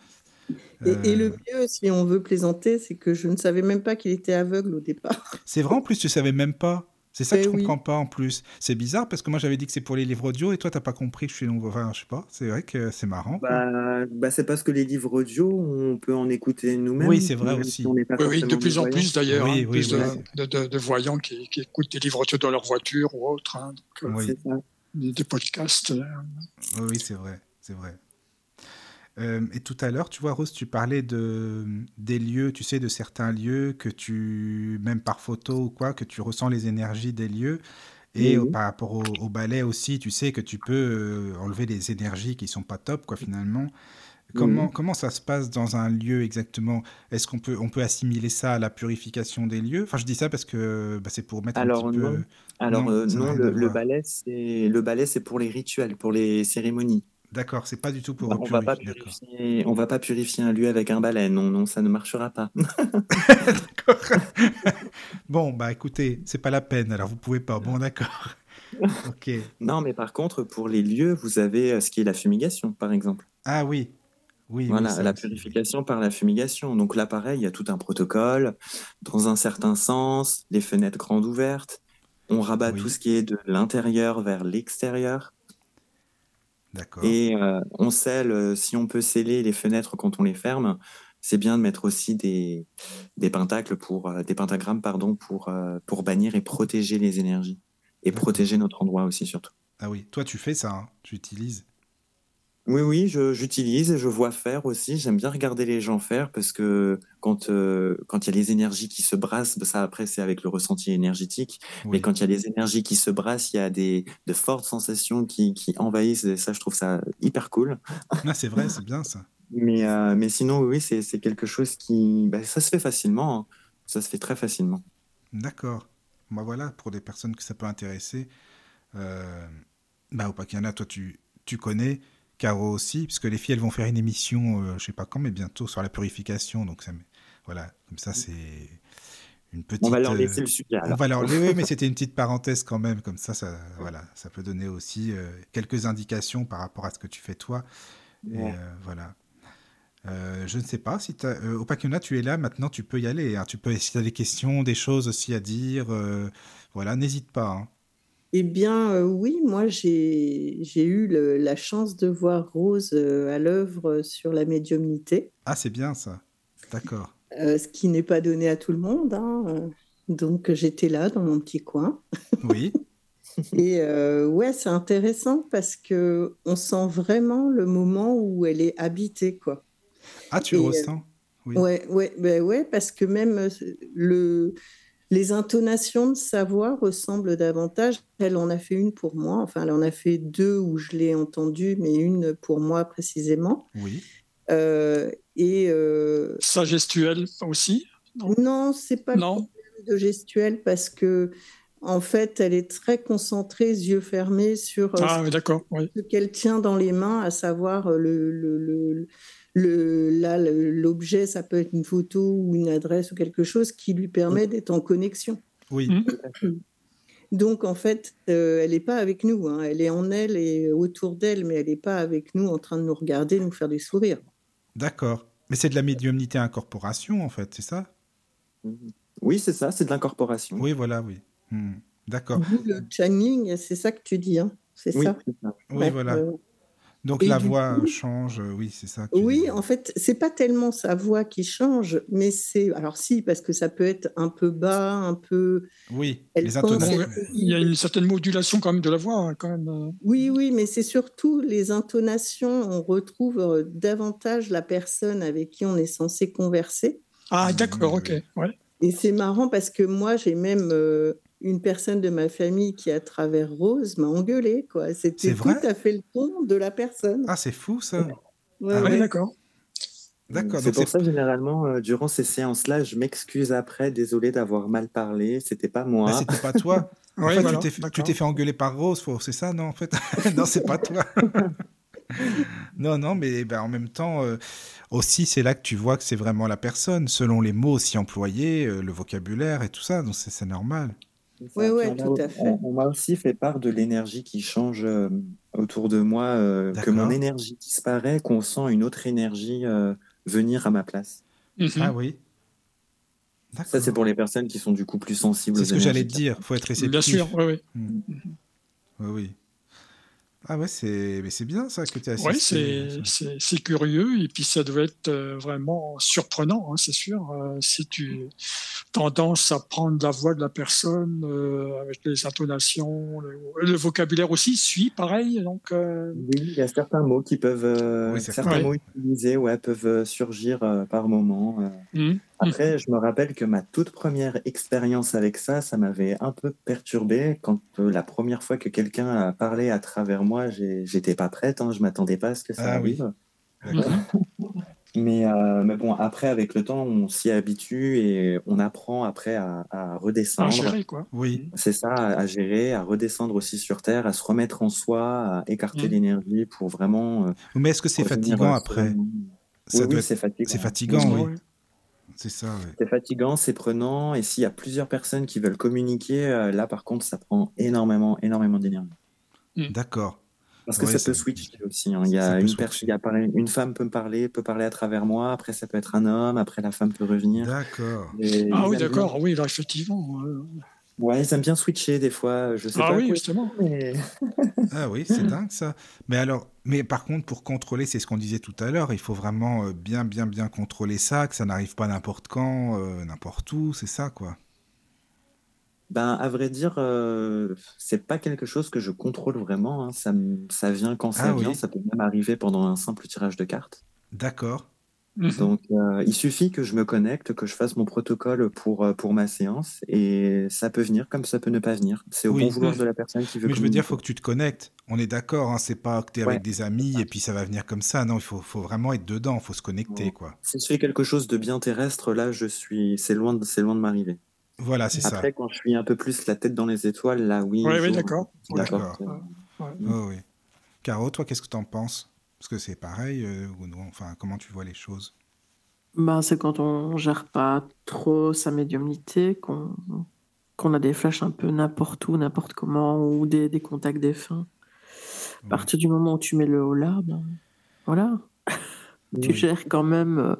Et, et le Euh, mieux, si on veut plaisanter, c'est que je ne savais même pas qu'il était aveugle au départ. C'est vrai, en plus, tu savais même pas. C'est ça que Eh je oui. comprends pas en plus. C'est bizarre parce que moi j'avais dit que c'est pour les livres audio et toi t'as pas compris que je suis long. Enfin, je sais pas. C'est vrai que c'est marrant. Bah, bah, c'est parce que les livres audio, on peut en écouter nous-mêmes. Oui, c'est vrai aussi. si Oui, oui, de plus en plus d'ailleurs, Oui, hein, oui, plus oui. de, de- de- de voyants qui, qui écoutent des livres audio dans leur voiture ou autre, hein, donc, euh, Oui. C'est ça. Des, podcasts. euh, Oui, c'est vrai, c'est vrai. Euh, et tout à l'heure, tu vois, Rose, tu parlais de des lieux, tu sais, de certains lieux que tu, même par photo ou quoi, que tu ressens les énergies des lieux. Et par rapport au, au ballet aussi, tu sais que tu peux euh, enlever des énergies qui sont pas top, quoi, finalement. Comment, Mhm. comment ça se passe dans un lieu exactement? Est-ce qu'on peut, on peut assimiler ça à la purification des lieux? Enfin, je dis ça parce que bah, c'est pour mettre Alors, un petit peu. Alors Non, euh, non, le, ballet, c'est le ballet, c'est pour les rituels, pour les cérémonies. D'accord, c'est pas du tout pour Bah, on va pas purifier. D'accord. purifier, on va pas purifier un lieu avec un balai. Non, non, ça ne marchera pas. D'accord. bon, bah écoutez, c'est pas la peine, alors vous pouvez pas. Bon, d'accord. Ok. non, mais par contre, pour les lieux, vous avez euh, ce qui est la fumigation, par exemple. Ah oui. Oui, Voilà, la purification par la fumigation. Donc là, pareil, il y a tout un protocole, dans un certain sens, les fenêtres grandes ouvertes. On rabat Oui. tout ce qui est de l'intérieur vers l'extérieur. D'accord. Et euh, on scelle, euh, si on peut sceller les fenêtres quand on les ferme, c'est bien de mettre aussi des, des pentacles pour, euh, des pentagrammes, pardon, pour, pour bannir et protéger les énergies. Et protéger notre endroit aussi, surtout. Ah oui, toi tu fais ça, hein tu utilises. Oui, oui, j'utilise et je vois faire aussi. J'aime bien regarder les gens faire parce que quand euh, quand il y a les énergies qui se brassent, bah, ça après c'est avec le ressenti énergétique. Oui. Mais quand il y a les énergies qui se brassent, il y a des de fortes sensations qui, qui envahissent. Et ça, je trouve ça hyper cool. Ah, c'est vrai, c'est bien ça. Mais euh, mais sinon, oui, c'est quelque chose qui, bah, ça se fait facilement. hein. Ça se fait très facilement. D'accord. Bah voilà, pour des personnes que ça peut intéresser. Euh... Bah Opakiana, toi tu, tu connais, Caro aussi, puisque les filles elles vont faire une émission, euh, je sais pas quand, mais bientôt sur la purification. Donc ça, voilà, comme ça c'est une petite. On va leur euh, laisser le sujet. On va leur... Oui, oui, mais c'était une petite parenthèse quand même, comme ça, ça, voilà, ça peut donner aussi euh, quelques indications par rapport à ce que tu fais toi. Et euh, voilà. Euh, je ne sais pas si tu euh, Opakiona, tu es là, maintenant tu peux y aller. hein. Tu peux, si tu as des questions, des choses aussi à dire, euh, voilà, n'hésite pas. hein. Eh bien, euh, oui, moi, j'ai eu le- la chance de voir Rose euh, à l'œuvre sur la médiumnité, Ah, c'est bien ça. D'accord. euh, ce qui n'est pas donné à tout le monde. hein, euh. Donc, j'étais là dans mon petit coin. Oui, Et euh, ouais, c'est intéressant parce que on sent vraiment le moment où elle est habitée, quoi. Ah, tu Et, le euh, ressens? Oui. Ouais, ouais, ben ouais, parce que même euh, le, les intonations de sa voix ressemblent davantage. Elle en a fait une pour moi, enfin, elle en a fait deux où je l'ai entendue, mais une pour moi précisément. Oui. Euh, et euh, Sa gestuelle aussi Non? non, c'est pas le Non problème de gestuelle parce que en fait, elle est très concentrée, yeux fermés sur euh, Ah. Oui. ce qu'elle tient dans les mains, à savoir euh, le, le, le, le- là, l'objet, ça peut être une photo ou une adresse ou quelque chose qui lui permet d'être en connexion. Oui. Mm. Donc, en fait, euh, elle n'est pas avec nous. hein. Elle est en elle et autour d'elle, mais elle n'est pas avec nous en train de nous regarder, nous faire des sourires. D'accord. Mais c'est de la médiumnité incorporation, en fait, c'est ça? Oui, c'est ça, c'est de l'incorporation. Oui, voilà, oui. Hmm. D'accord. Le channeling, c'est ça que tu dis. hein. c'est Oui, ça. Oui, Ouais, voilà. euh, Donc et la voix coup- change, euh, oui, c'est ça. Oui, en fait, c'est pas tellement sa voix qui change, mais c'est. Alors, si, parce que ça peut être un peu bas, un peu. Oui, Elle les intonations. elle- il y a une certaine modulation quand même de la voix, hein, quand même. euh. Oui, oui, mais c'est surtout les intonations. On retrouve euh, davantage la personne avec qui on est censé converser. Ah, d'accord, ok. Ouais. Et c'est marrant parce que moi, j'ai même euh, une personne de ma famille qui, à travers Rose, m'a engueulé. Quoi. C'était C'est tout à fait le ton de la personne. Ah, c'est fou ça. Ouais, ah Ouais, ouais. d'accord. D'accord. C'est pour ça, généralement, euh, durant ces séances-là, je m'excuse après, désolé d'avoir mal parlé, c'était pas moi. c'était pas toi. En Ouais, fait, voilà, tu t'es fait- engueuler par Rose, c'est ça, non En fait, non, c'est pas toi. non, non, mais ben, en même temps, euh, aussi, c'est là que tu vois que c'est vraiment la personne, selon les mots aussi employés, euh, le vocabulaire et tout ça. Donc c'est normal. Ça. Ouais, a- tout à fait. On, on m'a aussi fait part de l'énergie qui change euh, autour de moi, euh, que mon énergie disparaît, qu'on sent une autre énergie euh, venir à ma place. Mhm. Ah oui. Ça, c'est pour les personnes qui sont du coup plus sensibles C'est ce que j'allais te dire. Faut être réceptif. Bien sûr, oui, oui. Hmm. Oui, oui. Ah ouais, c'est mais c'est bien ça que tu as Oui, assisté. c'est c'est- curieux et puis ça doit être euh, vraiment surprenant, hein, c'est sûr. euh, si tu tendance à prendre la voix de la personne euh, avec les intonations, le, le vocabulaire aussi suit pareil. Donc, euh, Oui, il y a certains mots qui peuvent, euh, Oui, certains mots utilisés, ouais, peuvent surgir euh, par moment. euh. hum, Après, je me rappelle que ma toute première expérience avec ça, ça m'avait un peu perturbé. Quand euh, la première fois que quelqu'un a parlé à travers moi, j'ai- j'étais pas prête, hein, je m'attendais pas à ce que ça Ah arrive. Mais, euh, mais bon, après, avec le temps, on s'y habitue et on apprend après à, à à redescendre. gérer quoi. Oui. C'est ça, à, à gérer, à redescendre aussi sur Terre, à se remettre en soi, à écarter Mm. l'énergie pour vraiment. euh, Mais est-ce que c'est fatigant après? Oui, doit oui, être- c'est fatigant. C'est fatigant, oui. C'est ça. C'est fatigant, c'est prenant. Et s'il y a plusieurs personnes qui veulent communiquer, euh, là, par contre, ça prend énormément, énormément d'énergie. D'accord. Parce que Ouais, ça ça- peut switcher aussi. hein. Il y a une, switcher. personne, il y a pareil, une femme peut me parler, peut parler à travers moi. Après, ça peut être un homme. Après, la femme peut revenir. D'accord. Et Ah ils oui, bien- d'accord, oui, là, effectivement. euh. Ouais, ils aiment bien switcher des fois. Je sais Ah pas oui, quoi, justement. mais- Ah oui, c'est dingue ça. Mais alors, mais par contre, pour contrôler, c'est ce qu'on disait tout à l'heure, il faut vraiment euh, bien, bien, bien contrôler ça, que ça n'arrive pas n'importe quand, euh, n'importe où, c'est ça, quoi. Ben, à vrai dire, euh, c'est pas quelque chose que je contrôle vraiment. hein. Ça, ça vient quand ça Ah vient. oui. Ça peut même arriver pendant un simple tirage de cartes. D'accord. Mhm. Donc, euh, il suffit que je me connecte, que je fasse mon protocole pour, euh, pour ma séance, et ça peut venir comme ça peut ne pas venir. C'est au Oui. bon vouloir de la personne qui veut Mais je veux dire, communiquer. faut que tu te connectes. On est d'accord, hein, c'est pas que tu es avec des amis et puis ça va venir comme ça. Non, il faut, faut vraiment être dedans, il faut se connecter, Ouais. quoi. Si je fais quelque chose de bien terrestre, là, je suis, c'est loin de, c'est loin de m'arriver. Voilà, c'est ça. Après, quand je suis un peu plus la tête dans les étoiles, là, oui. Oui, oui, d'accord. D'accord. Ouais. Oh, oui. Caro, toi, qu'est-ce que tu en penses? Parce que c'est pareil, euh, ou non Enfin, comment tu vois les choses? Bah, c'est quand on gère pas trop sa médiumnité, qu'on qu'on a des flashs un peu n'importe où, n'importe comment, ou des, des contacts défunts. À Ouais. partir du moment où tu mets le haut là, ben, voilà, tu gères quand même, euh,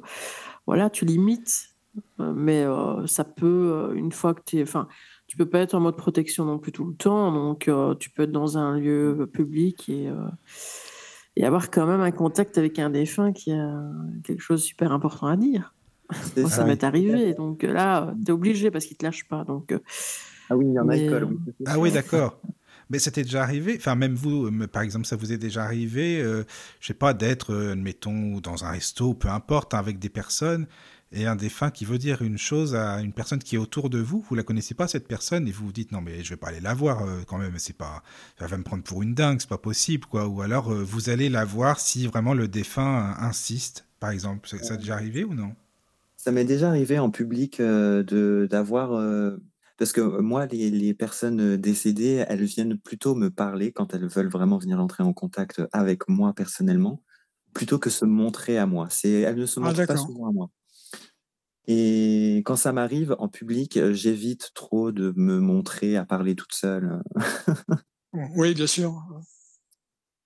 voilà, tu limites, mais euh, ça peut, euh, une fois que tu es, enfin, tu peux pas être en mode protection non plus tout le temps, donc euh, tu peux être dans un lieu public et, euh, et avoir quand même un contact avec un défunt qui a quelque chose de super important à dire. Moi, ça. ça m'est arrivé, donc euh, là, tu es obligé parce qu'il te lâche pas. Donc, euh, Ah oui, il y en a Mais, euh, oui, c'est Ah oui, d'accord. Mais c'était déjà arrivé, enfin même vous, euh, par exemple, ça vous est déjà arrivé, euh, je sais pas, d'être, euh, admettons, dans un resto, peu importe, hein, avec des personnes, et un défunt qui veut dire une chose à une personne qui est autour de vous, vous la connaissez pas cette personne, et vous vous dites non mais je vais pas aller la voir euh, quand même, c'est pas, elle va me prendre pour une dingue, c'est pas possible quoi, ou alors euh, vous allez la voir si vraiment le défunt euh, insiste, par exemple, ça, ça a déjà arrivé ou non? Ça m'est déjà arrivé en public euh, de d'avoir parce que moi les, les personnes décédées elles viennent plutôt me parler quand elles veulent vraiment venir entrer en contact avec moi personnellement plutôt que se montrer à moi. C'est elles ne se Ah, montrent pas souvent à moi. Et quand ça m'arrive en public, j'évite trop de me montrer à parler toute seule. Oui, bien sûr.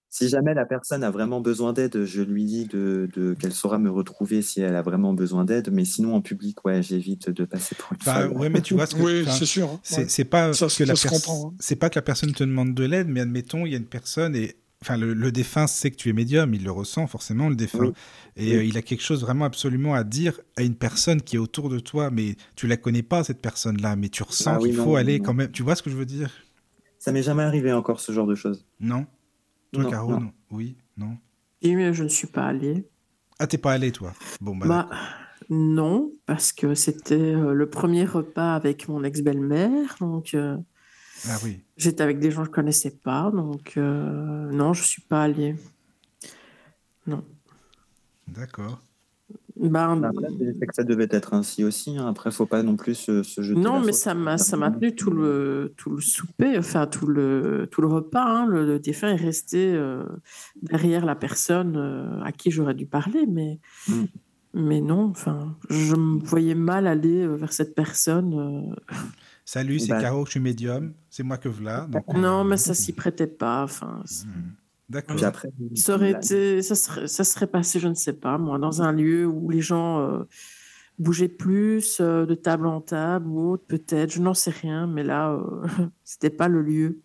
si jamais la personne a vraiment besoin d'aide, je lui dis de, de qu'elle saura me retrouver si elle a vraiment besoin d'aide. Mais sinon, en public, ouais, j'évite de passer pour une Bah, folle. ouais, mais tu vois ce que Oui, c'est sûr. hein. c'est Ouais. pas Ça, que ça la se pers- comprend, hein. c'est pas que la personne te demande de l'aide, mais admettons il y a une personne et enfin le, le défunt sait que tu es médium, il le ressent forcément le défunt Oui. et Oui. euh, il a quelque chose vraiment absolument à dire à une personne qui est autour de toi, mais tu la connais pas cette personne-là, mais tu ressens Ah oui, qu'il non, faut aller non. quand même. Tu vois ce que je veux dire? Ça m'est jamais arrivé encore ce genre de choses. Non? Toi, Non, Caro, non. non Oui, non. Et mais je ne suis pas allée. Ah, t'es pas allé toi? Bon bah, Bah, non, parce que c'était euh, le premier repas avec mon ex-belle-mère, donc euh, ah oui. j'étais avec des gens que je connaissais pas, donc euh, non, je suis pas allée. Non. D'accord. Ben, Après, c'est que ça devait être ainsi aussi. hein. Après, faut pas non plus se, se jeter. non, mais faute. ça m'a ça m'a tenu tout le tout le souper, enfin tout le tout le repas. hein. Le, le défunt est resté euh, derrière la personne euh, à qui j'aurais dû parler, mais Mm. mais non, enfin, je me voyais mal aller vers cette personne. euh. Salut, c'est Bah- Caro, je suis médium. C'est moi que voilà. donc, Non, euh, mais ça s'y prêtait pas. Enfin, hmm. D'accord. Après, ça aurait été, ça serait, ça serait passé, je ne sais pas, moi, dans un lieu où les gens euh, bougeaient plus, euh, de table en table ou autre, peut-être, je n'en sais rien, mais là, euh, c'était pas le lieu.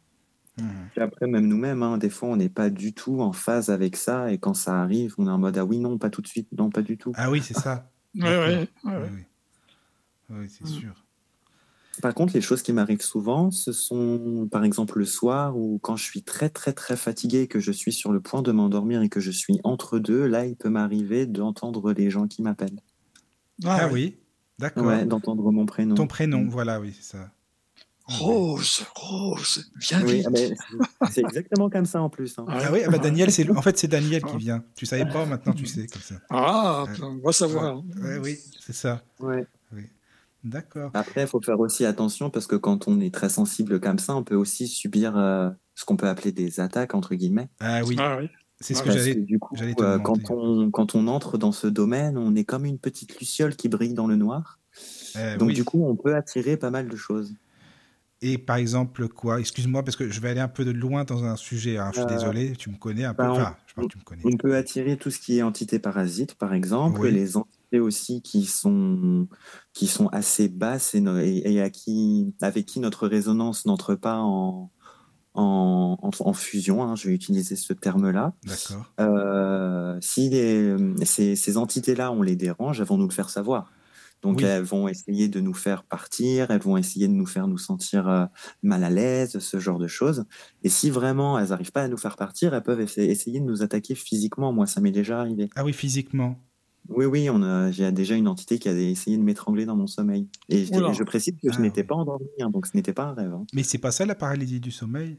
Hmm. Puis après, même nous-mêmes, hein, des fois, on n'est pas du tout en phase avec ça. Et quand ça arrive, on est en mode Ah oui, non, pas tout de suite, non, pas du tout. Ah oui, c'est ça. Oui, ouais. oui. Oui, c'est Mm. sûr. Par contre, les choses qui m'arrivent souvent, ce sont par exemple le soir ou quand je suis très très très fatigué, que je suis sur le point de m'endormir et que je suis entre deux, là, il peut m'arriver d'entendre les gens qui m'appellent. Ah, ouais. oui, d'accord. Ouais, d'entendre mon prénom. Ton prénom, voilà, oui, c'est ça. Rose, Rose, viens Oui, vite. ah, c'est- exactement comme ça en plus. hein. Ah oui, ah bah Daniel, c'est en fait c'est Daniel qui vient. Tu savais pas, maintenant tu sais comme ça. Ah, Ouais. on va savoir. Ouais, oui, c'est ça. Ouais. D'accord. Après, il faut faire aussi attention parce que quand on est très sensible comme ça, on peut aussi subir euh, ce qu'on peut appeler des attaques, entre guillemets. Ah oui, Ah oui. c'est ce Ah, que j'allais. du coup, euh, quand, on, quand on entre dans ce domaine, on est comme une petite luciole qui brille dans le noir. Euh, Donc oui. du coup, on peut attirer pas mal de choses. Et par exemple quoi? Excuse-moi parce que je vais aller un peu de loin dans un sujet. hein, Je suis Euh, désolé, tu me connais un peu. bah, on- Enfin, je parle que tu me connais. On peut attirer tout ce qui est entité parasite, par exemple, Oui. les entités aussi qui sont, qui sont assez basses et, no- et- et à qui, avec qui notre résonance n'entre pas en, en, en- en fusion, hein, je vais utiliser ce terme-là. Euh, si les, ces, ces entités-là, on les dérange, elles vont nous le faire savoir. Donc Oui. elles vont essayer de nous faire partir, elles vont essayer de nous faire nous sentir euh, mal à l'aise, ce genre de choses. Et si vraiment elles n'arrivent pas à nous faire partir, elles peuvent essa- essayer de nous attaquer physiquement. Moi, ça m'est déjà arrivé. Ah oui, physiquement. Oui, oui, on a, j'ai déjà une entité qui a essayé de m'étrangler dans mon sommeil. Et je, précise que je Ah, n'étais pas endormi, hein, donc ce n'était pas un rêve. hein. Mais c'est pas ça la paralysie du sommeil?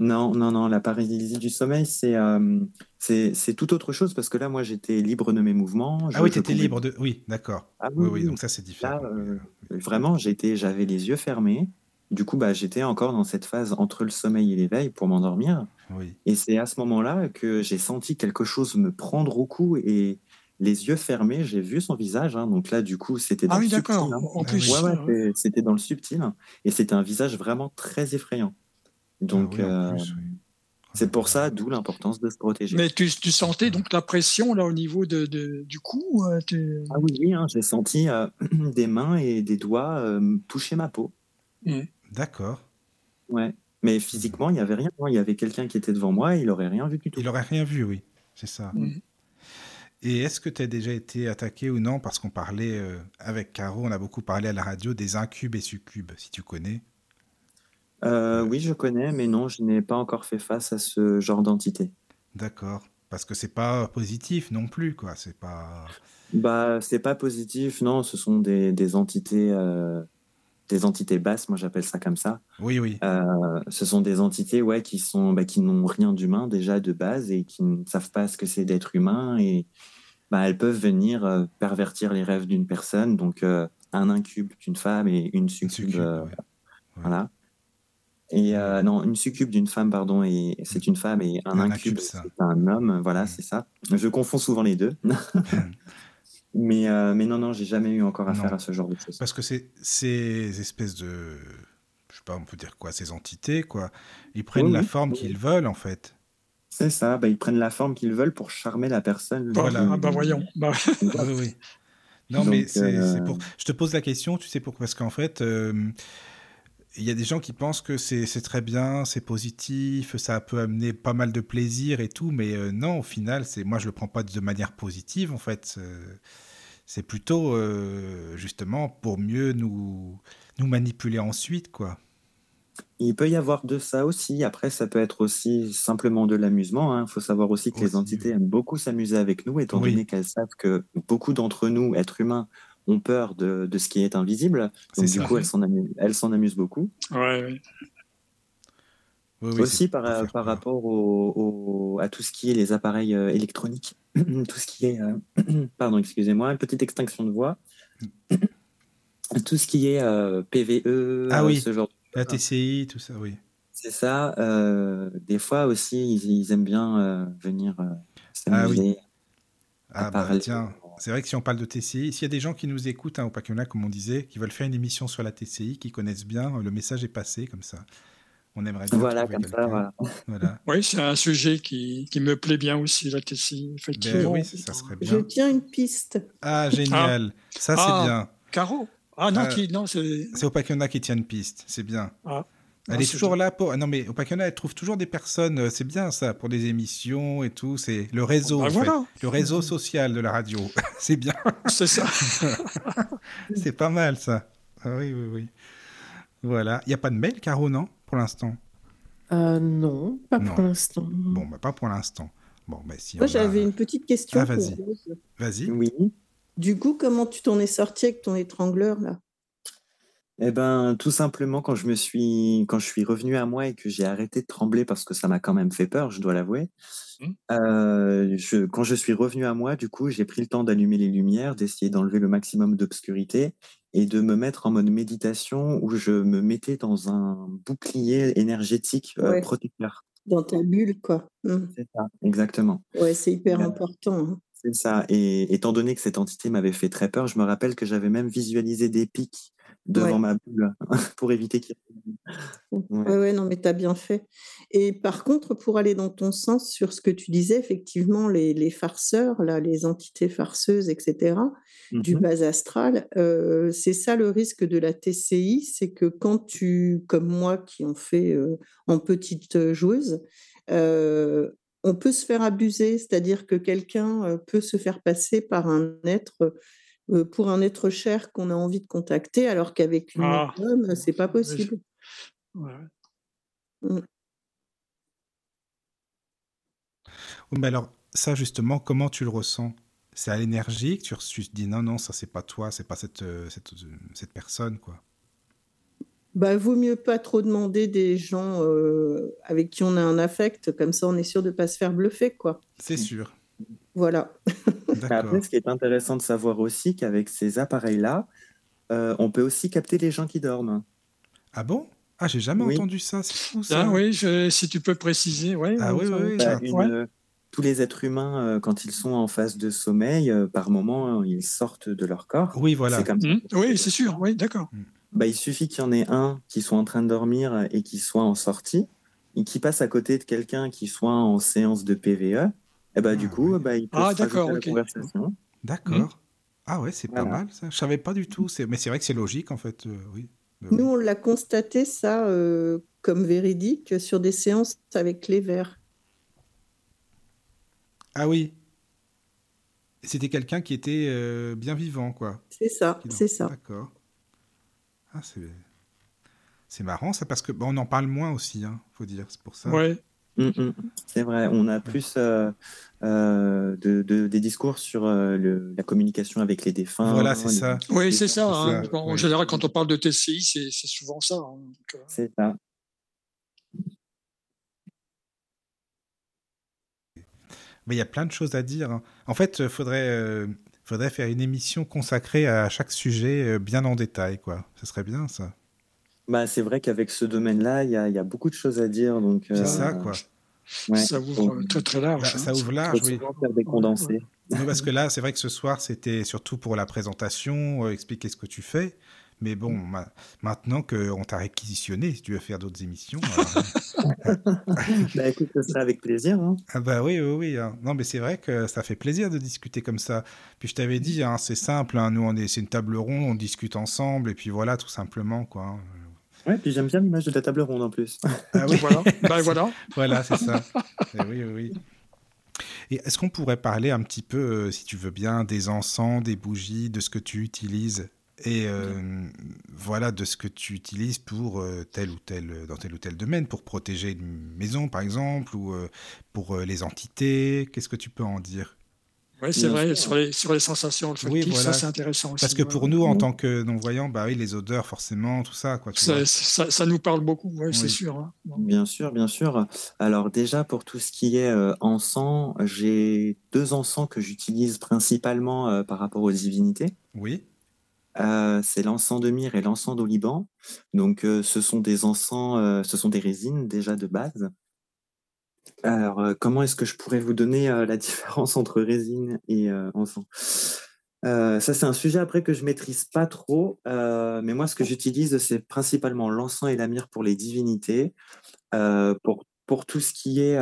Non, non, non, la paralysie du sommeil, c'est euh, c'est tout autre chose parce que là, moi, j'étais libre de mes mouvements. Ah oui, tu étais pouvais- libre de. Oui, d'accord. Ah Oui, oui, oui, oui. donc ça c'est différent. Là, euh, Vraiment, j'étais, j'avais les yeux fermés. Du coup, bah, j'étais encore dans cette phase entre le sommeil et l'éveil pour m'endormir. Oui. Et c'est à ce moment-là que j'ai senti quelque chose me prendre au cou et les yeux fermés, j'ai vu son visage. hein. donc là, du coup, c'était dans Ah le oui, d'accord. subtil. hein. En Ah plus. Ouais, ouais, c'est- c'était dans le subtil. Et c'était un visage vraiment très effrayant. Donc, Ah oui, en euh, c'est pour ça, d'où l'importance de se protéger. Mais tu, tu sentais donc la pression là au niveau de, de- du cou euh, Ah oui, oui, hein, j'ai senti euh, des mains et des doigts euh, toucher ma peau. D'accord. Ouais. Mais physiquement, il n'y avait rien. Il y avait quelqu'un qui était devant moi, il n'aurait rien vu du tout. Il aurait rien vu, oui. C'est ça. Mhm. Et est-ce que tu as déjà été attaqué ou non? Parce qu'on parlait euh, avec Caro, on a beaucoup parlé à la radio des incubes et succubes, si tu connais. Euh, oui, je connais, mais non, je n'ai pas encore fait face à ce genre d'entité. D'accord. Parce que c'est pas positif non plus, quoi. C'est pas. Bah, c'est pas positif, non. Ce sont des, des entités, euh, des entités basses. Moi, j'appelle ça comme ça. Oui, oui. Euh, ce sont des entités, ouais, qui sont, bah, qui n'ont rien d'humain déjà de base et qui ne savent pas ce que c'est d'être humain et bah, elles peuvent venir euh, pervertir les rêves d'une personne. Donc, euh, un incube d'une femme et une Une succube. euh, ouais. Voilà. Et non, une succube d'une femme, pardon, et c'est une femme et un, Un incube, c'est un homme. Voilà, c'est ça. Je confonds souvent les deux. mais, mais non, non, j'ai jamais eu encore affaire Non. à ce genre de choses. Parce que c'est ces espèces de. Je sais pas, on peut dire quoi Ces entités, quoi. Ils prennent Oui, la oui, forme oui. qu'ils veulent, en fait. C'est ça, bah, ils prennent la forme qu'ils veulent pour charmer la personne. Voilà, ah bah voyons. Bah. oui. Non, mais c'est pour. Je te pose la question, tu sais pourquoi? Parce qu'en fait, il y a des gens qui pensent que c'est très bien, c'est positif, ça peut amener pas mal de plaisir et tout, mais euh, non, au final, c'est moi je le prends pas de manière positive en fait. C'est plutôt euh, justement pour mieux nous nous manipuler ensuite, quoi. Il peut y avoir de ça aussi. Après, ça peut être aussi simplement de l'amusement. Il hein. faut savoir aussi que les entités aiment beaucoup s'amuser avec nous, étant donné qu'elles savent que beaucoup d'entre nous, êtres humains, ont peur de, de, ce qui est invisible. Donc, du coup, elles s'en amusent, amusent, beaucoup. Ouais, oui. Aussi par, par rapport au, à tout ce qui est les appareils euh, électroniques, tout ce qui est, euh, pardon, excusez-moi, une petite extinction de voix, tout ce qui est euh, PVE, ah, oui. ce genre de La TCI, tout ça, oui. C'est ça. des fois aussi, ils, aiment bien venir s'amuser. Ah, oui. ah bah, tiens, c'est vrai que si on parle de TCI, s'il y a des gens qui nous écoutent hein, au Pacquiona, comme on disait, qui veulent faire une émission sur la TCI, qui connaissent bien, le message est passé comme ça. On aimerait bien. Voilà, comme ça, voilà. Oui, c'est un sujet qui, qui, me plaît bien aussi, la TCI, ben oui, ça serait bien. Je tiens une piste. Ah, génial. Ça, c'est ah, bien. Caro Ah non, euh, non c'est. C'est qui tient une piste, c'est bien. Ah. Elle est toujours là pour. Non, mais au Pacana, elle trouve toujours des personnes. Euh, c'est bien ça, pour des émissions et tout. C'est le réseau, bah, en le réseau social de la radio. c'est bien. C'est ça. c'est pas mal ça. Ah oui, oui, oui. Voilà. Il n'y a pas de mail, Caro, non, pour l'instant? Euh, Non, pas pour l'instant. Bon, bah, pas pour l'instant. Bon, bah, si Moi, j'avais une petite question. Ah, vas-y. Vas-y. Oui. Du coup, comment tu t'en es sorti avec ton étrangleur, là? Eh ben, tout simplement, quand je me suis, quand je suis revenu à moi et que j'ai arrêté de trembler parce que ça m'a quand même fait peur, je dois l'avouer. Mmh. Euh, je, quand je suis revenu à moi, du coup, j'ai pris le temps d'allumer les lumières, d'essayer d'enlever le maximum d'obscurité et de me mettre en mode méditation où je me mettais dans un bouclier énergétique euh, protecteur. Dans ta bulle, quoi. Mmh. C'est ça, exactement. Ouais, c'est hyper important. Hein. C'est ça. Et étant donné que cette entité m'avait fait très peur, je me rappelle que j'avais même visualisé des pics devant ma bulle pour éviter qu'il. Ouais. ouais, non, mais tu as bien fait. Et par contre, pour aller dans ton sens sur ce que tu disais, effectivement, les, les farceurs, là, les entités farceuses, etc., du mmh bas astral, euh, c'est ça le risque de la TCI, c'est que quand tu, comme moi, qui en fait euh, en petite joueuse, euh, on peut se faire abuser, c'est-à-dire que quelqu'un peut se faire passer par un être euh, pour un être cher qu'on a envie de contacter, alors qu'avec une ah, ce c'est pas possible. Mmh. mais alors, ça justement, comment tu le ressens? C'est à l'énergie que tu, te dis non, non, ça c'est pas toi, c'est pas cette, euh, cette, euh, cette, personne, quoi. Bah, vaut mieux pas trop demander des gens avec qui on a un affect, comme ça on est sûr de pas se faire bluffer, quoi. C'est sûr. Voilà. Après, ce qui est intéressant de savoir aussi qu'avec ces appareils-là, euh, on peut aussi capter les gens qui dorment. Ah bon? Ah, j'ai jamais entendu ça. C'est fou ça. Ah oui, si tu peux préciser. Ouais, ah oui, oui, bah, euh, tous les êtres humains, euh, quand ils sont en phase de sommeil, par moment, ils sortent de leur corps. Oui, voilà. Comme mmh. Oui, c'est sûr. Oui, d'accord. Mmh. Bah, il suffit qu'il y en ait un qui soit en train de dormir et qui soit en sortie, et qui passe à côté de quelqu'un qui soit en séance de PVE et bah, du ah, coup, bah, il peut ah, d'accord, la conversation. D'accord. Mmh. Ah ouais, c'est pas mal ça. Je savais pas du tout. Mais c'est vrai que c'est logique en fait. Euh, oui. Euh, Nous, on l'a constaté ça euh, comme véridique sur des séances avec les verts. Ah oui. C'était quelqu'un qui était bien vivant, quoi. C'est ça, c'est ça. D'accord. Ah, c'est marrant ça parce que bon, on en parle moins aussi, hein, faut dire, c'est pour ça. Ouais. Mmh, mmh. C'est vrai, on a plus euh, euh, de, des discours sur euh, la communication avec les défunts. Voilà, c'est ça. Oui, c'est ça. Hein. En général, quand on parle de TCI, c'est souvent ça. Hein. C'est ça. Mais il y a plein de choses à dire. Hein. En fait, il faudrait, faudrait faire une émission consacrée à chaque sujet bien en détail. quoi. Ce serait bien, ça. Bah, c'est vrai qu'avec ce domaine-là, il y a, y a, beaucoup de choses à dire. Donc, c'est ça, quoi. Ça ouvre très très large. Bah, hein. Ça ouvre large, oui. Faire des condensés. parce que là, c'est vrai que ce soir, c'était surtout pour la présentation, euh, expliquer ce que tu fais. Mais bon, maintenant qu'on t'a réquisitionné, si tu veux faire d'autres émissions. bah écoute, ça sera avec plaisir. Hein. Ah bah oui, oui, oui. Hein. Non, mais c'est vrai que ça fait plaisir de discuter comme ça. Puis je t'avais dit, hein, c'est simple. nous, on est, c'est une table ronde, on discute ensemble, et puis voilà, tout simplement, quoi. Ouais, puis j'aime bien l'image de la table ronde en plus. Ah oui, voilà. bah, voilà. voilà, c'est ça. Eh oui, oui, oui. Et est-ce qu'on pourrait parler un petit peu, euh, si tu veux bien, des encens, des bougies, de ce que tu utilises? Et euh, voilà de ce que tu utilises pour euh, tel ou tel dans tel ou tel domaine pour protéger une maison par exemple ou pour les entités qu'est-ce que tu peux en dire? Oui, c'est vrai, sur les, sur les sensations olfactives, oui, ça c'est intéressant aussi. Parce que pour nous, en tant que non-voyants, bah oui, les odeurs, forcément, tout ça. Quoi, ça, ça, ça, nous parle beaucoup, ouais, c'est sûr. Hein. Bien sûr, bien sûr. Alors déjà, pour tout ce qui est euh, encens, j'ai deux encens que j'utilise principalement euh, par rapport aux divinités. Oui. C'est l'encens de myrrhe et l'encens d'oliban. Donc, ce sont des encens, ce sont des résines déjà de base. Alors, comment est-ce que je pourrais vous donner la différence entre résine et encens? Ça, c'est un sujet après que je maîtrise pas trop, mais moi, ce que j'utilise, c'est principalement l'encens et la myrrhe pour les divinités. pour, pour tout ce qui est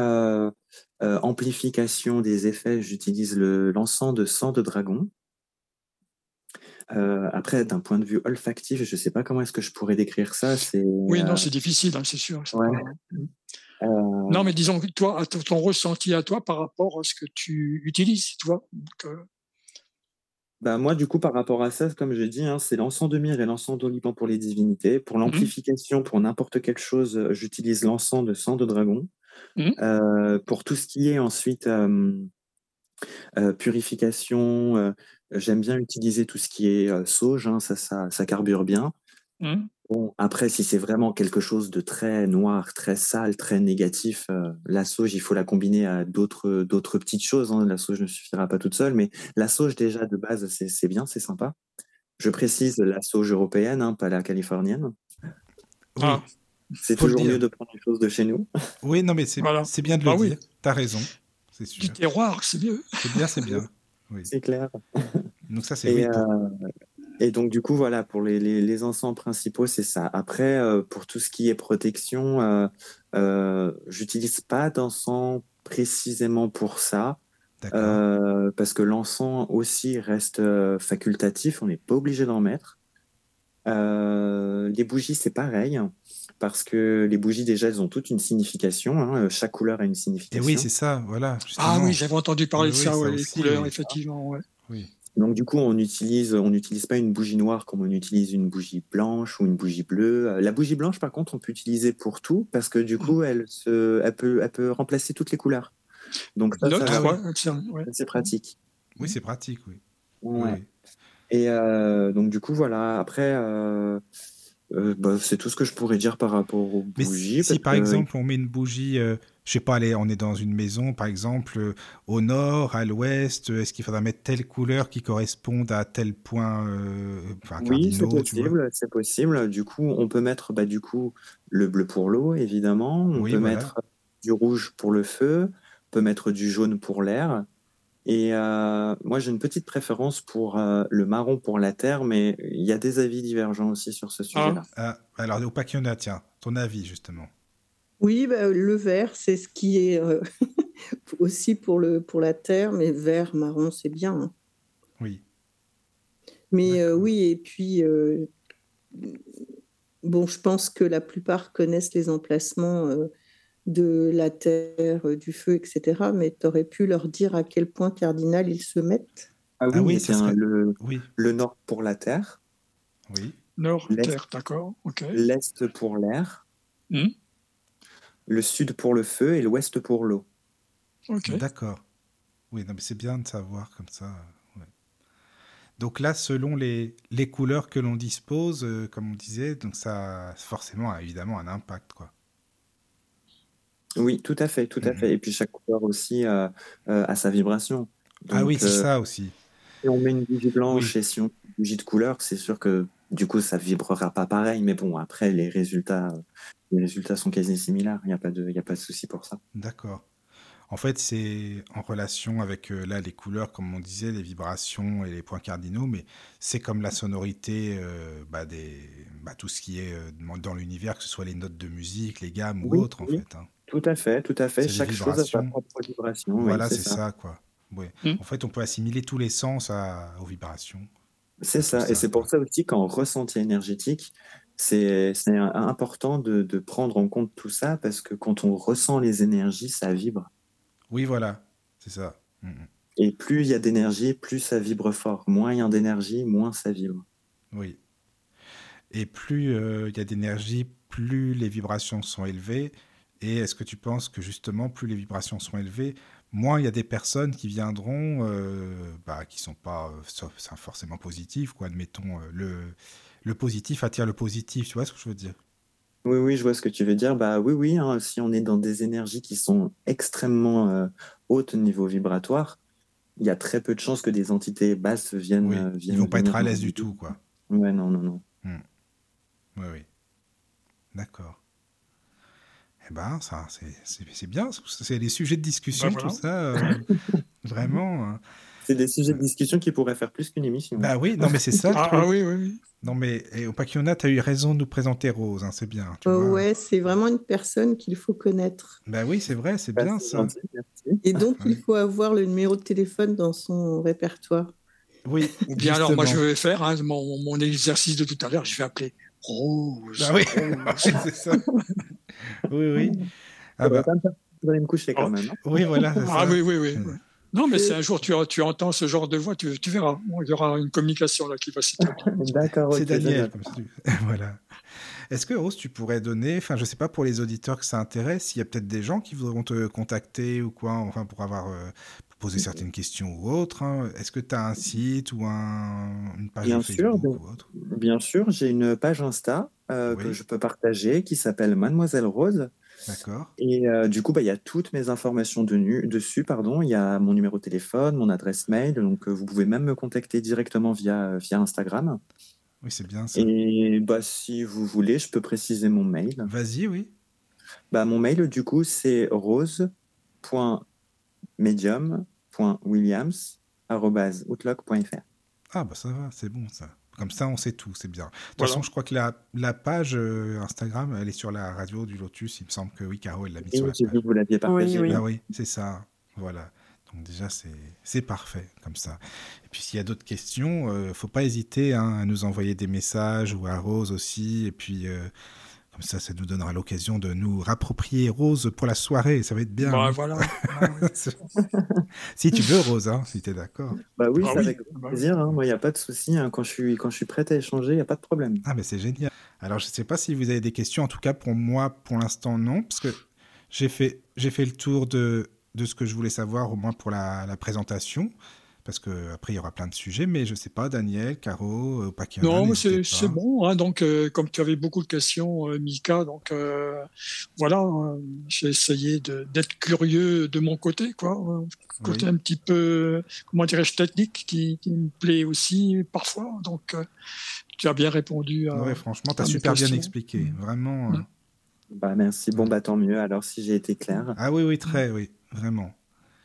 amplification des effets, j'utilise l'encens de sang de dragon. Après, d'un point de vue olfactif, je ne sais pas comment est-ce que je pourrais décrire ça. Oui, non, c'est difficile, hein, c'est sûr. Euh, non, mais disons, toi, ton ressenti à toi par rapport à ce que tu utilises, toi. Euh bah, moi, du coup, par rapport à ça, comme je dis, hein, c'est l'encens de myrrhe et l'encens d'oliban pour les divinités. Pour mmh l'amplification, pour n'importe quelle chose, euh, j'utilise l'encens de sang de dragon. Mmh. pour tout ce qui est ensuite purification, j'aime bien utiliser tout ce qui est sauge, hein, ça, ça, ça, carbure bien. Mmh. Bon, après, si c'est vraiment quelque chose de très noir, très sale, très négatif, euh, la sauge, il faut la combiner à d'autres, d'autres petites choses. Hein. La sauge ne suffira pas toute seule, mais la sauge, déjà, de base, c'est, bien, c'est sympa. Je précise la sauge européenne, hein, pas la californienne. Ah. c'est toujours mieux de prendre les choses de chez nous. Oui, non, mais c'est, c'est bien de le ah dire. Tu as raison. C'est sûr. Du terroir, c'est mieux. C'est bien, c'est bien. C'est clair. Donc ça, c'est et donc, du coup, voilà, pour les, les, encens principaux, c'est ça. Après, euh, pour tout ce qui est protection, euh, euh, j'utilise pas d'encens précisément pour ça. Euh, parce que l'encens aussi reste facultatif, on n'est pas obligé d'en mettre. les bougies, c'est pareil, parce que les bougies, déjà, elles ont toute une signification. Hein, chaque couleur a une signification. Et oui, c'est ça, voilà. Ah oui, j'avais entendu parler de ça, les couleurs, effectivement. Ouais. Oui. Donc du coup, on utilise, on n'utilise pas une bougie noire comme on utilise une bougie blanche ou une bougie bleue. Euh, la bougie blanche, par contre, on peut utiliser pour tout parce que du coup, elle, se, elle, peut, elle peut remplacer toutes les couleurs. Donc ça, c'est pratique. Oui, c'est pratique, oui. Ouais. Et euh, donc du coup, voilà. Après, euh, bah, c'est tout ce que je pourrais dire par rapport aux bougies. si par exemple on met une bougie je sais pas, allez, on est dans une maison, par exemple, euh, au nord, à l'ouest, est-ce qu'il faudra mettre telle couleur qui corresponde à tel point euh, Oui, c'est possible, c'est possible. Du coup, on peut mettre bah, du coup, le bleu pour l'eau, évidemment. On peut mettre du rouge pour le feu. On peut mettre du jaune pour l'air. Et euh, moi, j'ai une petite préférence pour le marron pour la terre, mais il y a des avis divergents aussi sur ce sujet-là. Ah, alors, au pas qu'il y en a, tiens, ton avis, justement. Oui, bah, le vert, c'est ce qui est euh, aussi pour, le, pour la terre, mais vert, marron, c'est bien. Hein. Oui. Mais euh, oui, et puis, euh, bon, je pense que la plupart connaissent les emplacements de la terre, du feu, etc. Mais tu aurais pu leur dire à quel point cardinal ils se mettent. Ah oui, c'est ah le, le nord pour la terre. Oui. Nord, terre, d'accord. L'est pour l'air. Hmm le sud pour le feu et l'ouest pour l'eau. D'accord. Oui, mais c'est bien de savoir comme ça. Donc là, selon les, les couleurs que l'on dispose, euh, comme on disait, donc ça forcément a évidemment un impact, quoi. Oui, tout à fait, tout à mhm. fait. Et puis chaque couleur aussi euh, a sa vibration. ah oui, c'est euh, ça aussi. Si on met une bougie blanche et si on met une bougie de couleur, c'est sûr que du coup, ça vibrera pas pareil. Mais bon, après, les résultats les résultats sont quasi similaires. Il n'y a pas de, il a pas de souci pour ça. D'accord. En fait, c'est en relation avec euh, là les couleurs, comme on disait, les vibrations et les points cardinaux, mais c'est comme la sonorité, euh, bah, des, bah, tout ce qui est euh, dans l'univers, que ce soit les notes de musique, les gammes ou autres, en fait. Hein. Tout à fait, tout à fait. Chaque chose a sa propre vibration. Voilà, c'est ça. quoi. Hmm. En fait, on peut assimiler tous les sens aux vibrations. C'est ça, et c'est pour ça aussi qu'en ressenti énergétique, c'est important de, de, prendre en compte tout ça parce que quand on ressent les énergies, ça vibre. Oui, voilà, c'est ça. Mm, mm. Et plus il y a d'énergie, plus ça vibre fort. Moins il y a d'énergie, moins ça vibre. Oui. Et plus euh, il y a d'énergie, plus les vibrations sont élevées. Et est-ce que tu penses que justement, plus les vibrations sont élevées, moins il y a des personnes qui viendront, euh, bah, qui sont pas euh, forcément positives, quoi. Admettons, euh, le, le positif attire le positif, tu vois ce que je veux dire? Oui, oui, je vois ce que tu veux dire. Bah oui, oui, hein, si on est dans des énergies qui sont extrêmement euh, hautes au niveau vibratoire, il y a très peu de chances que des entités basses viennent. Oui, euh, ils vont pas être à l'aise du tout, quoi. Ouais, non, non, non. Hmm. Oui, oui. D'accord. Eh ben, ça, c'est bien. C'est des sujets de discussion, bah, tout ça. Euh, vraiment. Hein. C'est des sujets de discussion qui pourraient faire plus qu'une émission. Bah oui, non, mais c'est ça. ah, ah, oui, oui, oui. Non, mais au Pakiona, tu as eu raison de nous présenter Rose, hein, c'est bien. Tu ouais, c'est vraiment une personne qu'il faut connaître. Bah oui, c'est vrai, c'est bien ça. Et donc, il faut avoir le numéro de téléphone dans son répertoire. Oui. Ou bien alors, moi, je vais faire hein, mon, mon, exercice de tout à l'heure, je vais appeler Rose. Ah oui, c'est ça. oui, oui. Ah bah. Vous allez me coucher quand même. Hein. Oui, voilà. Ah oui, oui, oui. Non, mais c'est un jour, tu, tu, entends ce genre de voix, tu, tu verras. il y aura une communication là qui va s'établir. D'accord. C'est Daniel. voilà. Est-ce que Rose, tu pourrais donner, enfin, je sais pas pour les auditeurs que ça intéresse, il y a peut-être des gens qui voudront te contacter ou quoi, enfin, pour avoir euh, poser certaines questions ou autres. Hein. Est-ce que tu as un site ou un, une page bien Facebook sûr, ou autre? Bien sûr, j'ai une page Insta euh, que je peux partager qui s'appelle Mademoiselle Rose. D'accord. Et euh, du coup, bah, il y a toutes mes informations de nu, dessus. Pardon. Il y a mon numéro de téléphone, mon adresse mail. Donc, euh, vous pouvez même me contacter directement via, via Instagram. Oui, c'est bien ça. Et bah, si vous voulez, je peux préciser mon mail. Vas-y, oui. Bah, mon mail, du coup, c'est rose.medium.williams.outlook.fr. Ah, bah ça va, c'est bon ça. Comme ça, on sait tout, c'est bien. De toute façon, je crois que la, la page euh, Instagram, elle est sur la radio du Lotus. Il me semble que oui, Caro, elle l'a mis sur la page. vous l'aviez partagé. Oui, oui. Ah, oui c'est ça. Voilà. Donc déjà, c'est parfait comme ça. Et puis s'il y a d'autres questions, ne euh, faut pas hésiter hein, à nous envoyer des messages ou à Rose aussi. Et puis euh, comme ça, ça nous donnera l'occasion de nous rapproprier Rose pour la soirée. Ça va être bien. Bah, voilà. si tu veux, Rose, hein, si tu es d'accord. Bah oui, ah avec plaisir. Hein. Moi, il n'y a pas de souci. Hein. Quand, je suis, quand je suis prête à échanger, il n'y a pas de problème. Ah, mais c'est génial. Alors, je ne sais pas si vous avez des questions. En tout cas, pour moi, pour l'instant, non. Parce que j'ai fait, fait le tour de, de ce que je voulais savoir, au moins pour la, la présentation parce qu'après, il y aura plein de sujets, mais je ne sais pas, Daniel, Caro, euh, pas qui Non, c'est bon. Hein, donc, euh, comme tu avais beaucoup de questions, euh, Mika, donc voilà, hein, j'ai essayé d'être curieux de mon côté, quoi. Côté un petit peu, comment dirais-je, technique, qui, me plaît aussi parfois. Donc, tu as bien répondu à. Oui, franchement, tu as super bien expliqué. Vraiment. Mm. Bah, merci. Bon, bah, tant mieux. Alors, si j'ai été clair. Ah oui, oui, très, oui, vraiment.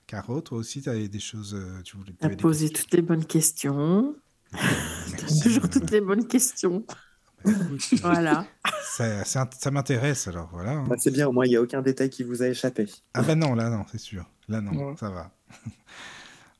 Caro, toi aussi, tu avais des choses. Euh, tu voulais as posé toutes les bonnes questions. Toujours toutes les bonnes questions. voilà. Ça, ça, m'intéresse alors, voilà. Hein. Bah, c'est bien, au moins il n'y a aucun détail qui vous a échappé. Ah ben non, là non, c'est sûr. Là non, ça va.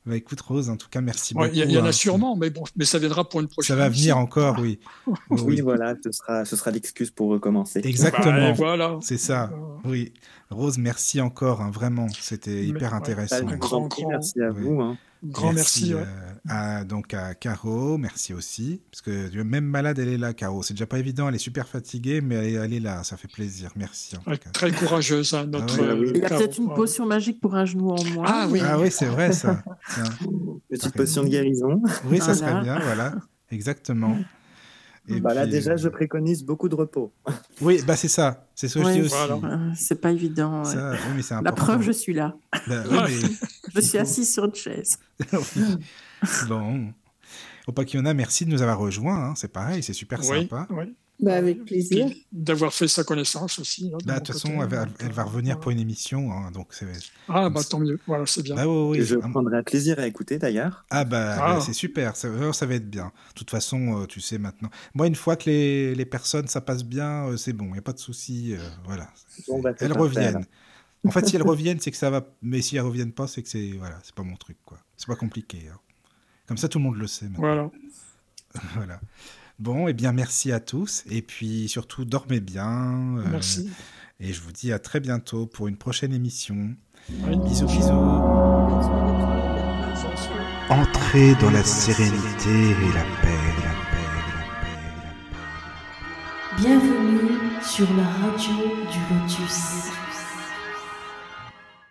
Bah, écoute Rose, en tout cas, merci beaucoup. Il y, en a hein. sûrement, mais bon, mais ça viendra pour une prochaine. Ça va venir encore, oui. oui. voilà, ce sera, ce sera l'excuse pour recommencer. Exactement. Bah, voilà. C'est ça. Oui. Rose, merci encore, hein, vraiment. C'était hyper intéressant. grand, merci à vous. Grand merci. Euh, à, donc à Caro, merci aussi. Parce que même malade, elle est là, Caro. C'est déjà pas évident, elle est super fatiguée, mais elle est, là, ça fait plaisir. Merci. Très courageuse, hein, notre. Ah Il y a peut-être une potion magique pour un genou en moins. Ah oui, ah, oui c'est vrai ça. Petite potion de guérison. Oui, ça serait bien, voilà. Exactement. Et bah là, déjà, je préconise beaucoup de repos. Oui, bah c'est ça. C'est ce que je dis aussi. Euh, c'est pas évident. La preuve, je suis là. Bah je suis assise sur une chaise. bon. Au Pakiona, merci de nous avoir rejoints. Hein. C'est pareil, c'est super sympa. Bah, avec plaisir. D'avoir fait sa connaissance aussi. Hein, bah, de toute façon, elle, va, revenir pour une émission. Hein, donc ah, bah tant mieux. Voilà, c'est bien. Bah, je prendrai plaisir à écouter d'ailleurs. Ah, bah, ah. c'est super. Ça, ça, va être bien. De toute façon, euh, tu sais maintenant. Moi, une fois que les, les personnes, ça passe bien, euh, c'est bon. Il n'y a pas de souci. Euh, voilà. Bah, elles reviennent. En fait, si elles reviennent, c'est que ça va. Mais si elles reviennent pas, c'est que c'est voilà, c'est pas mon truc, quoi. C'est pas compliqué. Hein. Comme ça, tout le monde le sait. Maintenant. Voilà. voilà. Bon, et eh bien, merci à tous. Et puis, surtout, dormez bien. Euh, merci. Et je vous dis à très bientôt pour une prochaine émission. Bisous, bisous. Entrez dans la sérénité et la paix, la paix, la paix, la paix. Bienvenue sur la radio du Lotus.